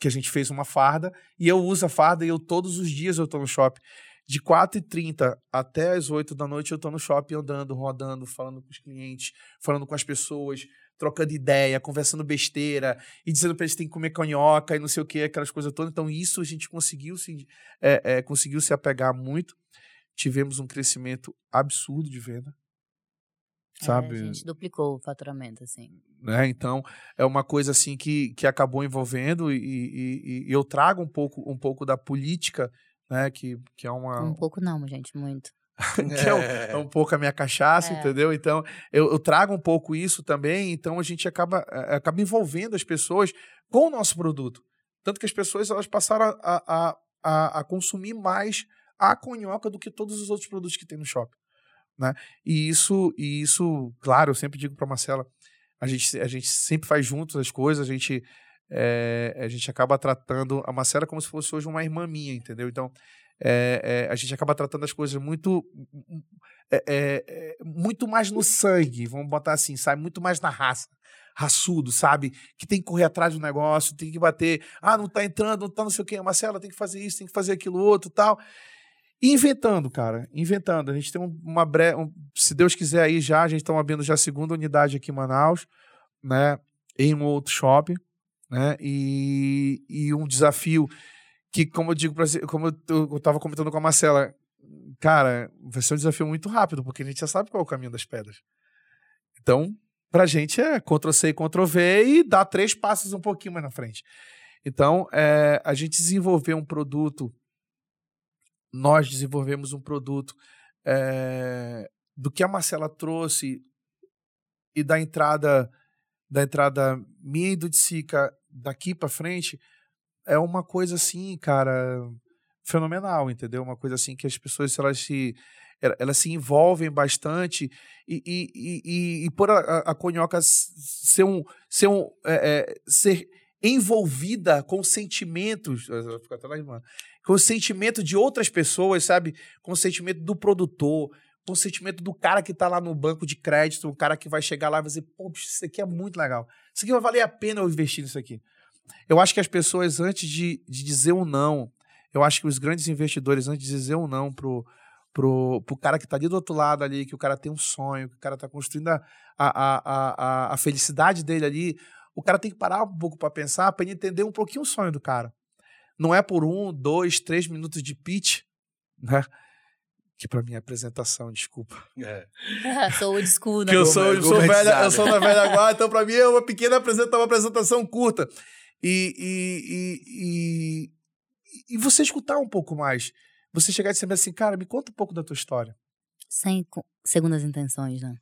[SPEAKER 3] Que a gente fez uma farda, e eu uso a farda e eu todos os dias eu tô no shopping. De 4h30 até as 8 da noite eu tô no shopping andando, rodando, falando com os clientes, falando com as pessoas, trocando ideia, conversando besteira e dizendo para eles que tem que comer canhoca e não sei o que, aquelas coisas todas. Então, isso a gente conseguiu se, é, é, conseguiu se apegar muito. Tivemos um crescimento absurdo de venda. Sabe?
[SPEAKER 2] É, a gente duplicou o faturamento, assim.
[SPEAKER 3] Né? Então, é uma coisa assim que, que acabou envolvendo e, e, e eu trago um pouco, um pouco da política, né? Que, que é uma.
[SPEAKER 2] Um pouco não, gente, muito.
[SPEAKER 3] que é um, é um, pouco a minha cachaça, é. entendeu? Então, eu, eu, trago um pouco isso também, então a gente acaba, eh, acaba envolvendo as pessoas com o nosso produto. Tanto que as pessoas elas passaram a, a, a, a consumir mais a conhoca do que todos os outros produtos que tem no shopping. Né? E isso, e isso, claro, eu sempre digo para Marcela, a gente, a gente sempre faz juntos as coisas, a gente, é, a gente acaba tratando a Marcela como se fosse hoje uma irmã minha, entendeu? Então, é, é, a gente acaba tratando as coisas muito é, muito mais no sangue, vamos botar assim, sabe? Muito mais na raça. Raçudo, sabe? Que tem que correr atrás do negócio, tem que bater. Ah, não tá entrando, não tá não sei o quê. Marcela tem que fazer isso, tem que fazer aquilo outro tal. E inventando, cara, inventando. A gente tem uma breve. Um, se Deus quiser aí já, a gente está abrindo já a segunda unidade aqui em Manaus, né? Em um outro shopping, né? E, e um desafio que, como eu digo, pra, como eu estava comentando com a Marcela, cara, vai ser um desafio muito rápido, porque a gente já sabe qual é o caminho das pedras. Então, pra gente é Ctrl-C e Ctrl-V e dar três passos um pouquinho mais na frente. Então, é, a gente desenvolver um produto, nós desenvolvemos um produto é, do que a Marcela trouxe e da entrada da entrada minha e do Sica daqui para frente, é uma coisa assim, cara, fenomenal, entendeu? Uma coisa assim que as pessoas elas se elas se envolvem bastante e, e, e, e por a, a, conhoca ser um ser um é, é, ser envolvida com sentimentos com o sentimento de outras pessoas sabe? Com o sentimento do produtor com o sentimento do cara que está lá no banco de crédito o cara que vai chegar lá e vai dizer pô isso aqui é muito legal. Isso aqui vai valer a pena eu investir nisso aqui eu acho que as pessoas, antes de, de dizer um não, eu acho que os grandes investidores, antes de dizer um não pro, pro, pro cara que está ali do outro lado ali, que o cara tem um sonho, que o cara está construindo a, a, a, a, felicidade dele ali, o cara tem que parar um pouco para pensar, para entender um pouquinho o sonho do cara. Não é por um, dois, três minutos de pitch, né? Que para mim é apresentação, desculpa. É.
[SPEAKER 2] sou old school, né?
[SPEAKER 3] Que eu sou, eu sou, velha, eu sou da velha guarda, então para mim é uma pequena apresentação, uma apresentação curta. E, e, e, e, e você escutar um pouco mais. Você chegar e dizer assim, cara, me conta um pouco da tua história.
[SPEAKER 2] Sem segundas intenções, né?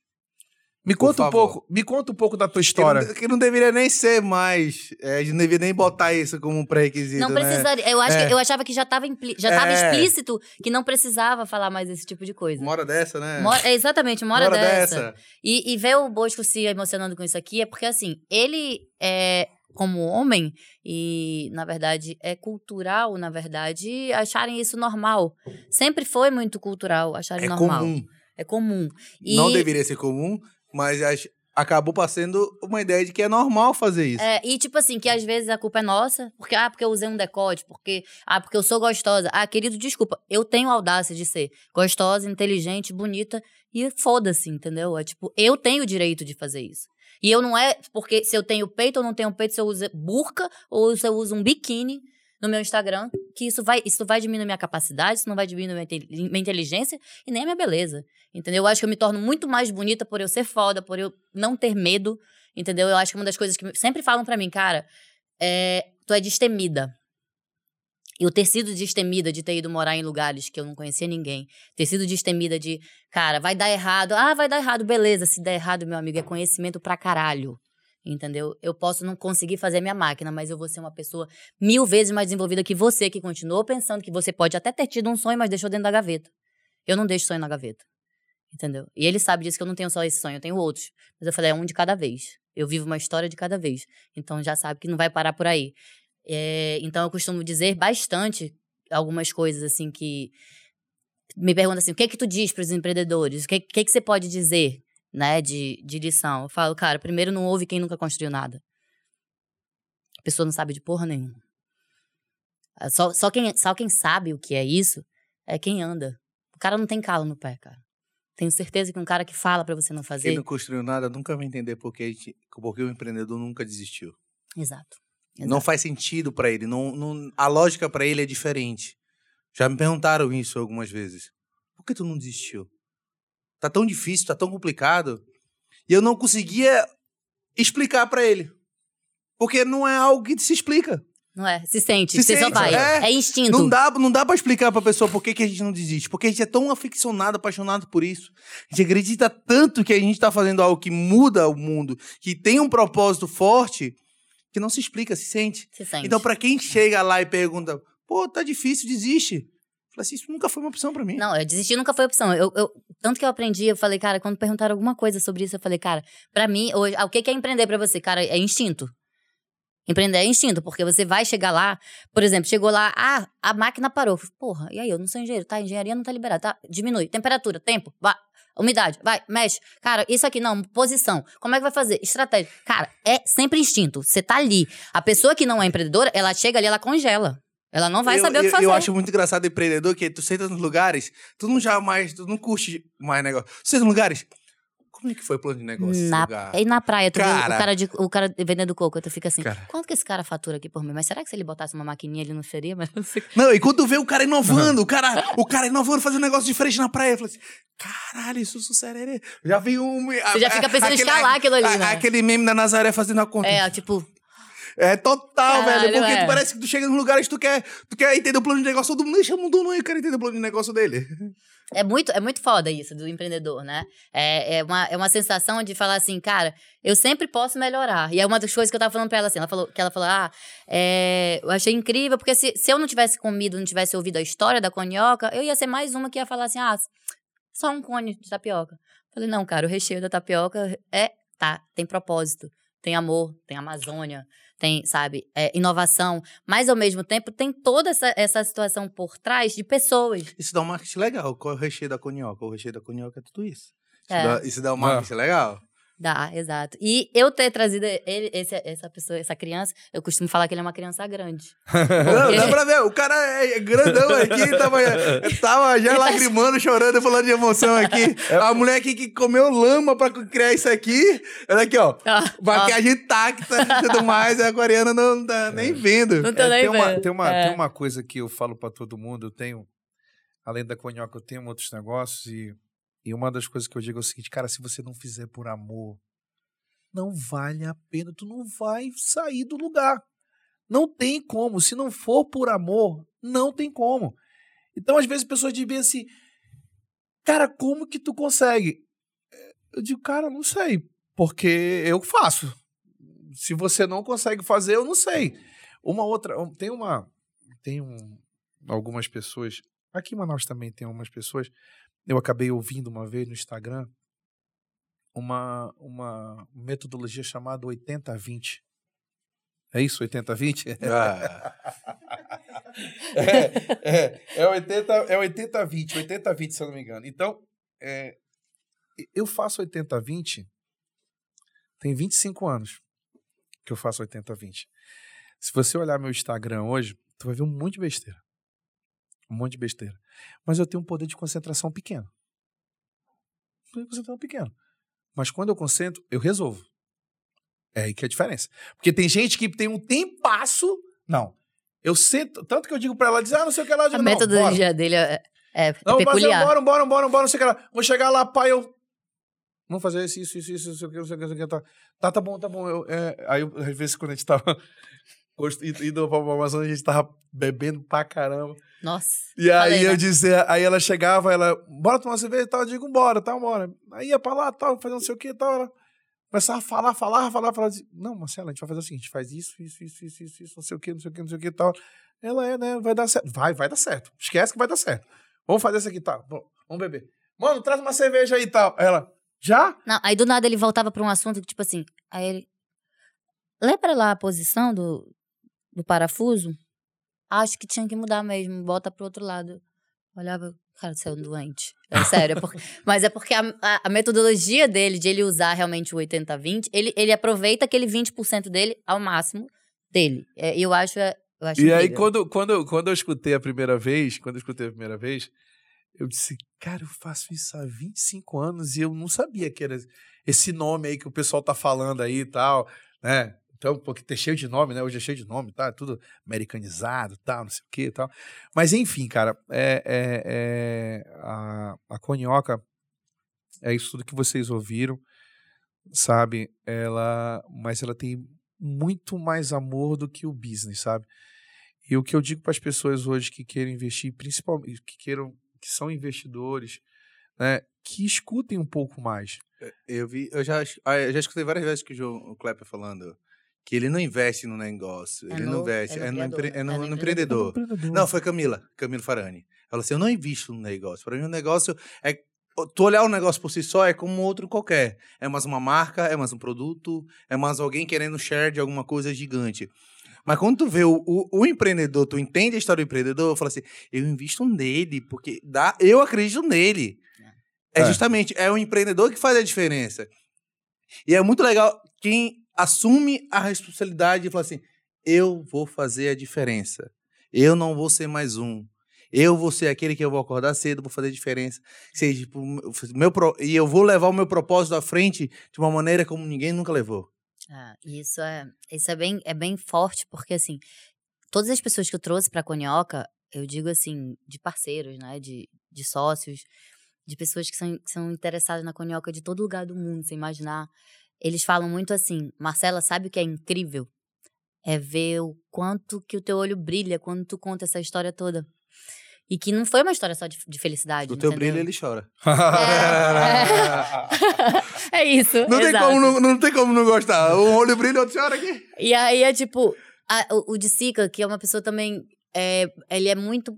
[SPEAKER 3] Me conta um pouco, me conta um pouco da tua história.
[SPEAKER 1] Que não, que não deveria nem ser mais. É, a gente não deveria nem botar isso como um pré-requisito.
[SPEAKER 2] Não
[SPEAKER 1] né?
[SPEAKER 2] precisaria. Né? Eu, acho é. que, eu achava que já estava já é. explícito que não precisava falar mais esse tipo de coisa.
[SPEAKER 1] Uma hora dessa, né?
[SPEAKER 2] Mora, exatamente, uma hora, uma hora dessa. dessa. E, e ver o Bosco se emocionando com isso aqui é porque, assim, ele é como homem, e na verdade é cultural, na verdade, acharem isso normal. Sempre foi muito cultural acharem
[SPEAKER 1] É
[SPEAKER 2] normal.
[SPEAKER 1] comum.
[SPEAKER 2] É comum. E,
[SPEAKER 1] Não deveria ser comum, mas ach- acabou passando uma ideia de que é normal fazer isso.
[SPEAKER 2] É, e tipo assim, que às vezes a culpa é nossa, porque, ah, porque eu usei um decote, porque, ah, porque eu sou gostosa. Ah, querido, desculpa, eu tenho audácia de ser gostosa, inteligente, bonita, e foda-se, entendeu? É tipo, eu tenho o direito de fazer isso. E eu não é porque se eu tenho peito ou não tenho peito, se eu uso burca ou se eu uso um biquíni no meu Instagram, que isso vai, isso vai diminuir minha capacidade, isso não vai diminuir minha, inte- minha inteligência e nem a minha beleza. Entendeu? Eu acho que eu me torno muito mais bonita por eu ser foda, por eu não ter medo, entendeu? Eu acho que uma das coisas que sempre falam pra mim, cara, é, tu é destemida. Eu ter sido destemida de ter ido morar em lugares que eu não conhecia ninguém. Ter sido destemida de, cara, vai dar errado. Ah, vai dar errado, beleza. Se der errado, meu amigo, é conhecimento pra caralho. Entendeu? Eu posso não conseguir fazer minha máquina, mas eu vou ser uma pessoa mil vezes mais desenvolvida que você, que continuou pensando que você pode até ter tido um sonho, mas deixou dentro da gaveta. Eu não deixo sonho na gaveta. Entendeu? E ele sabe disso que eu não tenho só esse sonho, eu tenho outros. Mas eu falei, é um de cada vez. Eu vivo uma história de cada vez. Então já sabe que não vai parar por aí. É, então eu costumo dizer bastante algumas coisas assim que me perguntam assim, o que é que tu diz para os empreendedores? O que, que, que você pode dizer, né, de, de lição? Eu falo, cara, primeiro não ouve quem nunca construiu nada. A pessoa não sabe de porra nenhuma. Ah, Só, só, quem, só quem sabe o que é isso é quem anda. O cara não tem calo no pé, cara. Tenho certeza que um cara que fala para você não
[SPEAKER 1] Quem
[SPEAKER 2] fazer.
[SPEAKER 1] não construiu nada nunca vai entender porque, porque o empreendedor nunca desistiu.
[SPEAKER 2] Exato.
[SPEAKER 1] Não
[SPEAKER 2] Exato.
[SPEAKER 1] faz sentido pra ele. Não, não- a lógica pra ele é diferente. Já me perguntaram isso algumas vezes. Por que tu não desistiu? Tá tão difícil, tá tão complicado. E eu não conseguia explicar pra ele. Porque não é algo que se explica.
[SPEAKER 2] Não é? Se sente,
[SPEAKER 1] Se
[SPEAKER 2] você só
[SPEAKER 1] sente,
[SPEAKER 2] vai.
[SPEAKER 1] é.
[SPEAKER 2] É, instinto.
[SPEAKER 1] Não dá, não dá pra explicar pra pessoa por que, que a gente não desiste. Porque a gente é tão aficionado, apaixonado por isso. A gente acredita tanto que a gente tá fazendo algo que muda o mundo, que tem um propósito forte, que não se explica, se sente.
[SPEAKER 2] Se sente.
[SPEAKER 1] Então, pra quem chega lá e pergunta, pô, tá difícil, desiste. Fala assim, isso nunca foi uma opção pra mim.
[SPEAKER 2] Não, eu desistir nunca foi opção. Eu, eu- tanto que eu aprendi, eu falei, cara, quando perguntaram alguma coisa sobre isso, eu falei, cara, pra mim, hoje, ah, o que que é empreender pra você? Cara, é instinto. Empreender é instinto, porque você vai chegar lá, por exemplo, chegou lá, ah, a máquina parou. Porra, e aí, eu não sou engenheiro, tá? Engenharia não tá liberada, tá? Diminui. Temperatura, tempo, vai. Umidade, vai, mexe. Cara, isso aqui não, posição. Como é que vai fazer? Estratégia. Cara, é sempre instinto. Você tá ali. A pessoa que não é empreendedora, ela chega ali, ela congela. Ela não vai
[SPEAKER 1] eu,
[SPEAKER 2] saber o que
[SPEAKER 1] eu-
[SPEAKER 2] fazer.
[SPEAKER 1] Eu acho muito engraçado empreendedor que tu senta nos lugares, tu não jamais, tu não curte mais negócio. Tu senta nos lugares, como é que foi o plano de negócio
[SPEAKER 2] Na, e na praia, tu
[SPEAKER 1] Cara.
[SPEAKER 2] o cara, de, o cara vendendo coco, tu fica assim,
[SPEAKER 1] Cara.
[SPEAKER 2] quanto que esse cara fatura aqui por mim? Mas será que se ele botasse uma maquininha ele não seria? Mas não sei.
[SPEAKER 1] Não, e quando tu vê o cara inovando, o cara, o cara inovando, fazendo um negócio diferente na praia, eu falo assim, caralho, isso sucererê. Já vi um...
[SPEAKER 2] Você já fica pensando em escalar aquilo ali,
[SPEAKER 1] a-
[SPEAKER 2] né?
[SPEAKER 1] Aquele meme da Nazaré fazendo a conta.
[SPEAKER 2] É, tipo,
[SPEAKER 1] É total,
[SPEAKER 2] Caralho,
[SPEAKER 1] velho. Porque
[SPEAKER 2] é.
[SPEAKER 1] tu parece que tu chega nos lugares, tu quer, tu quer entender o plano de negócio, todo mundo chama um dono aí, eu quero entender o plano de negócio dele.
[SPEAKER 2] É muito, é muito foda isso do empreendedor, né? É, é, uma, é uma sensação de falar assim, cara, eu sempre posso melhorar. E é uma das coisas que eu tava falando pra ela assim, ela falou, que ela falou, ah, é, eu achei incrível, porque se, se eu não tivesse comido, não tivesse ouvido a história da conioca, eu ia ser mais uma que ia falar assim, ah, só um cone de tapioca. Falei, não, cara, o recheio da tapioca é, tá, tem propósito, tem amor, tem Amazônia, tem, sabe, é, inovação, mas ao mesmo tempo tem toda essa, essa situação por trás de pessoas.
[SPEAKER 1] Isso dá um marketing legal. Qual é o recheio da conioca? O recheio da conioca é tudo isso. Isso,
[SPEAKER 2] É.
[SPEAKER 1] dá, isso dá um marketing legal.
[SPEAKER 2] Dá, exato. E eu ter trazido ele, esse- essa pessoa, essa criança, eu costumo falar que ele é uma criança grande.
[SPEAKER 1] Não, dá pra ver. O cara é grandão aqui, tava, tava já
[SPEAKER 2] Ele tá-
[SPEAKER 1] lagrimando, chorando, falando de emoção aqui. A mulher aqui que comeu lama pra criar isso aqui. Olha aqui, ó.
[SPEAKER 2] Ah,
[SPEAKER 1] Maquiagem intacta e tudo mais. A coreana não tá nem vendo.
[SPEAKER 2] Não tô
[SPEAKER 3] É,
[SPEAKER 2] nem
[SPEAKER 3] tem, uma,
[SPEAKER 2] vendo.
[SPEAKER 3] tem, uma,
[SPEAKER 2] É.
[SPEAKER 3] tem uma coisa que eu falo pra todo mundo, eu tenho, além da conhoca, eu tenho outros negócios e, e uma das coisas que eu digo é o seguinte, cara, se você não fizer por amor, não vale a pena, tu não vai sair do lugar. Não tem como, se não for por amor, não tem como. Então, às vezes, pessoas dizem assim, cara, como que tu consegue? Eu digo, cara, não sei, porque eu faço. Se você não consegue fazer, eu não sei. Uma outra, tem uma, tem um, algumas pessoas, aqui em Manaus também tem algumas pessoas, eu acabei ouvindo uma vez no Instagram uma, uma metodologia chamada 80-20. É isso, 80-20?
[SPEAKER 1] Ah,
[SPEAKER 3] É, é, é 80, é 80-20, 80-20, se eu não me engano. Então, é, eu faço 80-20 tem 25 anos que eu faço 80-20. Se você olhar meu Instagram hoje, tu vai ver um monte de besteira. Um monte de besteira. Mas eu tenho um poder de concentração pequeno. Poder de concentração pequeno. Mas quando eu concentro, eu resolvo. É aí que é a diferença. Porque tem gente que tem um tempasso. Não. Eu sento. Tanto que eu digo pra ela, diz, ah, não sei o que ela. Digo,
[SPEAKER 2] A
[SPEAKER 3] não,
[SPEAKER 2] metodologia dele é, é, é
[SPEAKER 3] Não, eu,
[SPEAKER 2] peculiar.
[SPEAKER 3] bora, bora, bora, bora, não sei o que lá. Vou chegar lá, pai, eu. Vamos fazer isso, isso, isso, isso, não sei o que, não sei o que, não sei o que. Tá, tá, tá bom, tá bom. Eu, é, aí, eu, às vezes, quando a gente tava indo indo pra Amazônia, a gente tava bebendo pra caramba.
[SPEAKER 2] Nossa.
[SPEAKER 3] E aí
[SPEAKER 2] Falei,
[SPEAKER 3] eu
[SPEAKER 2] né?
[SPEAKER 3] dizia, aí ela chegava, ela, bora tomar uma cerveja e tal, eu digo, bora, tá, bora. Aí ia pra lá, tal, fazer não sei o que e tal. Ela começava a falar, falar, falar, falar. dizia, não, Marcela, a gente vai fazer o seguinte, faz isso, isso, isso, isso, isso, isso, não sei o que, não sei o que, não sei o que e tal. Ela é, né, vai dar certo. Vai, vai dar certo. Esquece que vai dar certo. Vamos fazer isso aqui, tá? Bom, Vamos beber. Mano, traz uma cerveja aí e tal. Ela, já?
[SPEAKER 2] Não, aí do nada ele voltava pra um assunto que, tipo assim, aí ele. Lembra lá a posição do, do parafuso? Acho que tinha que mudar mesmo, bota pro outro lado. Olhava, cara, você é um doente. É sério. é porque- mas é porque a, a- a metodologia dele, de ele usar realmente o 80-20, ele, ele aproveita aquele 20% dele ao máximo dele. É, E eu acho. Eu acho
[SPEAKER 3] E aí,
[SPEAKER 2] incrível.
[SPEAKER 3] quando, quando, quando eu escutei a primeira vez, quando eu escutei a primeira vez, eu disse, cara, eu faço isso há 25 anos e eu não sabia que era esse nome aí que o pessoal tá falando aí e tal, né? Então, porque tem cheio de nome, né? Hoje é cheio de nome, tá? Tudo americanizado, tal, não sei o que tal. Mas, enfim, cara, é, é- é- a, a Conhoca é isso tudo que vocês ouviram, sabe? Ela, mas ela tem muito mais amor do que o business, sabe? E o que eu digo para as pessoas hoje que querem investir, principalmente que queiram, que são investidores, né, que escutem um pouco mais.
[SPEAKER 1] eu vi, eu já, ah, eu já escutei várias vezes que o João Klepper falando que ele não investe no negócio,
[SPEAKER 2] É
[SPEAKER 1] ele
[SPEAKER 2] no-
[SPEAKER 1] não investe,
[SPEAKER 2] é
[SPEAKER 1] é
[SPEAKER 2] no criador,
[SPEAKER 1] é no-
[SPEAKER 2] é no
[SPEAKER 1] no empreendedor.
[SPEAKER 3] Empreendedor.
[SPEAKER 1] Não, foi Camila, Camila Farani. Ela falou assim: eu não invisto no negócio. Para mim, o negócio é. Tu olhar o negócio por si só é como outro qualquer. É mais uma marca, é mais um produto, é mais alguém querendo share de alguma coisa gigante. Mas quando tu vê o, o, o empreendedor, tu entende a história do empreendedor, eu falo assim: eu invisto nele, porque dá, eu acredito nele. É,
[SPEAKER 3] É.
[SPEAKER 1] justamente, é o empreendedor que faz a diferença. E é muito legal quem assume a responsabilidade e fala assim: eu vou fazer a diferença. Eu não vou ser mais um. Eu vou ser aquele que eu vou acordar cedo, vou fazer a diferença. Seja, tipo, meu e eu vou levar o meu propósito à frente de uma maneira como ninguém nunca levou.
[SPEAKER 2] Ah, isso é, isso é bem, é bem forte, porque assim, todas as pessoas que eu trouxe pra Conhoca, eu digo assim, de parceiros, né, de, de sócios, de pessoas que são, que são interessadas na Conhoca de todo lugar do mundo, sem imaginar. Eles falam muito assim, Marcela, sabe o que é incrível? É ver o quanto que o teu olho brilha quando tu conta essa história toda. E que não foi uma história só de, de felicidade.
[SPEAKER 1] O teu
[SPEAKER 2] entendeu?
[SPEAKER 1] brilho, ele chora.
[SPEAKER 2] É isso.
[SPEAKER 1] Não tem, como não, não tem como não gostar. Um olho brilha, outro chora aqui.
[SPEAKER 2] E aí é tipo, a- o, o de Sica, que é uma pessoa também, é, ele é muito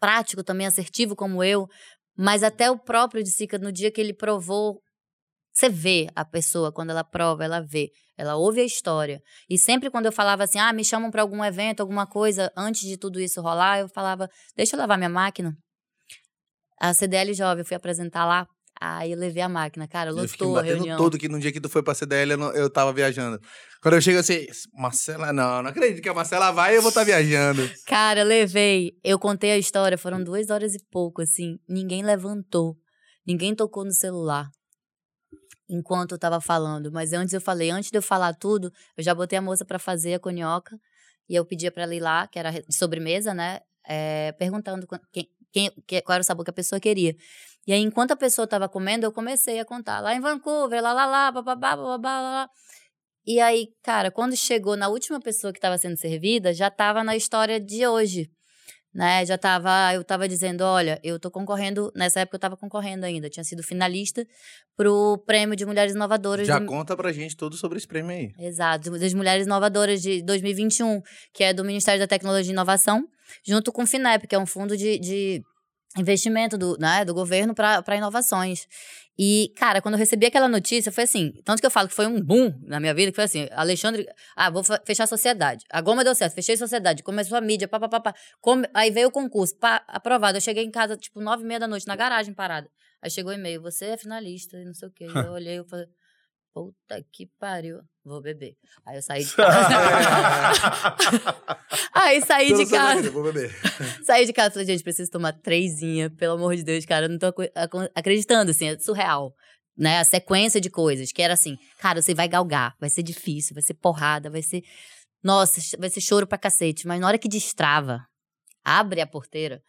[SPEAKER 2] prático também, assertivo como eu, mas até o próprio de Sica, no dia que ele provou, você vê a pessoa, quando ela prova, ela vê, ela ouve a história. E sempre quando eu falava assim, ah, me chamam pra algum evento, alguma coisa, antes de tudo isso rolar, eu falava, deixa eu levar minha máquina. A CDL Jovem, eu fui apresentar lá, aí eu levei a máquina, cara, lotou a reunião.
[SPEAKER 1] todo que no dia que tu foi pra CDL, eu, não- eu tava viajando. Quando eu chego assim, Marcela, não, não acredito que a Marcela vai e eu vou estar viajando.
[SPEAKER 2] Cara, levei. Eu contei a história, foram duas horas e pouco, assim. Ninguém levantou. Ninguém tocou no celular. Enquanto eu tava falando. Mas antes eu falei, antes de eu falar tudo, eu já botei a moça pra fazer a conhoca. E eu pedia pra ela ir lá, que era de sobremesa, né? é, perguntando quem, quem, que- qual era o sabor que a pessoa queria. E aí, enquanto a pessoa tava comendo, eu comecei a contar. Lá em Vancouver, lá, lá, lá, bababá, bababá, lá, lá. E aí, cara, quando chegou na última pessoa que estava sendo servida, já estava na história de hoje. Né? Já tava, eu estava dizendo, olha, eu tô concorrendo, nessa época eu estava concorrendo ainda, tinha sido finalista pro prêmio de mulheres inovadoras
[SPEAKER 1] Já
[SPEAKER 2] do-
[SPEAKER 1] conta pra gente tudo sobre esse prêmio aí.
[SPEAKER 2] Exato, das Mulheres Inovadoras de 2021, que é do Ministério da Tecnologia e Inovação, junto com o FINEP, que é um fundo de, de investimento do, né, do governo para inovações. E, cara, quando eu recebi aquela notícia, foi assim. Tanto que eu falo que foi um boom na minha vida, que foi assim: Alexandre, ah, vou fechar a sociedade. A goma deu certo, fechei a sociedade, começou a mídia, papapá. Come, aí veio o concurso, pá, aprovado. Eu cheguei em casa, tipo, nove e meia da noite, na garagem parada. Aí chegou o e-mail, você é finalista e não sei o quê. eu olhei, eu falei, puta que pariu, vou beber. Aí eu saí de casa. aí saí de casa.
[SPEAKER 1] Vou beber.
[SPEAKER 2] saí de casa e falei, gente, preciso tomar trêsinha, pelo amor de Deus, cara, eu não tô acreditando, assim, é surreal. Né, a sequência de coisas, que era assim, cara, você vai galgar, vai ser difícil, vai ser porrada, vai ser. Nossa, vai ser choro pra cacete. Mas na hora que destrava, abre a porteira,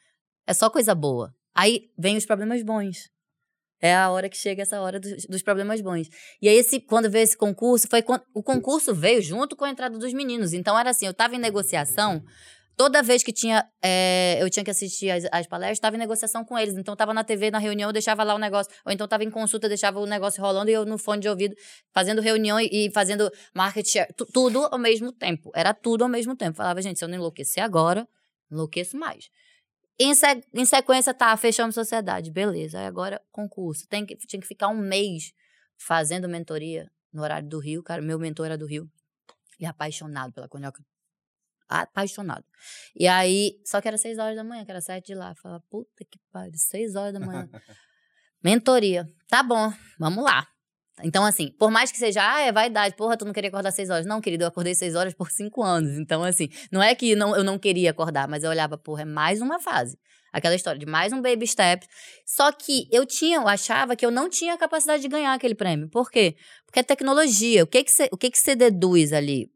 [SPEAKER 2] é só coisa boa. Aí vem os problemas bons. É a hora que chega essa hora dos, dos, problemas bons. E aí, esse, quando veio esse concurso, foi quando, o concurso veio junto com a entrada dos meninos. Então, era assim, eu estava em negociação. Toda vez que tinha, é, eu tinha que assistir as, as palestras, estava em negociação com eles. Então, estava na TV, na reunião, eu deixava lá o negócio. Ou então, estava em consulta, deixava o negócio rolando e eu no fone de ouvido, fazendo reunião e, e fazendo market share. Tudo ao mesmo tempo. Era tudo ao mesmo tempo. Falava, gente, se eu não enlouquecer agora, enlouqueço mais. Em, se, em sequência, tá, fechamos sociedade. Beleza. Aí agora, concurso. Tem que, tinha que ficar um mês fazendo mentoria no horário do Rio. Cara, meu mentor era do Rio. E apaixonado pela conhoca. Apaixonado. E aí, só que era seis horas da manhã, que era sete de lá. Falava, puta que pariu, seis horas da manhã. mentoria. Tá bom, vamos lá. Então, assim, por mais que seja, ah, é vaidade, porra, tu não queria acordar seis horas. Não, querido, eu acordei seis horas por cinco anos. Então, assim, não é que não, eu não queria acordar, mas eu olhava, porra, é mais uma fase. Aquela história de mais um baby step. Só que eu tinha, eu achava que eu não tinha a capacidade de ganhar aquele prêmio. Por quê? Porque é tecnologia. O que que o que que você deduz ali?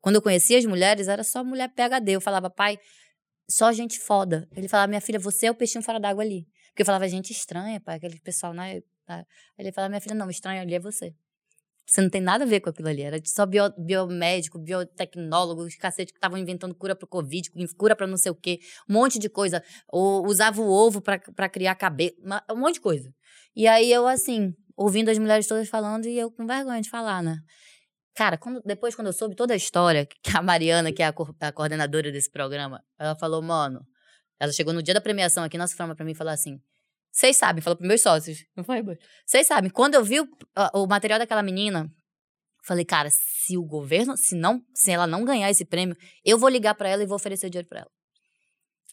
[SPEAKER 2] Quando eu conhecia as mulheres, era só mulher PHD. Eu falava, pai, só gente foda. Ele falava, minha filha, você é o peixinho fora d'água ali. Porque eu falava, gente estranha, pai, aquele pessoal, né? Tá? Ele fala, minha filha, não, estranho ali é você. Você não tem nada a ver com aquilo ali. Era só bio, biomédico, biotecnólogo, os cacete que estavam inventando cura para o Covid, cura para não sei o quê, um monte de coisa. Ou usava o ovo para criar cabelo, um monte de coisa. E aí eu, assim, ouvindo as mulheres todas falando e eu com vergonha de falar, né? Cara, quando, depois quando eu soube toda a história, que a Mariana, que é a, a coordenadora desse programa, ela falou, mano, ela chegou no dia da premiação aqui, nossa forma para mim falou assim: vocês sabem, falou para meus sócios. Não foi, Vocês sabem, quando eu vi o, o material daquela menina, falei, cara, se o governo, se não, se ela não ganhar esse prêmio, eu vou ligar para ela e vou oferecer dinheiro para ela.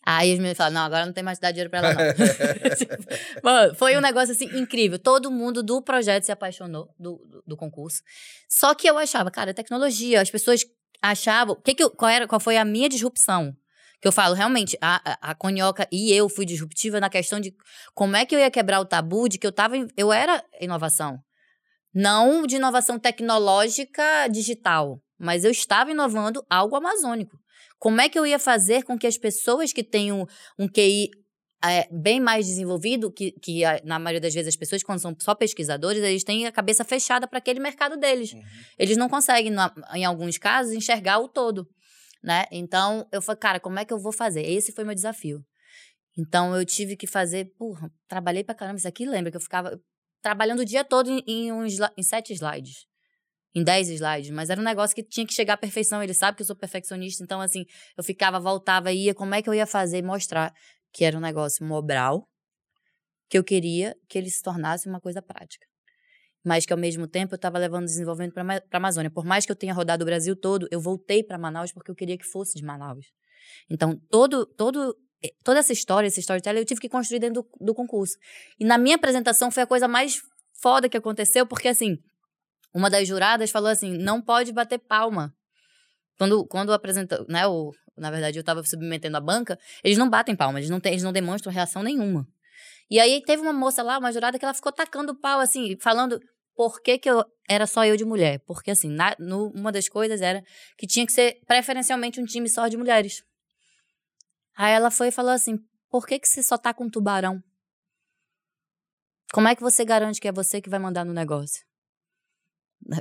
[SPEAKER 2] Aí eles me falaram, não, agora não tem mais que dar dinheiro pra ela, não. Mano, foi um negócio, assim, incrível. Todo mundo do projeto se apaixonou do, do, do concurso. Só que eu achava, cara, tecnologia, as pessoas achavam... Que que eu, qual, era, qual foi a minha disrupção? Que eu falo, realmente, a, a, a Conhoca e eu fui disruptiva na questão de como é que eu ia quebrar o tabu de que eu tava. Eu era inovação. Não de inovação tecnológica digital, mas eu estava inovando algo amazônico. Como é que eu ia fazer com que as pessoas que têm um, um QI é, bem mais desenvolvido, que, que na maioria das vezes as pessoas, quando são só pesquisadores, eles têm a cabeça fechada para aquele mercado deles. Uhum. Eles não conseguem, em alguns casos, enxergar o todo né? Então, eu falei, cara, como é que eu vou fazer? Esse foi meu desafio. Então, eu tive que fazer, porra, trabalhei pra caramba. Isso aqui lembra que eu ficava trabalhando o dia todo em, em, um, em sete slides. Em dez slides, mas era um negócio que tinha que chegar à perfeição. Ele sabe que eu sou perfeccionista, então, assim, eu ficava, voltava, ia, como é que eu ia fazer mostrar que era um negócio mobral, que eu queria que ele se tornasse uma coisa prática mas que ao mesmo tempo eu estava levando desenvolvimento para a Amazônia. Por mais que eu tenha rodado o Brasil todo, eu voltei para Manaus porque eu queria que fosse de Manaus. Então, todo, todo, eh, toda essa história, esse storytelling, eu tive que construir dentro do, do concurso. E na minha apresentação foi a coisa mais foda que aconteceu, porque assim, uma das juradas falou assim: não pode bater palma. Quando, quando apresentou, né, o, na verdade eu estava submetendo a banca, eles não batem palma, eles não, tem, eles não demonstram reação nenhuma. E aí teve uma moça lá, uma jurada, que ela ficou tacando pau, assim, falando por que, que eu era só eu de mulher. Porque, assim, na, no, uma das coisas era que tinha que ser preferencialmente um time só de mulheres. Aí ela foi e falou assim: por que, que você só tá com tubarão? Como é que você garante que é você que vai mandar no negócio?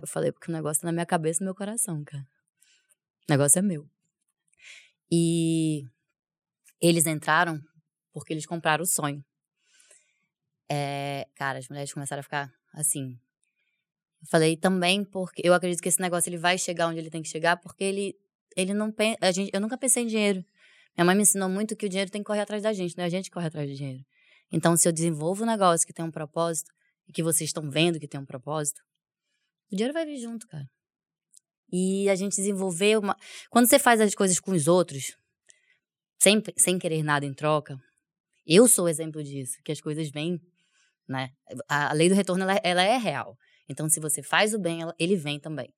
[SPEAKER 2] Eu falei, porque o negócio tá na minha cabeça e no meu coração, cara. O negócio é meu. E eles entraram porque eles compraram o sonho. É, cara, as mulheres começaram a ficar assim. Eu falei também porque eu acredito que esse negócio ele vai chegar onde ele tem que chegar, porque ele ele não pensa, a gente, eu nunca pensei em dinheiro. Minha mãe me ensinou muito que o dinheiro tem que correr atrás da gente, não é a gente que corre atrás do dinheiro. Então, se eu desenvolvo um negócio que tem um propósito, e que vocês estão vendo que tem um propósito, o dinheiro vai vir junto, cara. E a gente desenvolveu uma. Quando você faz as coisas com os outros, sem, sem querer nada em troca, eu sou exemplo disso, que as coisas vêm, né? A, a lei do retorno, ela, ela, é real. Então, se você faz o bem, ela, ele vem também.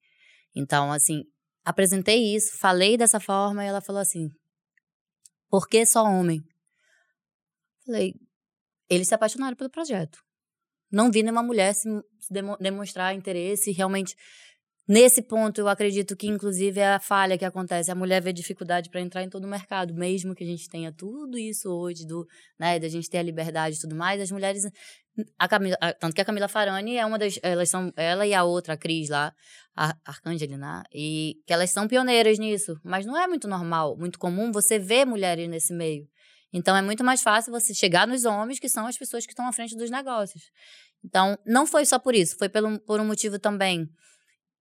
[SPEAKER 2] Então, assim, apresentei isso, falei dessa forma, e ela falou assim: por que só homem? Falei, eles se apaixonaram pelo projeto. Não vi nenhuma mulher se, se demonstrar interesse realmente Nesse ponto, eu acredito que, inclusive, é a falha que acontece. A mulher vê dificuldade para entrar em todo o mercado, mesmo que a gente tenha tudo isso hoje, do, né, da gente ter a liberdade e tudo mais. As mulheres. A Camila, a, tanto que a Camila Farani é uma das. Elas são. Ela e a outra, a Cris lá, a Arcangelina, e que elas são pioneiras nisso. Mas não é muito normal, muito comum você ver mulheres nesse meio. Então é muito mais fácil você chegar nos homens, que são as pessoas que estão à frente dos negócios. Então, não foi só por isso, foi pelo, por um motivo também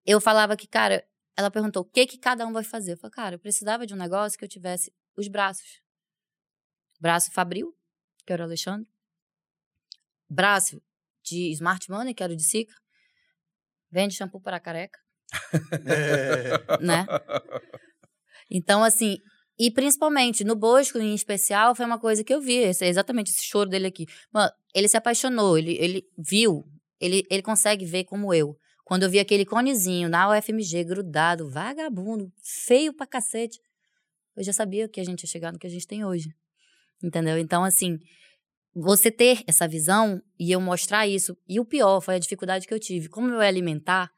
[SPEAKER 2] eu falava que, cara, ela perguntou o que que cada um vai fazer. Eu falei, cara, eu precisava de um negócio que eu tivesse os braços. Braço Fabril, que era o Alexandre. Braço de Smart Money, que era o de Sica. Vende shampoo para careca. é. Né? Então, assim, e principalmente no Bosco, em especial, foi uma coisa que eu vi. Esse, exatamente esse choro dele aqui. Mano, ele se apaixonou, ele, ele viu, ele, ele consegue ver como eu. Quando eu vi aquele conezinho na UFMG grudado, vagabundo, feio pra cacete, eu já sabia que a gente ia chegar no que a gente tem hoje. Entendeu? Então, assim, você ter essa visão e eu mostrar isso. E o pior foi a dificuldade que eu tive. Como eu ia alimentar,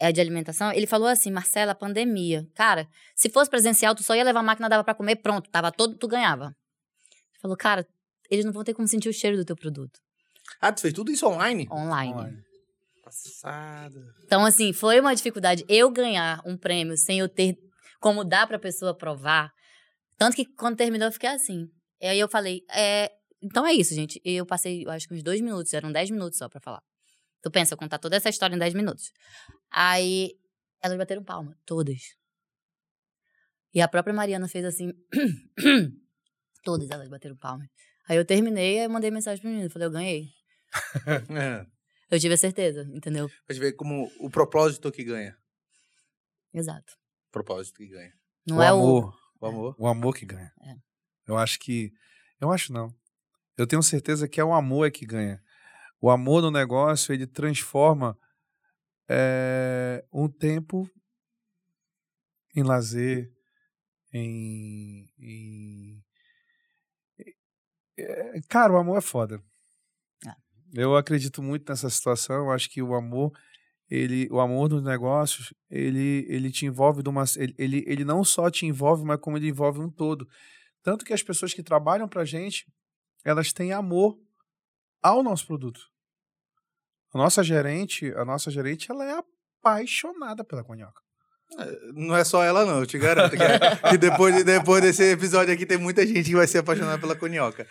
[SPEAKER 2] é de alimentação, ele falou assim: Marcela, pandemia. Cara, se fosse presencial, tu só ia levar a máquina, dava para comer, pronto, tava todo, tu ganhava. Ele falou, cara, eles não vão ter como sentir o cheiro do teu produto.
[SPEAKER 1] Ah, tu fez tudo isso online?
[SPEAKER 2] Online. online.
[SPEAKER 1] Passada.
[SPEAKER 2] Então, assim, foi uma dificuldade eu ganhar um prêmio sem eu ter como dar pra pessoa provar. Tanto que quando terminou eu fiquei assim. E aí eu falei, é, então é isso, gente. Eu passei, eu acho que uns dois minutos, eram dez minutos só pra falar. Tu pensa, eu contar toda essa história em dez minutos. Aí elas bateram palma, todas. E a própria Mariana fez assim. todas elas bateram palma. Aí eu terminei, aí mandei mensagem pro menino, falei, eu ganhei. é. Eu tive a certeza, entendeu?
[SPEAKER 1] Pra gente ver como o propósito que ganha.
[SPEAKER 2] Exato.
[SPEAKER 1] Propósito que ganha.
[SPEAKER 2] Não o é
[SPEAKER 3] amor,
[SPEAKER 2] o...
[SPEAKER 3] o amor. O amor que ganha.
[SPEAKER 2] É.
[SPEAKER 3] Eu acho que. Eu acho não. Eu tenho certeza que é o amor é que ganha. O amor no negócio, ele transforma é, um tempo em lazer, em. em... É, cara, o amor é foda. Eu acredito muito nessa situação. Eu acho que o amor, ele, o amor nos negócios, ele, ele te envolve de uma, ele, ele, não só te envolve, mas como ele envolve um todo. Tanto que as pessoas que trabalham para gente, elas têm amor ao nosso produto. A nossa gerente, a nossa gerente, ela é apaixonada pela conhoca.
[SPEAKER 1] É, não é só ela, não, eu te garanto. Que, é, depois, depois desse episódio aqui tem muita gente que vai ser apaixonada pela conhoca.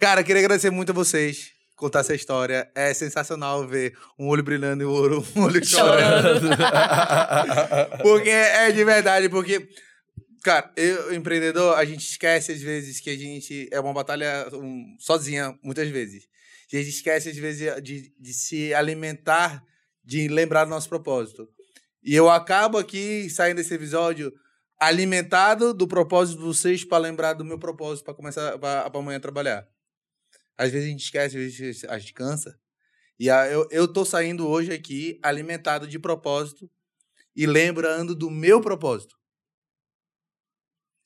[SPEAKER 1] Cara, queria agradecer muito a vocês contar essa história. É sensacional ver um olho brilhando e o outro um olho chorando. porque é de verdade, porque, cara, eu, empreendedor, a gente esquece às vezes que a gente é uma batalha um, sozinha, muitas vezes. A gente esquece às vezes de, de se alimentar, de lembrar do nosso propósito. E eu acabo aqui, saindo desse episódio, alimentado do propósito de vocês para lembrar do meu propósito para começar para amanhã trabalhar. Às vezes a gente esquece, às vezes a gente cansa. E a, eu, eu tô saindo hoje aqui alimentado de propósito e lembrando do meu propósito.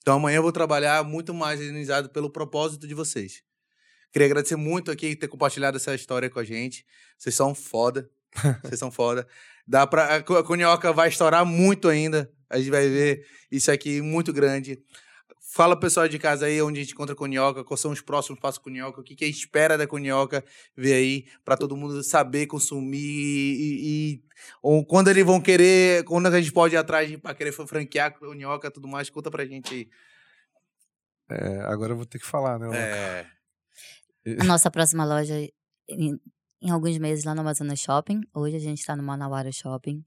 [SPEAKER 1] Então amanhã eu vou trabalhar muito mais organizado pelo propósito de vocês. Queria agradecer muito aqui ter compartilhado essa história com a gente. Vocês são foda. Vocês são foda. Dá pra, a Cunhoca vai estourar muito ainda. A gente vai ver isso aqui muito grande. Fala pessoal de casa aí onde a gente encontra a Cunhoca, quais são os próximos passos com Cunhoca, o que, que a gente espera da Cunhoca ver aí, para todo mundo saber consumir e, e, ou quando eles vão querer, quando a gente pode ir atrás para querer franquear Cunhoca e tudo mais, conta pra gente aí.
[SPEAKER 3] É, agora eu vou ter que falar, né?
[SPEAKER 2] É. A nossa próxima loja em, em, alguns meses lá no Amazonas Shopping. Hoje a gente está no Manauara Shopping.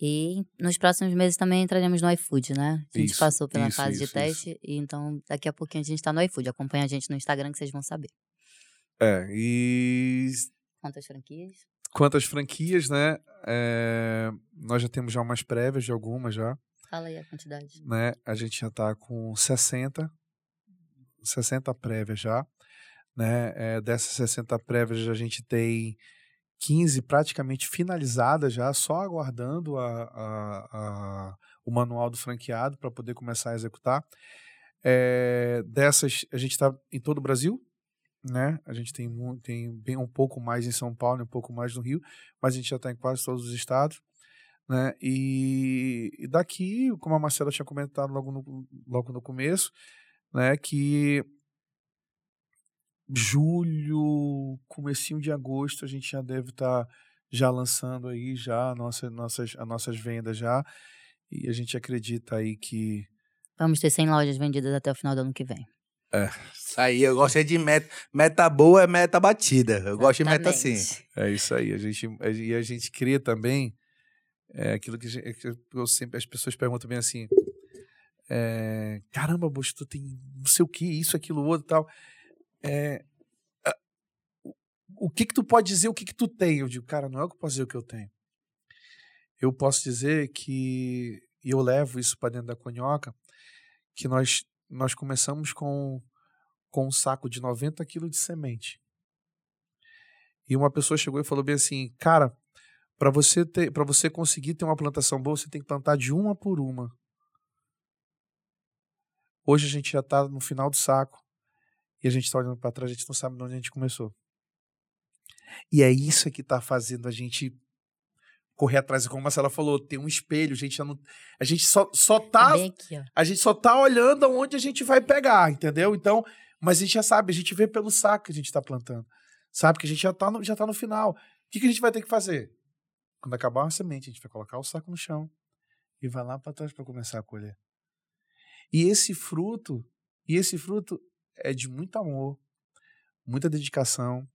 [SPEAKER 2] E nos próximos meses também entraremos no iFood, né? A gente
[SPEAKER 3] Isso,
[SPEAKER 2] passou pela
[SPEAKER 3] isso,
[SPEAKER 2] fase
[SPEAKER 3] isso,
[SPEAKER 2] de teste, e então daqui a pouquinho a gente tá no iFood. Acompanha a gente no Instagram que vocês vão saber.
[SPEAKER 3] É, e
[SPEAKER 2] Quantas franquias?
[SPEAKER 3] quantas franquias, né? é, nós já temos já umas prévias de algumas já,
[SPEAKER 2] Fala aí a quantidade.
[SPEAKER 3] né? A gente já tá com 60, 60 prévias já, né? É, dessas 60 prévias a gente tem 15 praticamente finalizadas já, só aguardando a, a- a- o manual do franqueado para poder começar a executar. É, dessas, a gente está em todo o Brasil, né? A gente tem, tem bem um pouco mais em São Paulo, um pouco mais no Rio, mas a gente já está em quase todos os estados. Né? E, e daqui, como a Marcela tinha comentado logo no, logo no começo, né, que julho, comecinho de agosto, a gente já deve estar já lançando aí já a nossa, nossas, as nossas vendas já. E a gente acredita aí que
[SPEAKER 2] Vamos ter 100 lojas vendidas até o final do ano que vem.
[SPEAKER 1] Aí, eu gosto é de meta. Meta boa é meta batida. Eu gosto de meta assim.
[SPEAKER 2] Exatamente.
[SPEAKER 3] É isso aí. A gente, e a gente cria também é, aquilo que, gente- é que eu sempre as pessoas perguntam bem assim. é, Caramba, Bush, tu tem não sei o que, isso, aquilo, outro e tal. É, o- que que tu pode dizer, o que que tu tem? Eu digo, cara, não é o que eu posso dizer o que eu tenho. Eu posso dizer que, e eu levo isso para dentro da conhoca, que nós, nós começamos com, com um saco de 90 quilos de semente. E uma pessoa chegou e falou bem assim, cara, para você ter, para você conseguir ter uma plantação boa, você tem que plantar de uma por uma. Hoje a gente já está no final do saco e a gente está olhando para trás, a gente não sabe de onde a gente começou. E é isso que está fazendo a gente correr atrás, como a Marcela falou, tem um espelho, a gente não, a gente só só tá
[SPEAKER 2] aqui,
[SPEAKER 3] a gente só tá olhando aonde a gente vai pegar, entendeu? Então, mas a gente já sabe, a gente vê pelo saco que a gente tá plantando. Sabe que a gente já tá no, já tá no final. O que, que a gente vai ter que fazer? Quando acabar a semente, a gente vai colocar o saco no chão e vai lá para trás para começar a colher. E esse fruto, e esse fruto é de muito amor, muita dedicação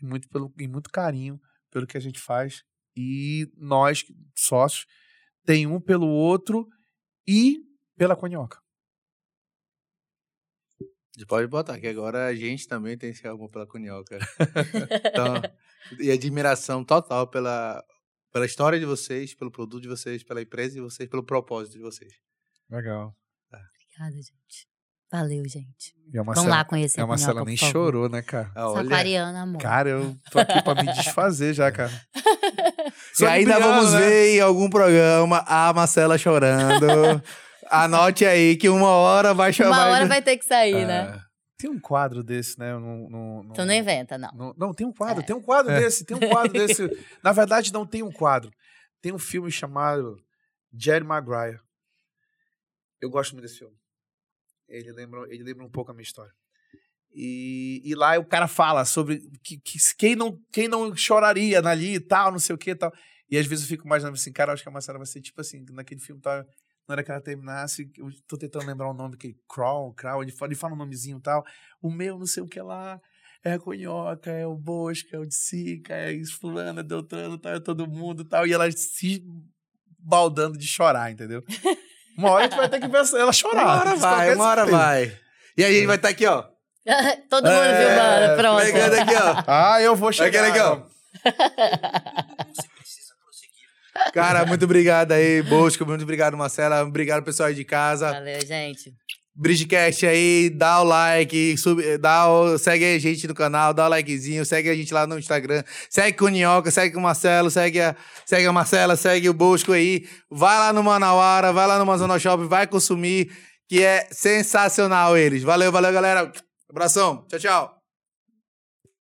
[SPEAKER 3] e muito pelo e muito carinho pelo que a gente faz e nós sócios tem um pelo outro e pela conhoca.
[SPEAKER 1] Pode botar, que agora a gente também tem esse amor pela Cunhoca. então, e admiração total pela, pela história de vocês, pelo produto de vocês, pela empresa de vocês, pelo propósito de vocês.
[SPEAKER 3] Legal.
[SPEAKER 2] Obrigada, gente. Valeu, gente.
[SPEAKER 3] E a
[SPEAKER 2] Vamos
[SPEAKER 3] Marcela,
[SPEAKER 2] lá conhecer
[SPEAKER 3] e a
[SPEAKER 2] a
[SPEAKER 3] Marcela nem
[SPEAKER 2] por favor.
[SPEAKER 3] chorou, né, cara?
[SPEAKER 1] Ah, olha,
[SPEAKER 2] Saquariana, amor.
[SPEAKER 3] Cara, eu tô aqui pra me desfazer já, cara.
[SPEAKER 1] e ainda vamos
[SPEAKER 3] né?
[SPEAKER 1] ver em algum programa a Marcela chorando. Anote aí que uma hora vai chamar.
[SPEAKER 2] Uma hora vai ter que sair, né?
[SPEAKER 3] É. Tem um quadro desse, né? No, no, no-
[SPEAKER 2] Tu não inventa, não.
[SPEAKER 3] no- não, tem um quadro,
[SPEAKER 2] É.
[SPEAKER 3] tem um quadro desse, tem um quadro desse. Na verdade, não tem um quadro. Tem um filme chamado Jerry Maguire. Eu gosto muito desse filme. Ele lembra, ele lembra um pouco a minha história. E, e lá o cara fala sobre que, que quem, não, quem não choraria ali e tal, não sei o que e tal. E às vezes eu fico imaginando assim, cara, acho que a Marcela vai ser tipo assim, naquele filme, tá, na hora que ela terminasse, eu tô tentando lembrar o nome, que Crawl, Crawl, ele fala, ele fala um nomezinho e tal. O meu não sei o que lá, é a Conhoca, é o Bosca, é o de Sica, é isso, fulano, é Deltrano, tal, é todo mundo e tal. E ela se baldando de chorar, entendeu? Uma hora a gente vai ter que ver ela chorar.
[SPEAKER 1] Uma hora vai, uma hora vai. E aí a gente vai estar aqui, ó.
[SPEAKER 2] Todo mundo
[SPEAKER 1] É,
[SPEAKER 2] filmando, pronto.
[SPEAKER 1] Pegando aqui, ó.
[SPEAKER 3] Ah, eu vou chegar.
[SPEAKER 1] Aqui, ó. Cara, muito obrigado aí, Bosco. Muito obrigado, Marcela. Obrigado, pessoal aí de casa.
[SPEAKER 2] Valeu, gente.
[SPEAKER 1] Bridgecast aí, dá o like, sub, dá o, segue a gente no canal, dá o likezinho, segue a gente lá no Instagram, segue com o Ninhoca, segue com o Marcelo, segue a, segue a Marcela, segue o Bosco aí. Vai lá no Manauara, vai lá no Amazon Shop, vai consumir, que é sensacional eles. Valeu, valeu, galera. Abração. Tchau, tchau.